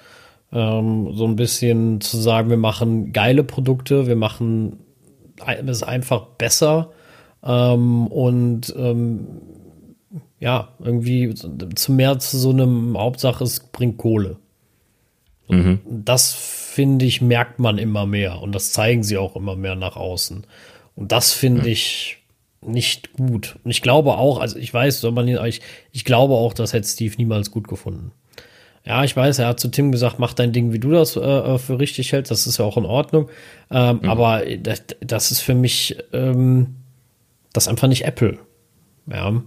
[SPEAKER 1] Ähm, so ein bisschen zu sagen, wir machen geile Produkte, wir machen es einfach besser ähm, und ähm, ja, irgendwie zu mehr zu so einem Hauptsache, es bringt Kohle. Mhm. Das finde ich, merkt man immer mehr und das zeigen sie auch immer mehr nach außen. Und das finde mhm. ich nicht gut. Und ich glaube auch, also ich weiß, soll man ich, ich glaube auch, das hätte Steve niemals gut gefunden. Ja, ich weiß, er hat zu Tim gesagt, mach dein Ding, wie du das äh, für richtig hältst. Das ist ja auch in Ordnung. Ähm, mhm. Aber das, das, ist für mich ähm, das ist einfach nicht Apple. Ja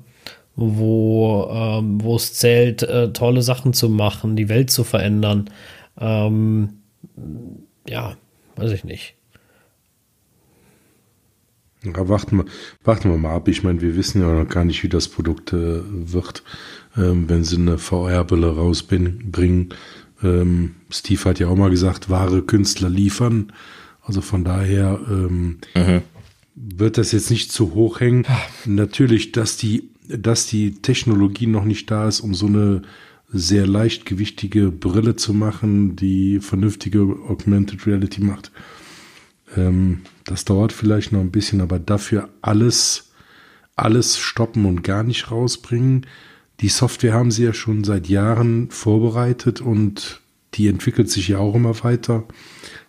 [SPEAKER 1] wo, ähm, wo es zählt, äh, tolle Sachen zu machen, die Welt zu verändern. Ähm, ja, weiß ich nicht.
[SPEAKER 2] Ja, warten wir, warten wir mal ab. Ich meine, wir wissen ja noch gar nicht, wie das Produkt äh, wird, ähm, wenn sie eine VR-Brille rausbringen. Ähm, Steve hat ja auch mal gesagt, wahre Künstler liefern. Also von daher ähm, mhm. wird das jetzt nicht zu hoch hängen. Natürlich, dass die dass die Technologie noch nicht da ist, um so eine sehr leichtgewichtige Brille zu machen, die vernünftige Augmented Reality macht. Ähm, das dauert vielleicht noch ein bisschen, aber dafür alles, alles stoppen und gar nicht rausbringen. Die Software haben sie ja schon seit Jahren vorbereitet und die entwickelt sich ja auch immer weiter.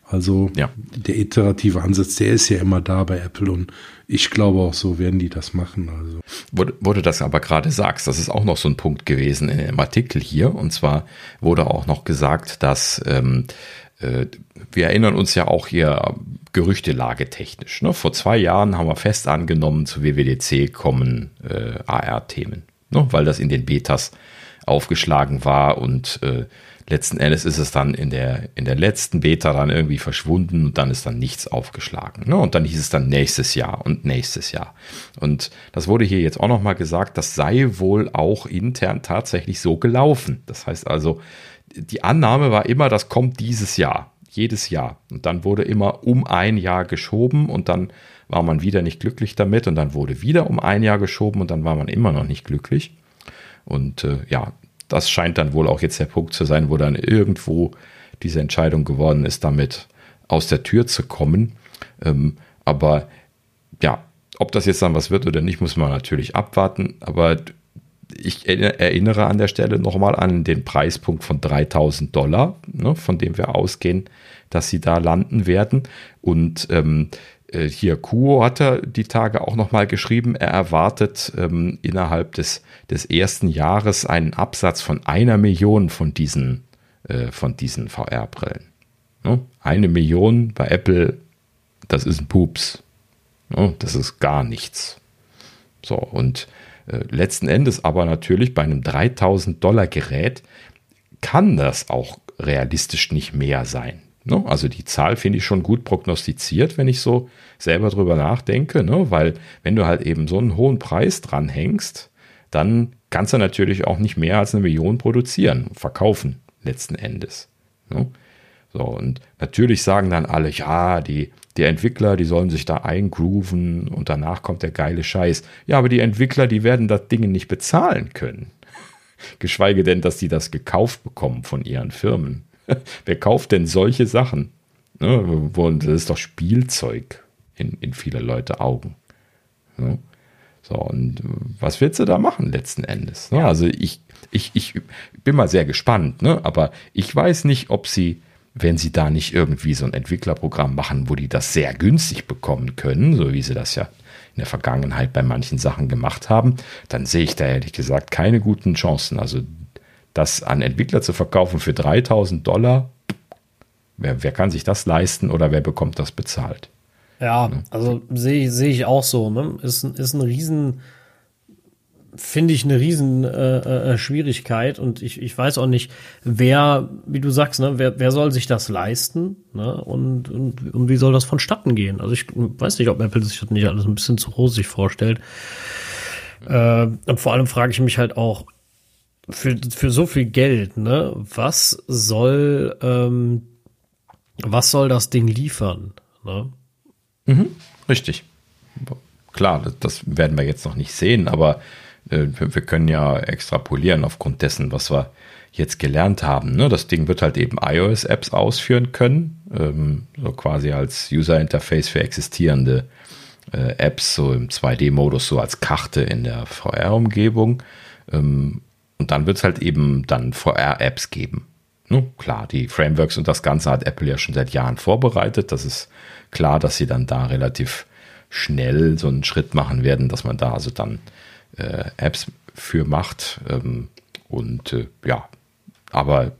[SPEAKER 2] Also ja. der iterative Ansatz, der ist ja immer da bei Apple und ich glaube auch so werden die das machen. Also.
[SPEAKER 3] Wurde, wurde das aber gerade sagst, das ist auch noch so ein Punkt gewesen in dem Artikel hier. Und zwar wurde auch noch gesagt, dass ähm, äh, wir erinnern uns ja auch hier Gerüchtelage technisch. Ne? Vor zwei Jahren haben wir fest angenommen, zu WWDC kommen äh, AR-Themen, ne? weil das in den Betas aufgeschlagen war und äh, letzten Endes ist es dann in der, in der letzten Beta dann irgendwie verschwunden und dann ist dann nichts aufgeschlagen. Ne? Und dann hieß es dann nächstes Jahr und nächstes Jahr. Und das wurde hier jetzt auch nochmal gesagt, das sei wohl auch intern tatsächlich so gelaufen. Das heißt also, die Annahme war immer, das kommt dieses Jahr, jedes Jahr. Und dann wurde immer um ein Jahr geschoben und dann war man wieder nicht glücklich damit und dann wurde wieder um ein Jahr geschoben und dann war man immer noch nicht glücklich. Und äh, ja, das scheint dann wohl auch jetzt der Punkt zu sein, wo dann irgendwo diese Entscheidung geworden ist, damit aus der Tür zu kommen. Ähm, aber ja, ob das jetzt dann was wird oder nicht, muss man natürlich abwarten. Aber ich erinnere an der Stelle nochmal an den Preispunkt von 3000 Dollar, ne, von dem wir ausgehen, dass sie da landen werden. Und ähm, äh, hier Kuo hat er die Tage auch nochmal geschrieben, er erwartet ähm, innerhalb des, des ersten Jahres einen Absatz von einer Million von diesen, äh, diesen VR-Brillen. Ne? Eine Million bei Apple das ist ein Pups. Ne? Das ist gar nichts. So, und äh, letzten Endes aber natürlich bei einem 3000 Dollar Gerät kann das auch realistisch nicht mehr sein. Ne? Also die Zahl finde ich schon gut prognostiziert, wenn ich so selber drüber nachdenke, ne? weil wenn du halt eben so einen hohen Preis dranhängst, dann kannst du natürlich auch nicht mehr als eine Million produzieren, verkaufen letzten Endes. Ne? So, und natürlich sagen dann alle, ja, die, die Entwickler, die sollen sich da eingrooven und danach kommt der geile Scheiß. Ja, aber die Entwickler, die werden das Ding nicht bezahlen können. (laughs) Geschweige denn, dass sie das gekauft bekommen von ihren Firmen. (laughs) Wer kauft denn solche Sachen? Ne, das ist doch Spielzeug in, in vieler Leute Augen. Ne? So, und was willst du da machen letzten Endes? Ne? Also ich, ich, ich bin mal sehr gespannt, ne? aber ich weiß nicht, ob sie, wenn sie da nicht irgendwie so ein Entwicklerprogramm machen, wo die das sehr günstig bekommen können, so wie sie das ja in der Vergangenheit bei manchen Sachen gemacht haben, dann sehe ich da ehrlich gesagt keine guten Chancen. Also das an Entwickler zu verkaufen für 3000 Dollar, wer, wer kann sich das leisten oder wer bekommt das bezahlt?
[SPEAKER 1] Ja, also sehe seh ich auch so. Ne? Ist, ist ein Riesen, finde ich eine riesen äh, äh, Schwierigkeit und ich, ich weiß auch nicht, wer, wie du sagst, ne, wer, wer soll sich das leisten ne? und, und, und wie soll das vonstatten gehen? Also ich weiß nicht, ob Apple sich das nicht alles ein bisschen zu rosig vorstellt. Äh, und vor allem frage ich mich halt auch, für, für so viel Geld, ne, was soll, ähm, was soll das Ding liefern? Ne?
[SPEAKER 3] Mhm, richtig. Klar, das, das, werden wir jetzt noch nicht sehen, aber äh, wir, können ja extrapolieren aufgrund dessen, was wir jetzt gelernt haben. Ne? Das Ding wird halt eben iOS-Apps ausführen können, ähm, so quasi als User-Interface für existierende äh, Apps, so im 2D-Modus, so als Karte in der VR-Umgebung. Ähm, und dann wird es halt eben dann VR-Apps geben. Ne? Klar, die Frameworks und das Ganze hat Apple ja schon seit Jahren vorbereitet. Das ist klar, dass sie dann da relativ schnell so einen Schritt machen werden, dass man da also dann äh, Apps für macht. Ähm, und äh, ja, aber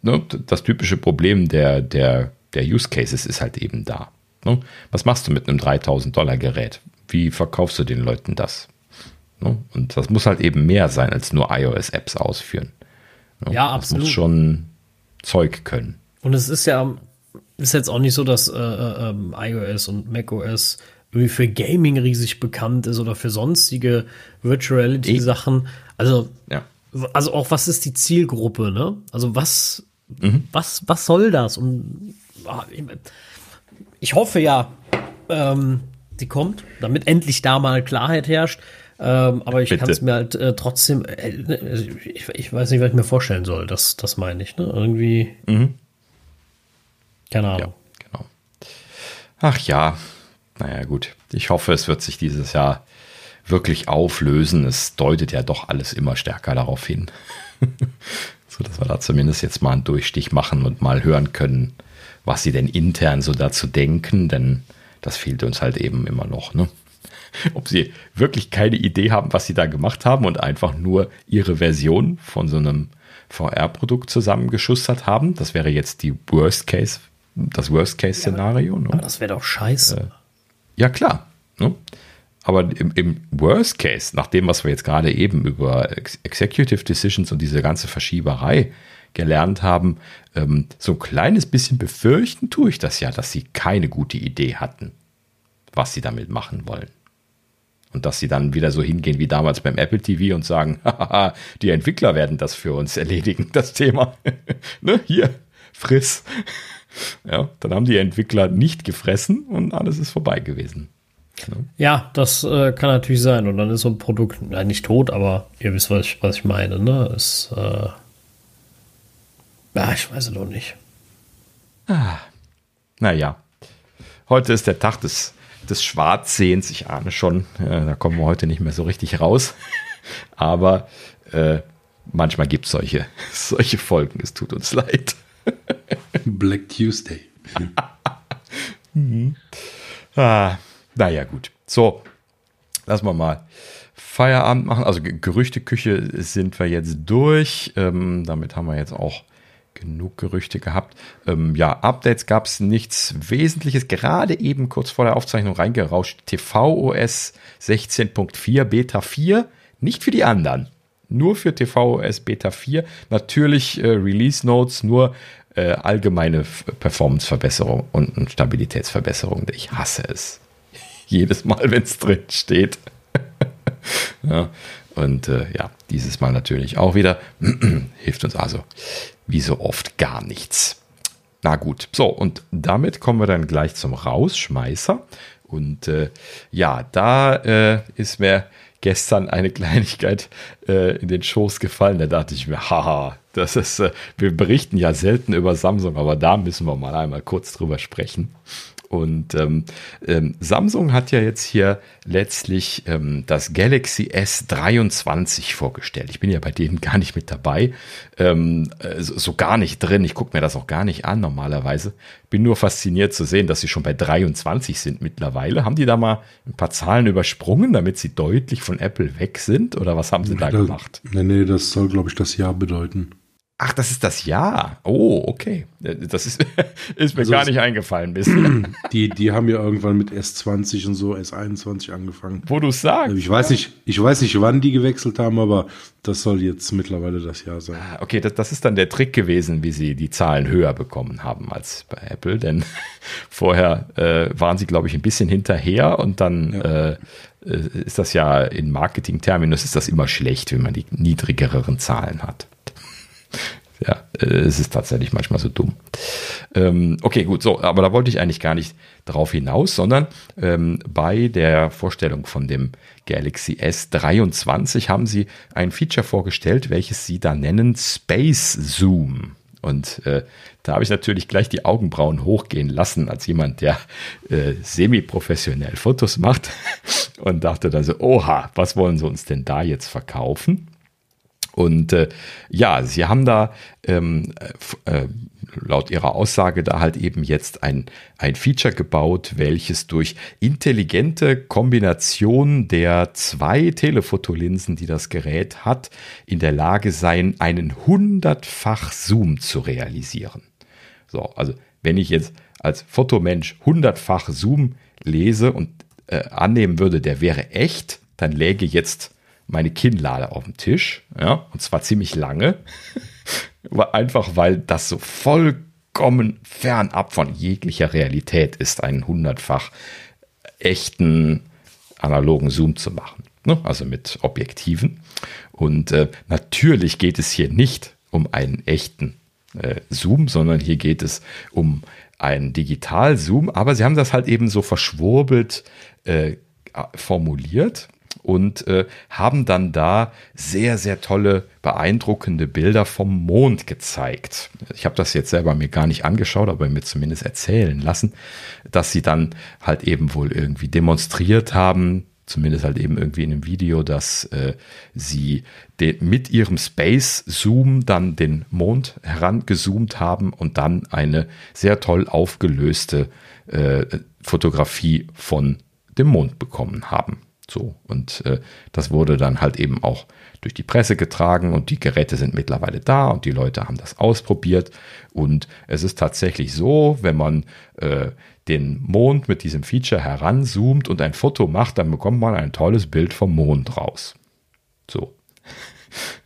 [SPEAKER 3] ne, das typische Problem der, der, der Use Cases ist halt eben da. Ne? Was machst du mit einem 3000 Dollar Gerät? Wie verkaufst du den Leuten das? Ne? Und das muss halt eben mehr sein als nur iOS-Apps ausführen.
[SPEAKER 1] Ne? Ja, absolut.
[SPEAKER 3] Das muss schon Zeug können.
[SPEAKER 1] Und es ist ja ist jetzt auch nicht so, dass äh, äh, ähm, iOS und macOS irgendwie für Gaming riesig bekannt ist oder für sonstige Virtual Reality Sachen. Also, ja. also auch was ist die Zielgruppe, ne? Also was, mhm. was, was soll das? Und ah, ich hoffe ja, ähm, die kommt, damit endlich da mal Klarheit herrscht. Ähm, aber ich kann es mir halt äh, trotzdem, äh, ich, ich, weiß nicht, was ich mir vorstellen soll. Das, das meine ich, ne? Irgendwie. Mhm. Keine Ahnung.
[SPEAKER 3] Ja, genau. Ach ja, naja, gut. Ich hoffe, es wird sich dieses Jahr wirklich auflösen. Es deutet ja doch alles immer stärker darauf hin. (laughs) so dass wir da zumindest jetzt mal einen Durchstich machen und mal hören können, was sie denn intern so dazu denken, denn das fehlt uns halt eben immer noch, ne? (laughs) Ob sie wirklich keine Idee haben, was sie da gemacht haben und einfach nur ihre Version von so einem VR-Produkt zusammengeschustert haben. Das wäre jetzt die Worst Case das Worst-Case-Szenario.
[SPEAKER 1] Ja, ne? das wäre doch scheiße. Äh,
[SPEAKER 3] ja, klar. Ne? Aber im, im, Worst Case, nach dem, was wir jetzt gerade eben über Executive Decisions und diese ganze Verschieberei gelernt haben, ähm, so ein kleines bisschen befürchten tue ich das ja, dass sie keine gute Idee hatten, was sie damit machen wollen. Und dass sie dann wieder so hingehen wie damals beim Apple TV und sagen, (laughs) haha, die Entwickler werden das für uns erledigen, das Thema. (laughs) ne? Hier, friss. Ja, dann haben die Entwickler nicht gefressen und alles ist vorbei gewesen.
[SPEAKER 1] Ja, ja das äh, kann natürlich sein. Und dann ist so ein Produkt ja, nicht tot, aber ihr wisst, was ich, was ich meine. Ne? Ist, äh, ja, ich weiß es noch nicht.
[SPEAKER 3] Ah, naja, heute ist der Tag des, des Schwarzsehens. Ich ahne schon, äh, da kommen wir heute nicht mehr so richtig raus. aber äh, manchmal gibt es solche, (laughs) solche Folgen. Es tut uns leid.
[SPEAKER 2] Black Tuesday. (laughs)
[SPEAKER 3] mhm. ah, naja, gut. So, lassen wir mal Feierabend machen. Also Gerüchteküche sind wir jetzt durch. Ähm, damit haben wir jetzt auch genug Gerüchte gehabt. Ähm, ja, Updates gab es nichts Wesentliches. Gerade eben kurz vor der Aufzeichnung reingerauscht. TVOS 16.4 Beta 4. Nicht für die anderen. Nur für TVOS Beta 4. Natürlich äh, Release Notes, nur äh, allgemeine Performance-Verbesserung und, Stabilitätsverbesserung. Ich hasse es. (laughs) Jedes Mal, wenn es drin steht. (laughs) ja, und äh, ja, dieses Mal natürlich auch wieder. (clears throat) Hilft uns also wie so oft gar nichts. Na gut, so und damit kommen wir dann gleich zum Rausschmeißer. Und äh, ja, da äh, ist mir gestern eine (laughs) Kleinigkeit äh, in den Schoß gefallen. Da dachte ich mir, haha, das ist, äh, wir berichten ja selten über Samsung, aber da müssen wir mal einmal kurz drüber sprechen. Und ähm, ähm, Samsung hat ja jetzt hier letztlich ähm, das Galaxy S23 vorgestellt. Ich bin ja bei denen (laughs) gar nicht mit dabei, ähm, äh, so, so, gar nicht drin. Ich gucke mir das auch gar nicht an normalerweise. Bin nur fasziniert zu sehen, dass sie schon bei 23 sind mittlerweile. Haben die da mal ein paar Zahlen übersprungen, damit sie deutlich von Apple weg sind? Oder was haben sie da gemacht?
[SPEAKER 2] Nee, nee, das soll, glaube ich, das Jahr bedeuten.
[SPEAKER 3] Ach, das ist das Jahr. Oh, okay. Das ist, (laughs) ist mir also gar nicht eingefallen bisher. (clears throat)
[SPEAKER 2] Die, die haben ja irgendwann mit S20 und so S21 angefangen.
[SPEAKER 3] Wo du es sagst.
[SPEAKER 2] Ich weiß nicht, ich weiß nicht, wann die gewechselt haben, aber das soll jetzt mittlerweile das Jahr sein.
[SPEAKER 3] Ah, okay, das, das ist dann der Trick gewesen, wie sie die Zahlen höher bekommen haben als bei Apple, denn (laughs) vorher äh, waren sie, glaube ich, ein bisschen hinterher und dann ja. äh, ist das ja in Marketing-Terminus ist das immer schlecht, wenn man die niedrigeren Zahlen hat ja, äh, es ist tatsächlich manchmal so dumm. Ähm, okay, gut, so, aber da wollte ich eigentlich gar nicht drauf hinaus, sondern ähm, bei der Vorstellung von dem Galaxy S23 haben sie ein Feature vorgestellt, welches sie da nennen Space Zoom. Und äh, da habe ich natürlich gleich die Augenbrauen hochgehen lassen, als jemand, der äh, semi-professionell Fotos macht (laughs) und dachte dann so, oha, was wollen sie uns denn da jetzt verkaufen? Und äh, ja, sie haben da ähm, äh, laut ihrer Aussage da halt eben jetzt ein, ein Feature gebaut, welches durch intelligente Kombination der zwei Telefotolinsen, die das Gerät hat, in der Lage sein, einen hundertfach Zoom zu realisieren. So, also wenn ich jetzt als Fotomensch hundertfach Zoom lese und äh, annehmen würde, der wäre echt, dann läge jetzt meine Kinnlade auf dem Tisch, ja, und zwar ziemlich lange, (laughs) einfach weil das so vollkommen fernab von jeglicher Realität ist, einen hundertfach echten analogen Zoom zu machen, ne? also mit Objektiven. Und äh, natürlich geht es hier nicht um einen echten äh, Zoom, sondern hier geht es um einen Digital-Zoom, aber sie haben das halt eben so verschwurbelt äh, formuliert und äh, haben dann da sehr, sehr tolle, beeindruckende Bilder vom Mond gezeigt. Ich habe das jetzt selber mir gar nicht angeschaut, aber mir zumindest erzählen lassen, dass sie dann halt eben wohl irgendwie demonstriert haben, zumindest halt eben irgendwie in einem Video, dass äh, sie mit ihrem Space Zoom dann den Mond herangezoomt haben und dann eine sehr toll aufgelöste äh, Fotografie von dem Mond bekommen haben. So, und äh, das wurde dann halt eben auch durch die Presse getragen und die Geräte sind mittlerweile da und die Leute haben das ausprobiert. Und es ist tatsächlich so, wenn man äh, den Mond mit diesem Feature heranzoomt und ein Foto macht, dann bekommt man ein tolles Bild vom Mond raus. So. (laughs)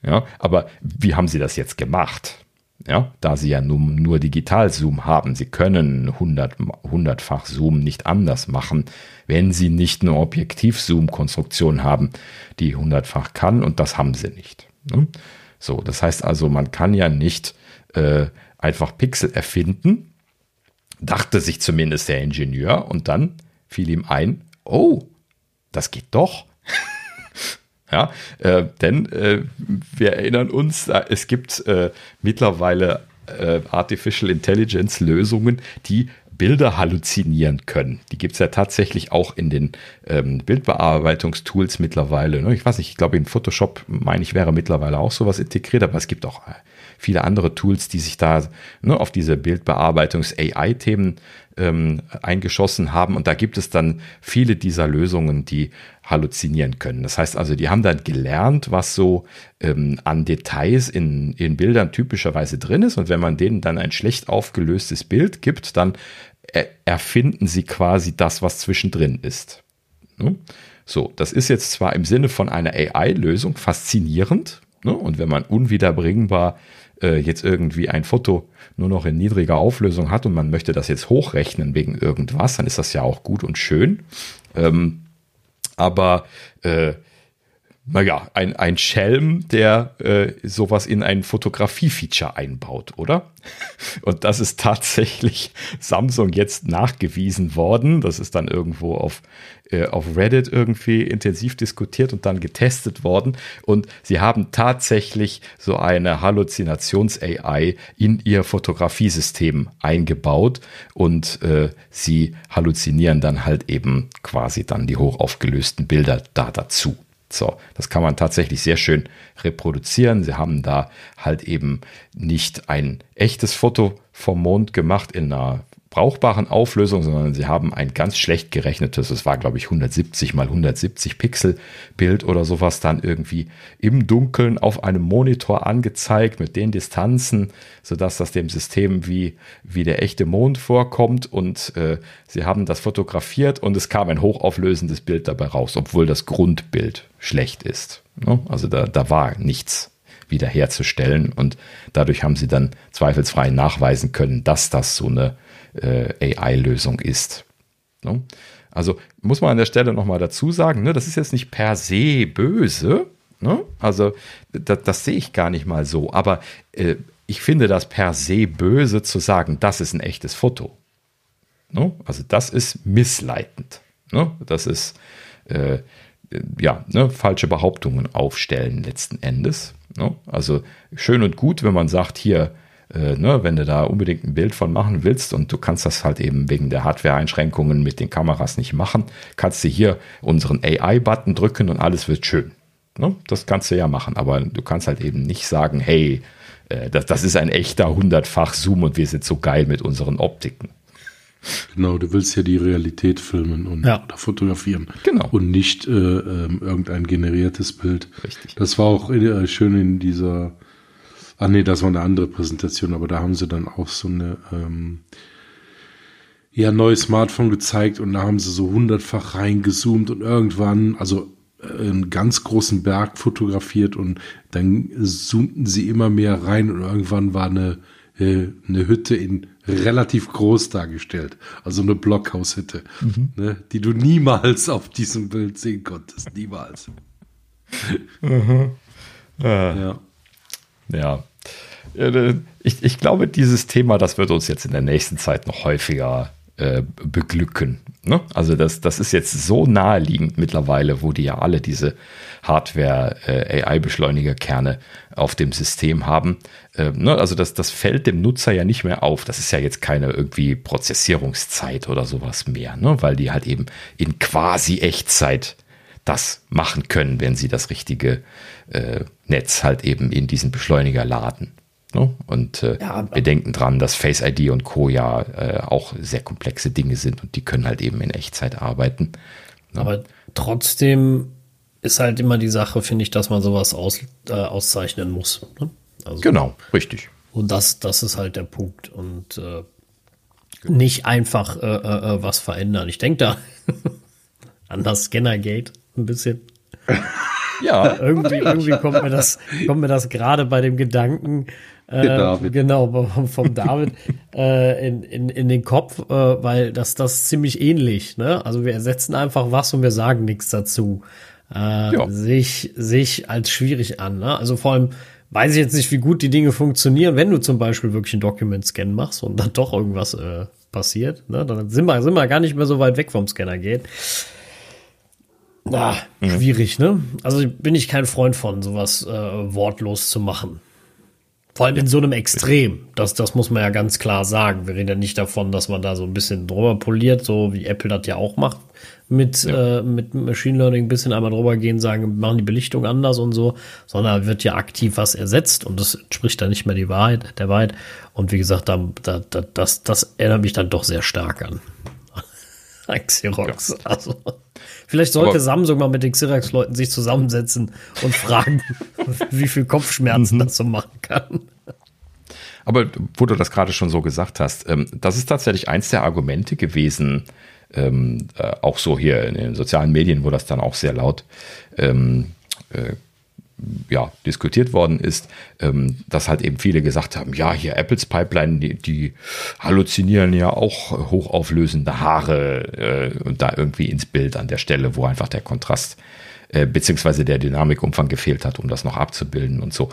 [SPEAKER 3] Ja, aber wie haben sie das jetzt gemacht? Ja, da sie ja nur, nur Digital-Zoom haben. Sie können 100, 100-fach Zoom nicht anders machen, wenn sie nicht eine Objektiv-Zoom-Konstruktion haben, die 100-fach kann und das haben sie nicht. Ne? So, das heißt also, man kann ja nicht äh, einfach Pixel erfinden, dachte sich zumindest der Ingenieur und dann fiel ihm ein, oh, das geht doch. Ja, äh, denn äh, wir erinnern uns, äh, es gibt äh, mittlerweile äh, Artificial Intelligence Lösungen, die Bilder halluzinieren können. Die gibt es ja tatsächlich auch in den ähm, Bildbearbeitungstools mittlerweile. Ne? Ich weiß nicht, ich glaube in Photoshop, meine ich, wäre mittlerweile auch sowas integriert, aber es gibt auch viele andere Tools, die sich da ne, auf diese Bildbearbeitungs-AI-Themen ähm, eingeschossen haben. Und da gibt es dann viele dieser Lösungen, die halluzinieren können. Das heißt also, die haben dann gelernt, was so ähm, an Details in, in Bildern typischerweise drin ist. Und wenn man denen dann ein schlecht aufgelöstes Bild gibt, dann erfinden sie quasi das, was zwischendrin ist. Ne? So, das ist jetzt zwar im Sinne von einer AI-Lösung faszinierend, ne? und wenn man unwiederbringbar äh, jetzt irgendwie ein Foto nur noch in niedriger Auflösung hat und man möchte das jetzt hochrechnen wegen irgendwas, dann ist das ja auch gut und schön. Ähm, aber äh, naja, ein, ein Schelm, der äh, sowas in ein Fotografie-Feature einbaut, oder? (laughs) Und das ist tatsächlich Samsung jetzt nachgewiesen worden. Das ist dann irgendwo auf, äh, auf Reddit irgendwie intensiv diskutiert und dann getestet worden. Und sie haben tatsächlich so eine Halluzinations-AI in ihr Fotografiesystem eingebaut und äh, sie halluzinieren dann halt eben quasi dann die hochaufgelösten Bilder da dazu. So, das kann man tatsächlich sehr schön reproduzieren. Sie haben da halt eben nicht ein echtes Foto vom Mond gemacht in einer brauchbaren Auflösung, sondern sie haben ein ganz schlecht gerechnetes, es war glaube ich 170 mal 170 Pixel Bild oder sowas dann irgendwie im Dunkeln auf einem Monitor angezeigt mit den Distanzen, sodass das dem System wie, wie der echte Mond vorkommt und äh, sie haben das fotografiert und es kam ein hochauflösendes Bild dabei raus, obwohl das Grundbild schlecht ist. Ne? Also da, da war nichts wiederherzustellen und dadurch haben sie dann zweifelsfrei nachweisen können, dass das so eine äh, AI-Lösung ist. Ne? Also muss man an der Stelle nochmal dazu sagen, ne, das ist jetzt nicht per se böse. Ne? Also das, das sehe ich gar nicht mal so. Aber äh, ich finde das per se böse zu sagen, das ist ein echtes Foto. Ne? Also das ist missleitend. Ne? Das ist äh, ja ne, falsche Behauptungen aufstellen letzten Endes. Also schön und gut, wenn man sagt, hier äh, ne, wenn du da unbedingt ein Bild von machen willst und du kannst das halt eben wegen der Hardware-Einschränkungen mit den Kameras nicht machen, kannst du hier unseren AI-Button drücken und alles wird schön. Ne? Das kannst du ja machen, aber du kannst halt eben nicht sagen, hey, äh, das, das ist ein echter hundertfach Zoom und wir sind so geil mit unseren Optiken.
[SPEAKER 2] Genau, du willst ja die Realität filmen und ja. oder fotografieren.
[SPEAKER 3] Genau.
[SPEAKER 2] Und nicht äh, äh, irgendein generiertes Bild.
[SPEAKER 3] Richtig.
[SPEAKER 2] Das war auch äh, schön in dieser Ah nee, das war eine andere Präsentation, aber da haben sie dann auch so eine ähm, ja neues Smartphone gezeigt und da haben sie so hundertfach reingezoomt und irgendwann, also äh, einen ganz großen Berg fotografiert und dann zoomten sie immer mehr rein und irgendwann war eine äh, eine Hütte in relativ groß dargestellt, also eine Blockhaushütte, mhm. ne, die du niemals auf diesem Bild sehen konntest, niemals.
[SPEAKER 3] Mhm. Äh. Ja. Ja. Ich, ich glaube, dieses Thema, das wird uns jetzt in der nächsten Zeit noch häufiger äh, beglücken. Ne? Also das, das ist jetzt so naheliegend mittlerweile, wo die ja alle diese Hardware-AI-Beschleunigerkerne äh, auf dem System haben. Äh, ne? Also das, das fällt dem Nutzer ja nicht mehr auf. Das ist ja jetzt keine irgendwie Prozessierungszeit oder sowas mehr, ne? weil die halt eben in quasi Echtzeit das machen können, wenn sie das richtige äh, Netz halt eben in diesen Beschleuniger laden. Ne? Und äh, ja, wir denken dran, dass Face ID und Co. ja äh, auch sehr komplexe Dinge sind und die können halt eben in Echtzeit arbeiten.
[SPEAKER 1] Ne? Aber trotzdem ist halt immer die Sache, finde ich, dass man sowas aus, äh, auszeichnen muss. Ne?
[SPEAKER 3] Also, genau, richtig.
[SPEAKER 1] Und das, das ist halt der Punkt. Und äh, nicht einfach äh, was verändern. Ich denke da (laughs) an das Scannergate ein bisschen. (laughs) Ja. irgendwie, irgendwie kommt mir das, kommt mir das gerade bei dem Gedanken, äh, genau, vom David (laughs) äh, in, in, in den Kopf, äh, weil das, das ziemlich ähnlich, ne? Also wir ersetzen einfach was und wir sagen nichts dazu. Äh, ja. sich, sich als schwierig an, ne? Also vor allem weiß ich jetzt nicht, wie gut die Dinge funktionieren, wenn du zum Beispiel wirklich einen Document-Scan machst und dann doch irgendwas äh, passiert, ne? Dann sind wir, sind wir gar nicht mehr so weit weg vom Scanner geht. Na, mhm. schwierig, ne? Also bin ich kein Freund von, sowas äh, wortlos zu machen. Vor allem in so einem Extrem. Das, das muss man ja ganz klar sagen. Wir reden ja nicht davon, dass man da so ein bisschen drüber poliert, so wie Apple das ja auch macht mit, ja. äh, mit Machine Learning ein bisschen einmal drüber gehen, sagen, machen die Belichtung anders und so, sondern wird ja aktiv was ersetzt und das spricht dann nicht mehr die Wahrheit, der Wahrheit. Und wie gesagt, da, da, da, das, das erinnert mich dann doch sehr stark an. An Xerox. Ja. (laughs) Also, vielleicht sollte Aber Samsung mal mit den Xerox-Leuten sich zusammensetzen und fragen, (laughs) wie viel Kopfschmerzen mhm. das so machen kann.
[SPEAKER 3] Aber wo du das gerade schon so gesagt hast, ähm, das ist tatsächlich eins der Argumente gewesen, ähm, äh, auch so hier in den sozialen Medien, wo das dann auch sehr laut ähm, äh, ja, diskutiert worden ist, ähm, dass halt eben viele gesagt haben, ja, hier Apples Pipeline, die, die halluzinieren ja auch hochauflösende Haare äh, und da irgendwie ins Bild an der Stelle, wo einfach der Kontrast äh, beziehungsweise der Dynamikumfang gefehlt hat, um das noch abzubilden und so.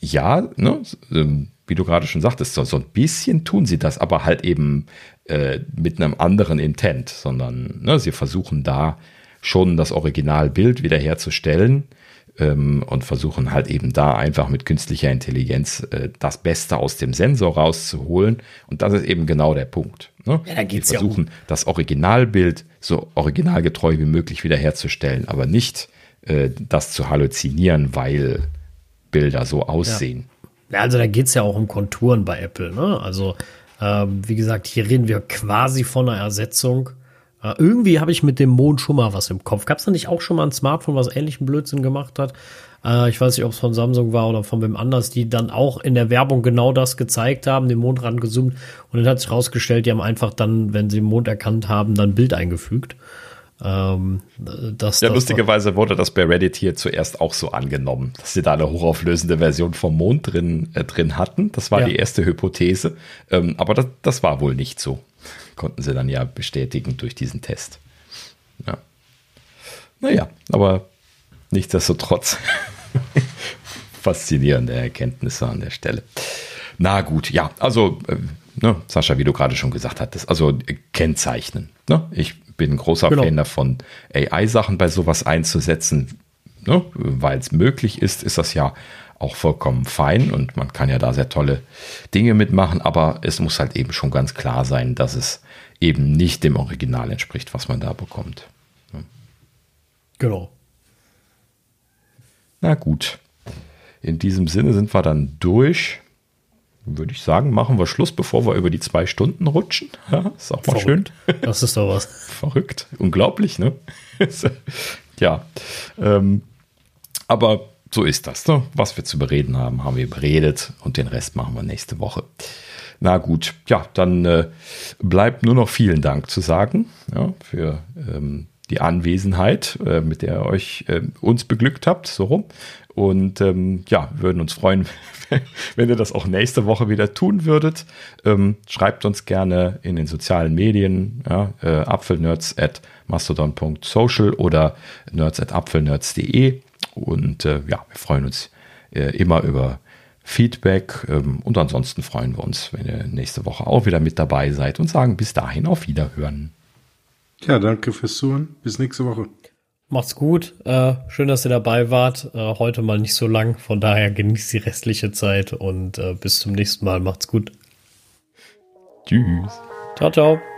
[SPEAKER 3] Ja, ne, ähm, wie du gerade schon sagtest, so, so ein bisschen tun sie das, aber halt eben äh, mit einem anderen Intent, sondern ne, sie versuchen da schon das Originalbild wiederherzustellen und versuchen halt eben da einfach mit künstlicher Intelligenz äh, das Beste aus dem Sensor rauszuholen. Und das ist eben genau der Punkt. Ne? Ja, sie versuchen ja um. das Originalbild so originalgetreu wie möglich wiederherzustellen, aber nicht äh, das zu halluzinieren, weil Bilder so aussehen.
[SPEAKER 1] Ja, ja also da geht es ja auch um Konturen bei Apple. Ne? Also ähm, wie gesagt, hier reden wir quasi von einer Ersetzung. Äh, irgendwie habe ich mit dem Mond schon mal was im Kopf. Gab es da nicht auch schon mal ein Smartphone, was ähnlichen Blödsinn gemacht hat? Äh, ich weiß nicht, ob es von Samsung war oder von wem anders, die dann auch in der Werbung genau das gezeigt haben, den Mond rangezoomt. Und dann hat sich rausgestellt, die haben einfach dann, wenn sie den Mond erkannt haben, dann ein Bild eingefügt. Ähm,
[SPEAKER 3] das, ja, das lustigerweise wurde das bei Reddit hier zuerst auch so angenommen, dass sie da eine hochauflösende Version vom Mond drin, äh, drin hatten. Das war ja. die erste Hypothese. Ähm, aber das, das war wohl nicht so. Konnten sie dann ja bestätigen durch diesen Test. Ja. Naja, aber nichtsdestotrotz (laughs) faszinierende Erkenntnisse an der Stelle. Na gut, ja, also, äh, ne, Sascha, wie du gerade schon gesagt hattest, also äh, kennzeichnen. Ne? Ich bin ein großer genau. Fan davon, AI-Sachen bei sowas einzusetzen. Ne? Weil es möglich ist, ist das ja auch vollkommen fein und man kann ja da sehr tolle Dinge mitmachen, aber es muss halt eben schon ganz klar sein, dass es eben nicht dem Original entspricht, was man da bekommt.
[SPEAKER 1] Genau.
[SPEAKER 3] Na gut. In diesem Sinne sind wir dann durch würde ich sagen, machen wir Schluss, bevor wir über die zwei Stunden rutschen. Ja, ist auch mal Verrückt.
[SPEAKER 1] schön. Das ist doch was. (laughs)
[SPEAKER 3] Verrückt. Unglaublich, ne? (laughs) ja. Ähm, aber so ist das. Ne? Was wir zu bereden haben, haben wir beredet und den Rest machen wir nächste Woche. Na gut, ja, dann äh, bleibt nur noch vielen Dank zu sagen ja, für ähm, die Anwesenheit, äh, mit der ihr euch äh, uns beglückt habt, so rum. Und ähm, ja, würden uns freuen, (laughs) wenn ihr das auch nächste Woche wieder tun würdet. Ähm, schreibt uns gerne in den sozialen Medien, ja, äh, apfelnerds oder nerds. Und äh, ja, wir freuen uns äh, immer über Feedback. Ähm, und ansonsten freuen wir uns, wenn ihr nächste Woche auch wieder mit dabei seid und sagen bis dahin auf Wiederhören.
[SPEAKER 2] Ja, danke fürs Zuhören. Bis nächste Woche.
[SPEAKER 1] Macht's gut. Äh, schön, dass ihr dabei wart. Äh, heute mal nicht so lang. Von daher genießt die restliche Zeit und äh, bis zum nächsten Mal. Macht's gut.
[SPEAKER 3] Tschüss.
[SPEAKER 1] Ciao, ciao.